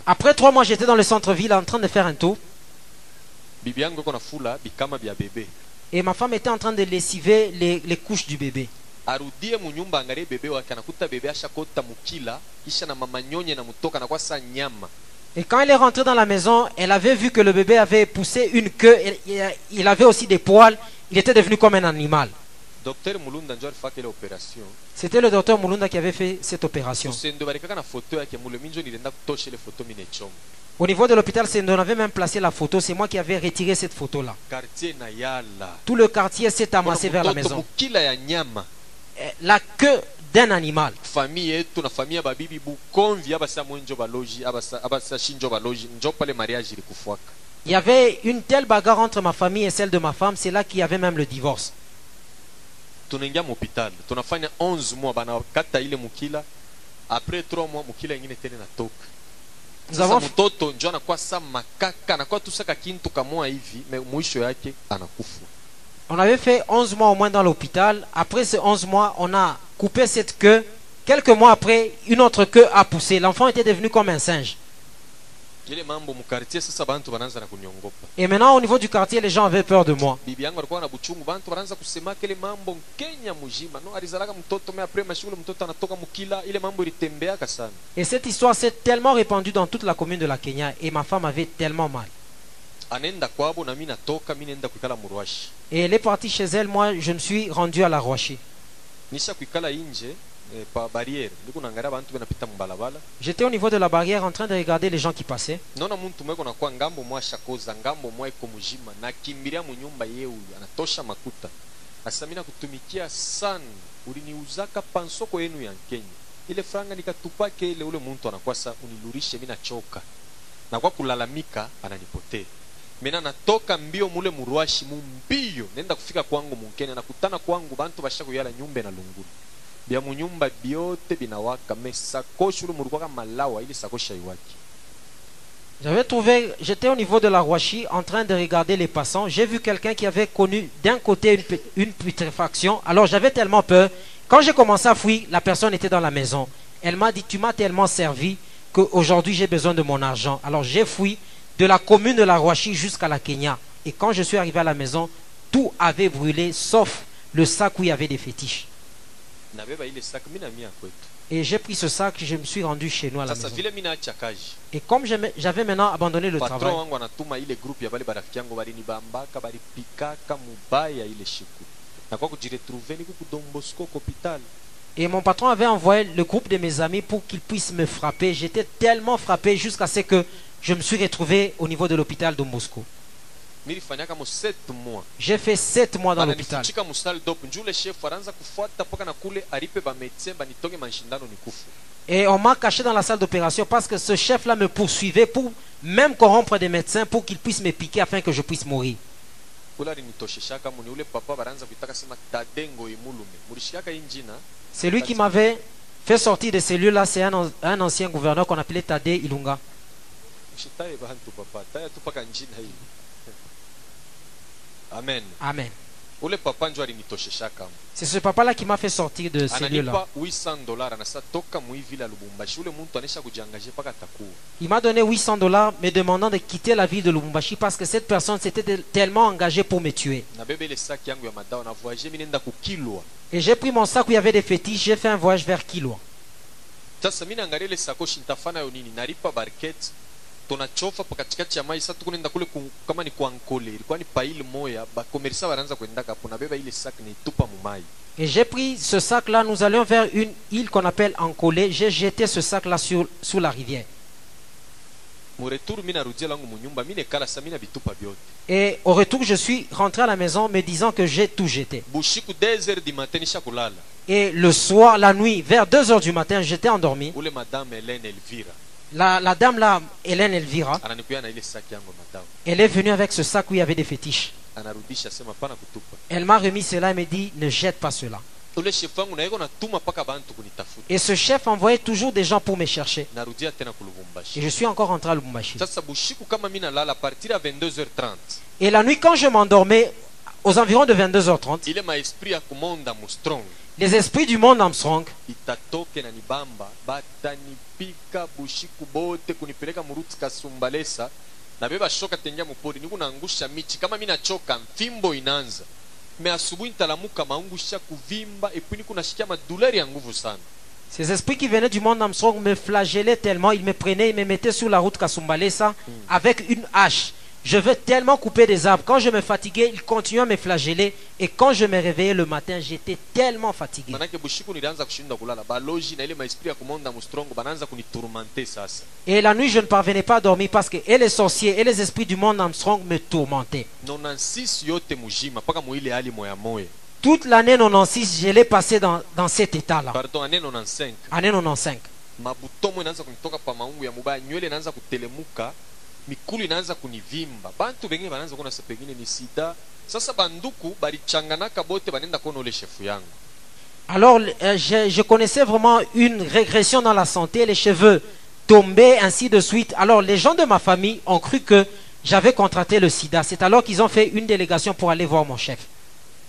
après trois mois, j'étais dans le centre-ville en train de faire un tour. Et ma femme était en train de lessiver les, les couches du bébé. arudie munyumba angalie bebe wake anakuta bebe ashakota mukila kisha na mama nyonye na mutoka anakuwa sa nyama Et quand elle est rentrée dans la maison, elle avait vu que le bébé avait poussé une queue. et Il avait aussi des poils. Il était devenu comme un animal. C'était le docteur Mulunda qui avait fait cette opération. Au niveau de l'hôpital on avait même placé la photo. C'est moi qui avais retiré cette photo-là. Tout le quartier s'est amassé vers la maison. Eh, La queue d'un animal. Il y avait une telle bagarre entre ma famille et celle de ma femme. C'est là qu'il y avait même le divorce. Tunaingia muhopital tunafanya 11 mois banakata ile mukila après 3 mois mukila ingine tena natoka Nous sasa avons, mtoto njo anakuwa sa makaka anakuwa tusaka kintu kamoa hivi me mwisho yake anakufa on avait fait 11 mois au moins dans l'hôpital. Après ces 11 mois, on a coupé cette queue. Quelques mois après, une autre queue a poussé. L'enfant était devenu comme un singe. Et maintenant, au niveau du quartier, les gens avaient peur de moi. Et cette histoire s'est tellement répandue dans toute la commune de la Kenya. Et ma femme avait tellement mal. Et elle est partie chez elle. Moi, je me suis rendu à la Rocher. J'étais au niveau de la barrière en train de regarder les gens qui passaient. ile franga ule muntu unilurishe mi nachoka kulalamika ananipotea. Mina natoka mbio mule murwashi mumbio nenda kufika kwangu nakutana kwangu bantu na J'avais trouvé, j'étais au niveau de la Roachie en train de regarder les passants. J'ai vu quelqu'un qui avait connu d'un côté une, put- une putréfaction. Alors j'avais tellement peur. Quand j'ai commencé à fuir, la personne était dans la maison. Elle m'a dit, tu m'as tellement servi qu'aujourd'hui j'ai besoin de mon argent. Alors j'ai fui de la commune de la Roachie jusqu'à la Kenya. Et quand je suis arrivé à la maison, tout avait brûlé sauf le sac où il y avait des fétiches. Et j'ai pris ce sac, je me suis rendu chez nous à la maison. Et comme j'avais maintenant abandonné le travail, Et mon patron avait envoyé le groupe de mes amis pour qu'ils puissent me frapper. J'étais tellement frappé jusqu'à ce que je me suis retrouvé au niveau de l'hôpital de Moscou. milifanyaka mo 7 mois J'ai fait sept mois dans l'hôpital. Et on m'a caché dans la salle d'opération parce que ce chef-là me poursuivait pour même corrompre des médecins pour qu'ils puissent me piquer afin que je puisse mourir. C'est lui qui m'avait fait sortir de ces lieux-là. C'est un, un ancien gouverneur qu'on appelait Tade Ilunga. mshitaye bantu papa taya tu paka njina hii amen. C'est ce papa-là qui m'a fait sortir de ces lieux-là. ananipa 800 dollars anasa toka muivile ya lubumbashi. Ule muntu anesha kujiangaje mpaka takuwa Il m'a donné 800 dollars me demandant de quitter la ville de Lubumbashi parce que cette personne s'était tel- tellement engagée pour me tuer. Et j'ai pris mon sac où il y avait des fétiches, j'ai fait un voyage vers Kilwa. Ya mai sa kule ku, kama ni ilikuwa ni paile moya kuendaka hapo nabeba ile mumai Et j'ai pris ce sac-là, nous allions vers une île qu'on appelle Ancolé. J'ai jeté ce sac-là sur, sous la rivière. Et au retour, je suis rentré à la maison me disant que j'ai tout jeté. bushiku 2 heures du matin nisha kulala Et le soir, la nuit, vers 2 heures du matin, j'étais endormi. La, la dame là, Hélène Elvira, elle est venue avec ce sac où il y avait des fétiches. Elle m'a remis cela et me dit ne jette pas cela. Et ce chef envoyait toujours des gens pour me chercher. Et je suis encore rentré à Lubumbashi. sasa bushiku kama mi nalala a partir ya 22h30 Et la nuit, quand je m'endormais, aux environs de 22h30, les esprits du monde Armstrong. Itatoke na nibamba batanipika bushiku bote kunipeleka muruti kasumbalesa. Nabeba shoka tengia mupori nikunangusha michi. Kama mi nachoka mfimbo inaanza me asubuhi ntalamuka maungusha kuvimba epui nikunashikia maduleri ya nguvu sana. Ces esprits qui venaient du monde Armstrong me flagellaient tellement, ils me prenaient, ils me mettaient sur la route Kasumbalesa avec une hache. Je veux tellement couper des arbres. Quand je me fatiguais, ils continuaient à me flageller. Et quand je me réveillais le matin, j'étais tellement fatigué. Et la nuit, je ne parvenais pas à dormir parce que et les sorciers et les esprits du monde Armstrong me tourmentaient. 96 yote mujima mpaka muile hali moya moya Toute l'année 96, je l'ai passé dans, dans cet état-là. pardon ane 95 Année 95. Mabutomo inaanza kunitoka pa maungu ya mubaya nywele inaanza kutelemuka mikulu inaanza kunivimba bantu bengine banaanza kuona sa pengine ni sida sasa banduku balichanganaka bote banenda kuona ule shefu yangu Alors, euh, je, je connaissais vraiment une régression dans la santé, les cheveux tombaient, ainsi de suite. Alors, les gens de ma famille ont cru que j'avais contracté le sida. C'est alors qu'ils ont fait une délégation pour aller voir mon chef.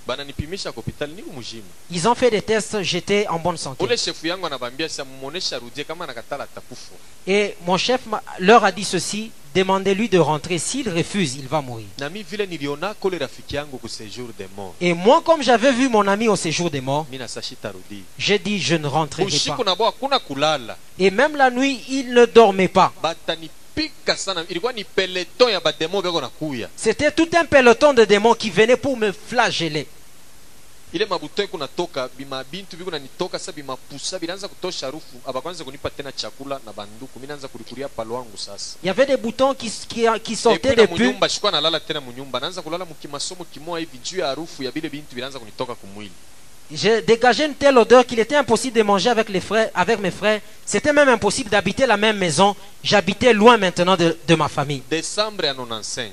bananipimisha kwa hospitali niko mujima Ils ont fait des tests, j'étais en bonne santé. ule yangu anabambia kama atakufa Et mon chef leur a dit ceci, demandez-lui de rentrer. S'il refuse, il va mourir. Et moi, comme j'avais vu mon ami au séjour des morts, j'ai dit, je ne rentrerai pas. Et même la nuit, il ne dormait pas. C'était tout un peloton de démons qui venaient pour me flageller. Ile mabuto iko natoka bima bintu biko nanitoka sasa bimapusa binaanza kutosha harufu abakwanza kunipa tena chakula na banduku mi naanza kulikulia palo wangu sasa Il y avait des boutons qui, qui, qui sortaient des pulls. munyumba shikuwa nalala tena munyumba naanza kulala mukimasomo kimoa hivi juu ya harufu ya bile bintu binaanza kunitoka kumwili J'ai dégagé une telle odeur qu'il était impossible de manger avec, les frères, avec mes frères. C'était même impossible d'habiter la même maison. J'habitais loin maintenant de, de ma famille. desambre ya 95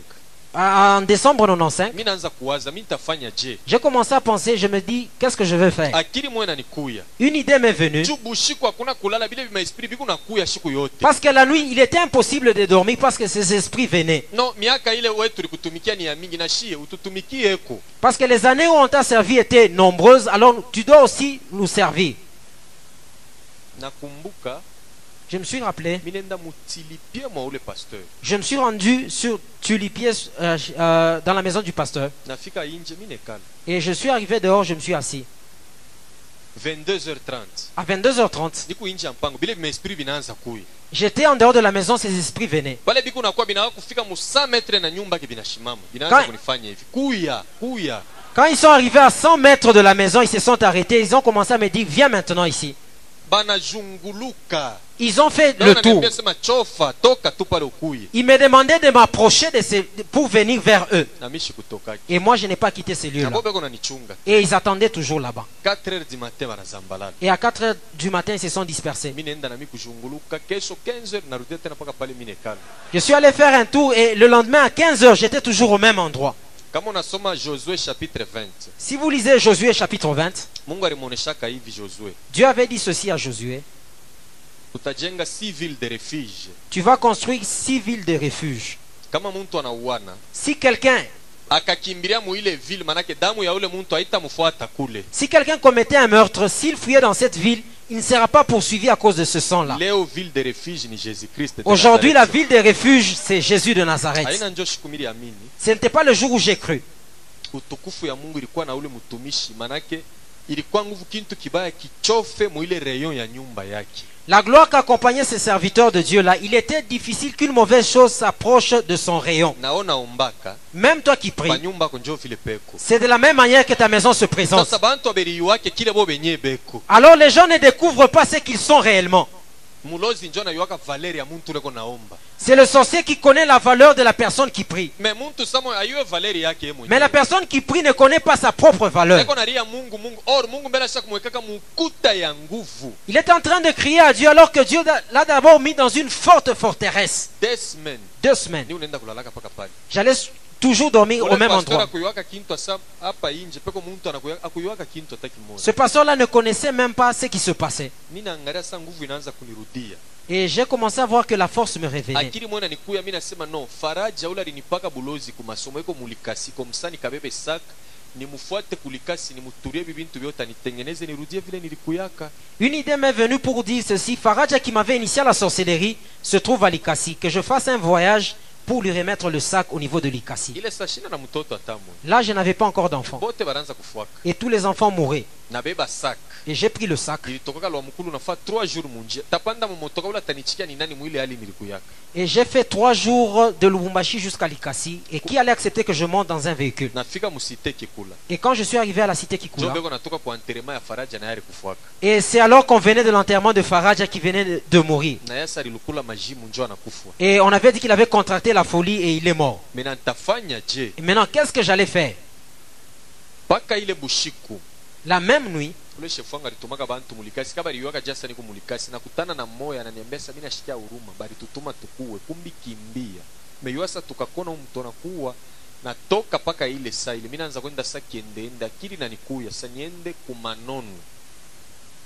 En décembre 95, mi naanza kuwaza mi nitafanya je? j'ai commencé à penser, je me dis, qu'est-ce que je vais faire? Une idée m'est venue. Parce que la nuit, il était impossible de dormir parce que ces esprits venaient. Parce que les années où on t'a servi étaient nombreuses, alors tu dois aussi nous servir. nakumbuka Je me suis rappelé, je me suis rendu sur Tulipier euh, euh, dans la maison du pasteur. Et je suis arrivé dehors, je me suis assis. 22h30 À 22h30, niku inje ya mpango bile bimaesprit binaanza kuya j'étais en dehors de la maison, ces esprits venaient. bale biku nakuwa binawaka kufika mu 100 metre na nyumba ke binashimama binaanza Ka- kunifanya hivi kuya kuya Quand ils sont arrivés à 100 mètres de la maison, ils se sont arrêtés. Ils ont commencé à me dire, viens maintenant ici. Ils ont fait le tour. Ils me demandaient de m'approcher de ces- pour venir vers eux. Et moi, je n'ai pas quitté ces lieux-là. nanichunga Et ils attendaient toujours là-bas. 4 heures du matin banazambalala Et à 4 heures du matin, ils se sont dispersés. mi nenda nami kuzhunguluka kesho 15 heures narudia tena mpaka pale mi nekala Je suis allé faire un tour et le lendemain à 15 heures, j'étais toujours au même endroit. Kama unasoma josue chapitre 20 Si vous lisez Josué chapitre 20, mungu alimwoneshaka hivi josue Dieu avait dit ceci à Josué. Tu vas construire six villes de refuge. Si quelqu'un si quelqu'un commettait un meurtre, s'il fuyait dans cette ville, il ne sera pas poursuivi à cause de ce sang-là. Aujourd'hui, la ville de refuge, c'est Jésus de Nazareth. Ce n'était pas le jour où j'ai cru. La gloire qu'accompagnait ces serviteurs de Dieu là, il était difficile qu'une mauvaise chose s'approche de son rayon. Même toi qui pries, c'est de la même manière que ta maison se présente. Alors les gens ne découvrent pas ce qu'ils sont réellement. C'est le sorcier qui connaît la valeur de la personne qui prie. Mais la personne qui prie ne connaît pas sa propre valeur. Il est en train de crier à Dieu alors que Dieu l'a d'abord mis dans une forte forteresse. semaines Deux semaines. J'allais toujours dormir au même endroit. Ce pasteur-là ne connaissait même pas ce qui se passait. Et j'ai commencé à voir que la force me nilikuyaka Une idée m'est venue pour dire ceci. Faradja qui m'avait initié à la sorcellerie se trouve à Likasi. Que je fasse un voyage pour lui remettre le sac au niveau de atamwe Là, je n'avais pas encore d'enfant. Et tous les enfants mouraient. Et j'ai pris le sac. nilitokaka lwa mukulu nafaa 3 jours munjia tapanda mumotoka ule atanichikia ni nani mwile hali nilikuyaka Et j'ai fait trois jours de Lubumbashi jusqu'à Likasi. Et qui allait accepter que je monte dans un véhicule? Et quand je suis arrivé à la cité Kikula, faraja et c'est alors qu'on venait de l'enterrement de Faradja qui venait de- mourir. Et on avait dit qu'il avait contracté la folie et il est mort. Et maintenant, qu'est-ce que j'allais faire? La même nuit, ule shefu wangu bantu mulikasi. Kaba jasa niko mulikasi. Nakutana na moya ananiambia sasa mimi nashikia huruma. Bali tutuma tukuwe kumbi kimbia. Meyuasa tukakona mtu anakuwa natoka paka ile saa ile. Mimi naanza kwenda sasa kiendeende akili na nikuya sasa niende kumanono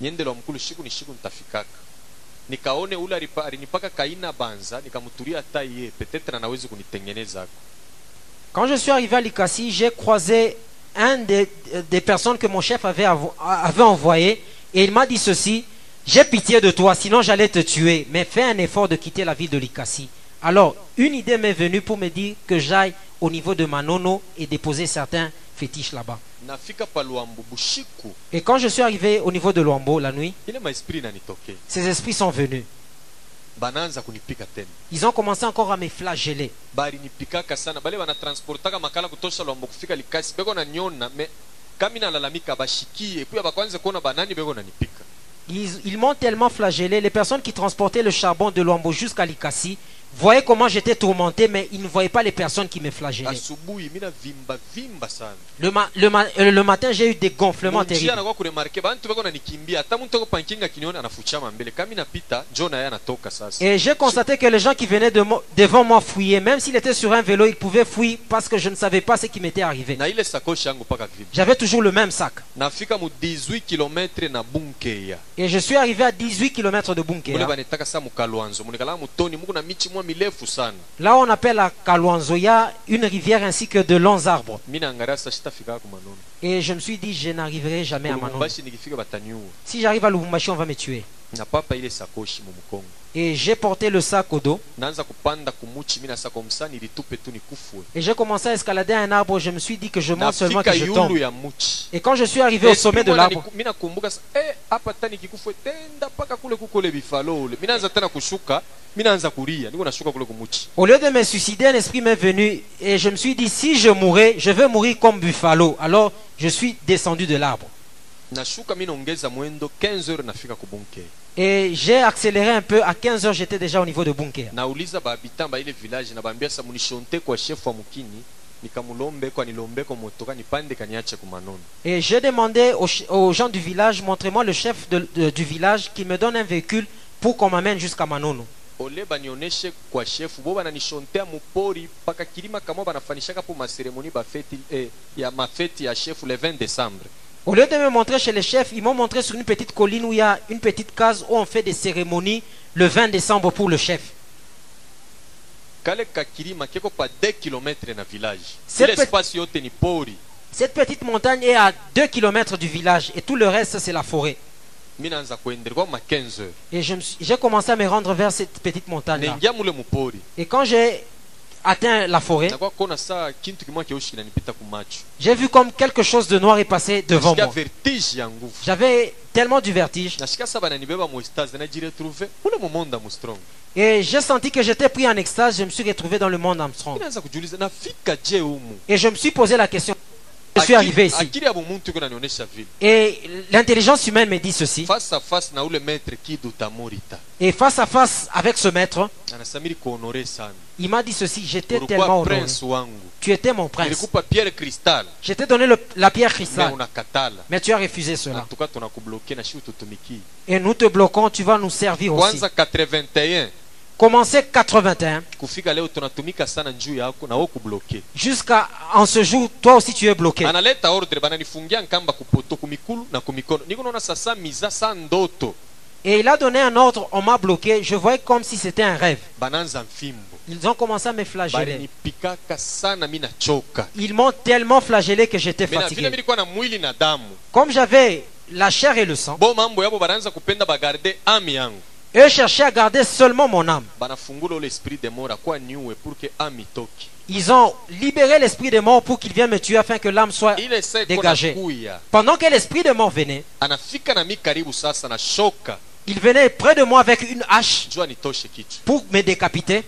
niende lwa mkulu. Shiku ni shiku nitafikaka. Nikaone ule alinipaka kaina banza nikamtulia hata yeye. Petetre anawezi kunitengeneza ako. Quand je suis arrivé à Likasi, j'ai croisé un des, des personnes que mon chef avait, avait envoyé. Et il m'a dit ceci J'ai pitié de toi, sinon j'allais te tuer. Mais fais un effort de quitter la ville de Likasi. Alors, une idée m'est venue pour me dire que j'aille au niveau de Manono et déposer certains fétiches là-bas. Et quand je suis arrivé au niveau de Luambo la nuit, ces esprits sont venus. Ils ont commencé encore à me flageller. ils m'ont tellement flagellé. Les personnes qui transportaient le charbon de Luambo jusqu'à Likasi voyaient comment j'étais tourmenté, mais ils ne voyaient pas les personnes qui me flagellaient. Le, ma- le ma- euh, le matin, j'ai eu des gonflements terribles. Et j'ai constaté que les gens qui venaient de mo- devant moi fuyaient. Même s'il était sur un vélo, ils pouvaient fuir parce que je ne savais pas ce qui m'était arrivé. J'avais toujours le même sac. nafika mu 18 km na bunkeya Et je suis arrivé à 18 km de mule Mirefu sana Là, on appelle à Kalwanzo, il y a une rivière ainsi que de longs arbres. Et je me suis dit, je n'arriverai jamais à Manon. Si j'arrive à Lubumbashi, on va me tuer. Et j'ai porté le sac au dos. Et j'ai commencé à escalader un arbre. Je me suis dit que je monte seulement que je tombe. Et quand je suis arrivé au sommet de l'arbre, eh, kumuchi au lieu de me suicider, un esprit m'est venu et je me suis dit, si je mourais, je vais mourir comme buffalo. Alors, je suis descendu de l'arbre. Et j'ai accéléré un peu. À 15 heures, j'étais déjà au niveau de Bunker. Et j'ai demandé aux, gens du village, montrez-moi le chef de- de- du village qui me donne un véhicule pour qu'on m'amène jusqu'à Manono. ole banioneshe kwa shefu bo bananishontea mupori mpaka kilima kama banafanishaka po maseremoni bafeti eh, ya mafeti ya shefu le 20 décembre Au lieu de me montrer chez les chefs, ils m'ont montré sur une petite colline où il y a une petite case où on fait des cérémonies le 20 décembre pour le chef. kale kakilima keko pa 2 km na village. Cette pe- Cette petite montagne est à 2 km du village et tout le reste c'est la forêt. mi naanza kuendele kwa ma 15 heures. Et j'ai commencé à me rendre vers cette petite mule mupori Et quand j'ai atteint la forêt, j'ai vu comme quelque chose de noir est passé devant moi. J'avais tellement du vertige et j'ai senti que j'étais pris en extase. Je me suis retrouvé dans le monde Armstrong. Et je me suis posé la question Je suis arrivé ici. Et l'intelligence humaine me dit ceci. Et face à face avec ce maître, il m'a dit ceci. J'étais tellement honoré. Tu étais mon prince. Je t'ai donné le- la pierre cristal. Mais tu as refusé cela. Et nous te bloquons, tu vas nous servir aussi. Kwanza 81 Commencez 81 kufika leo tunatumika sana njuu yako na wewe kubloke jusqu'à en ce jour, toi aussi tu es bloqué. Et il a donné un ordre, on m'a bloqué. Je voyais comme si c'était un rêve. Ils ont commencé à me flageller. Ils m'ont tellement flagellé que j'étais fatigué. Comme j'avais la chair et le sang, eux cherchaient à garder seulement mon âme. Ils ont libéré l'esprit de mort pour qu'il vienne me tuer afin que l'âme soit dégagée. Pendant que l'esprit de mort venait, il venait près de moi avec une hache pour me décapiter.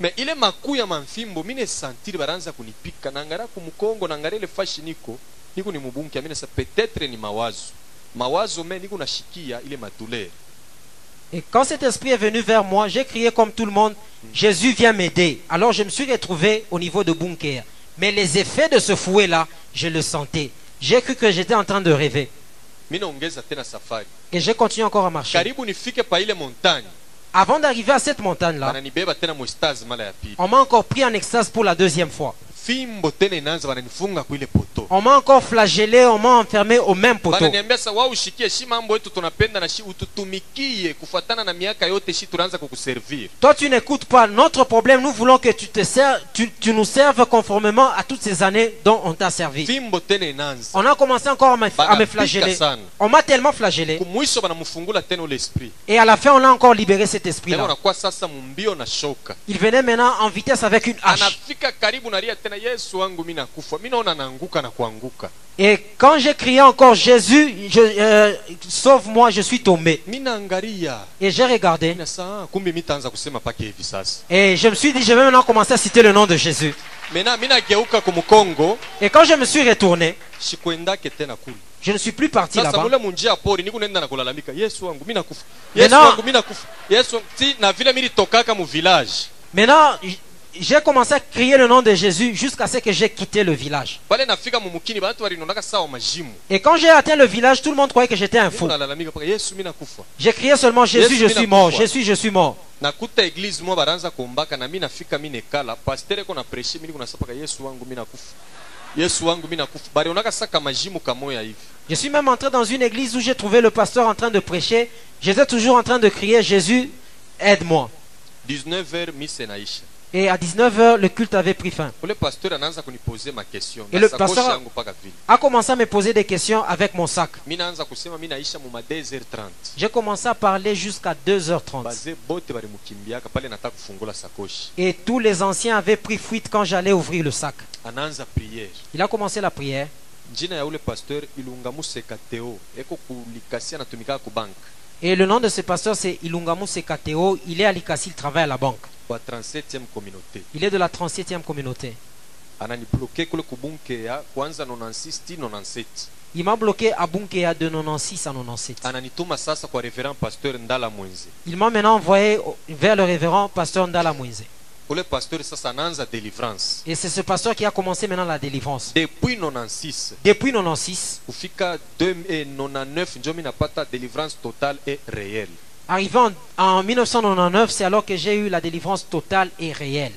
Me ile makuu ya mamfimbo mine santiri baranza kunipika nangara kumukongo nangara ile fashi niko niko ni mubunke amina sa petetre ni mawazo mawazo me niko nashikia ile madouleur Et quand cet esprit est venu vers moi, j'ai crié comme tout le monde, Jésus vient m'aider. Alors je me suis retrouvé au niveau de Bunker. Mais les effets de ce fouet-là, je le sentais. J'ai cru que j'étais en train de rêver. Et j'ai continué encore à marcher. Avant d'arriver à cette montagne-là, on m'a encore pris en extase pour la deuxième fois. On m'a encore flagellé, on m'a enfermé au même poteau. Toi, tu n'écoutes pas. Notre problème, nous voulons que tu, te sers, tu, tu nous serves conformément à toutes ces années dont on t'a servi. On a commencé encore à me, flageller. On m'a tellement flagellé. Et à la fin, on a encore libéré cet esprit-là. Il venait maintenant en vitesse avec une hache. Anafika karibu nalia tena yesu wangu mi nakufa. Mi naona naanguka na kuanguka. Et quand j'ai crié encore Jésus, je, euh, sauve-moi, je suis tombé. mi naangalia. Et j'ai regardé. kusema pake hivi sasa. Et je me suis dit, je vais maintenant commencer à citer le nom de Jésus. mena mi nageuka kumukongo Et quand je me suis retourné, shikwendake tena kule. je ne suis plus parti là-bas. Maintenant- j'ai commencé à crier le nom de Jésus jusqu'à ce que j'ai quitté le village. Et quand j'ai atteint le village, tout le monde croyait que j'étais un fou. J'ai crié seulement Jésus, je suis mort. Jésus, je suis mort. Je suis même entré dans une église où j'ai trouvé le pasteur en train de prêcher. J'étais toujours en train de crier Jésus, aide-moi. 19h mise naisha Et à 19h, le culte avait pris fin. Et le pasteur- A commencé à me poser des questions avec mon sac. mi naanza kusema mi naisha muma 2h30 J'ai commencé à parler jusqu'à 2h30. baze bote balimukimbiaka pale nataka kufungula sakoshi Et tous les anciens avaient pris fuite quand j'allais ouvrir le sac. Il a commencé la prière. Et le nom de ce pasteur, c'est Ilungamu Sekateo. Il est à Likasi, il travaille à la banque. Kwa 37e communauté. Il est de la 37e communauté. ananibloke kule kubunke ya kwanza 96 ti 97 Il m'a bloqué à Bunkea de 96 à 97. ananituma sasa kwa reverend pasteur ndala mwenze. Il m'a maintenant envoyé vers le révérend pasteur Ndala delivrance Et c'est ce pasteur qui a commencé maintenant la délivrance. depuis 96 Depuis 96, kufika 99 njo mi napata delivrance totale et réelle arrivant en 1999, c'est alors que j'ai eu la délivrance totale et réelle.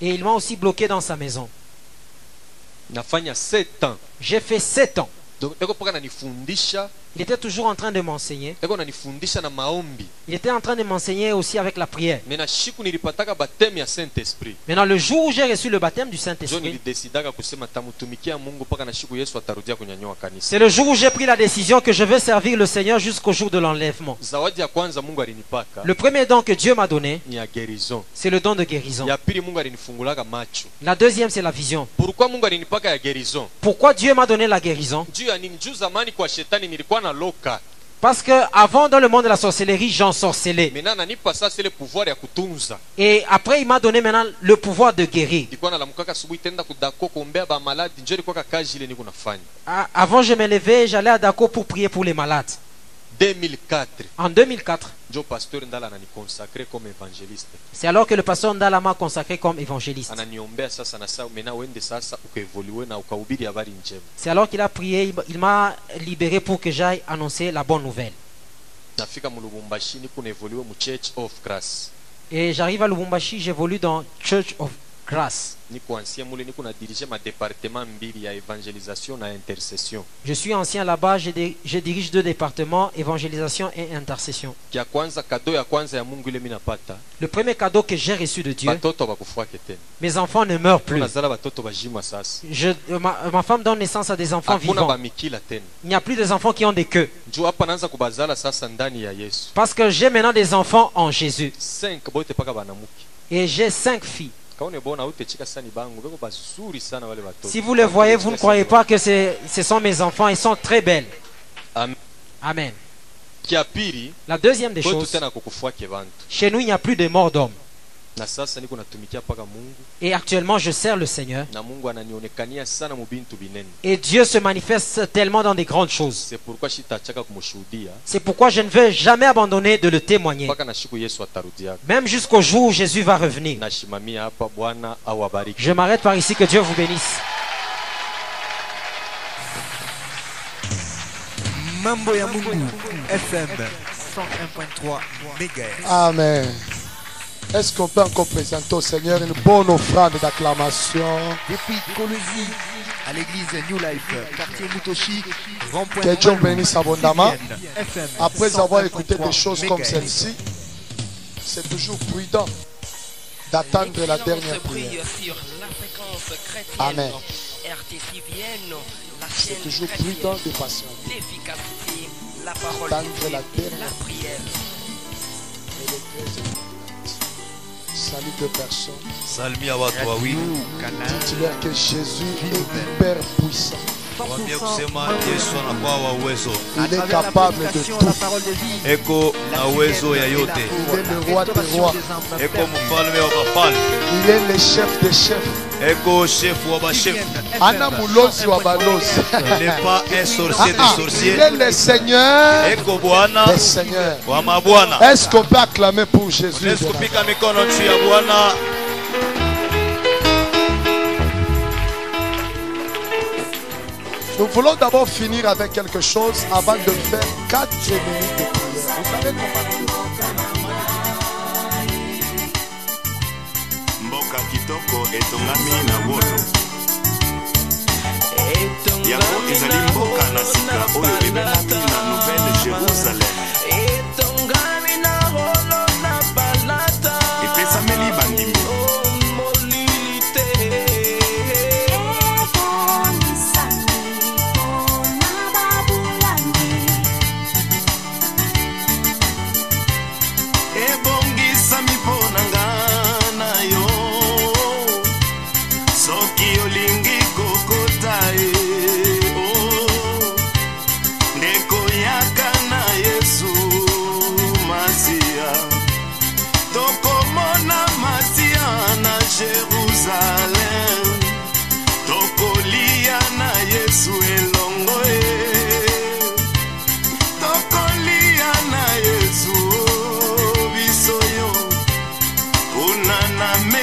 Et il m'a aussi bloqué dans sa maison. nafanya 7 ans J'ai fait 7 ans. donc Il était toujours en train de m'enseigner. Il était en train de m'enseigner aussi avec la prière. Maintenant, le jour où j'ai reçu le baptême du Saint-Esprit, c'est le jour où j'ai pris la décision que je vais servir le Seigneur jusqu'au jour de l'enlèvement. Le premier don que Dieu m'a donné, c'est le don de guérison. La deuxième, c'est la vision. Pourquoi Dieu m'a donné la guérison? Parce que avant dans le monde de la sorcellerie, j'ensorcelais. Et après, il m'a donné maintenant le pouvoir de guérir. Avant, je me levais, j'allais à Dako pour prier pour les malades. 2004 En 2004, njo pasteur ndala ananiconsacre comme évangéliste. C'est alors que le pasteur Ndala m'a consacré comme évangéliste. C'est alors qu'il a prié, il- m'a libéré pour que j'aille annoncer la bonne nouvelle. Et j'arrive à Lubumbashi, j'évolue dans Church of Intercession Je suis ancien là-bas, je, di- je dirige deux départements, évangélisation et intercession. Le premier cadeau que j'ai reçu de Dieu, mes enfants ne meurent plus. Je, ma, ma femme donne naissance à des enfants vivants. Il n'y a plus des enfants qui ont des queues. Parce que j'ai maintenant des enfants en Jésus. 5 bote paka banamuki Et j'ai cinq filles. Si vous les voyez, vous ne croyez pas que ce sont mes enfants. Ils sont très belles. Amen. La deuxième des choses, chez nous, il n'y a plus de mort d'homme. Na sasa niko natumikia paka mungu Et actuellement, je sers le Seigneur. na mungu ananionekania sana mu bintu binene Et Dieu se manifeste tellement dans des grandes choses. c'est pourquoi C'est je ne vais jamais abandonner de le témoigner. mpaka na siku yesu atarudiaka Même jusqu'au jour où Jésus va revenir. nashimamia hapa bwana awabariki Je m'arrête par ici. Que Dieu vous bénisse. Mambo ya Mungu FM 101.3 MHz. Amen. Est-ce qu'on peut encore présenter au Seigneur une bonne offrande d'acclamation? Depuis Colosie à l'église New Life, quartier Mutoshi, Que Dieu bénisse abondamment. Après avoir écouté 101.3 des choses comme celle-ci, c'est toujours prudent d'attendre la dernière prière. Amen. C'est toujours prudent de patienter. L'efficacité, la parole la prière. Salut deux personnes. salimia watu wawili Dites-leur que Jésus est hyper puissant. Il est capable de tout. la parole de vie, eko na uwezo ya yote. Il est le roi des rois. eko mfalme wa mafalme. Il est le chef des chefs. eko shefu wa bashefu Ana mulozi wa balozi. il n'est pas un sorcier Ah, de ah, il sorcier est le Seigneur eko bwana des seigneurs. wa mabwana. Est-ce qu'on peut acclamer pour Jésus? Unaweza kupika mikono juu ya bwana? Nous voulons d'abord finir avec quelque chose avant de faire quatre minutes de prière. Vous savez comment nous devons mboka kitoko etongami na wolo yango ezali mboka na sika oyo ebengami na nouvelle jérusalem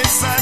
this.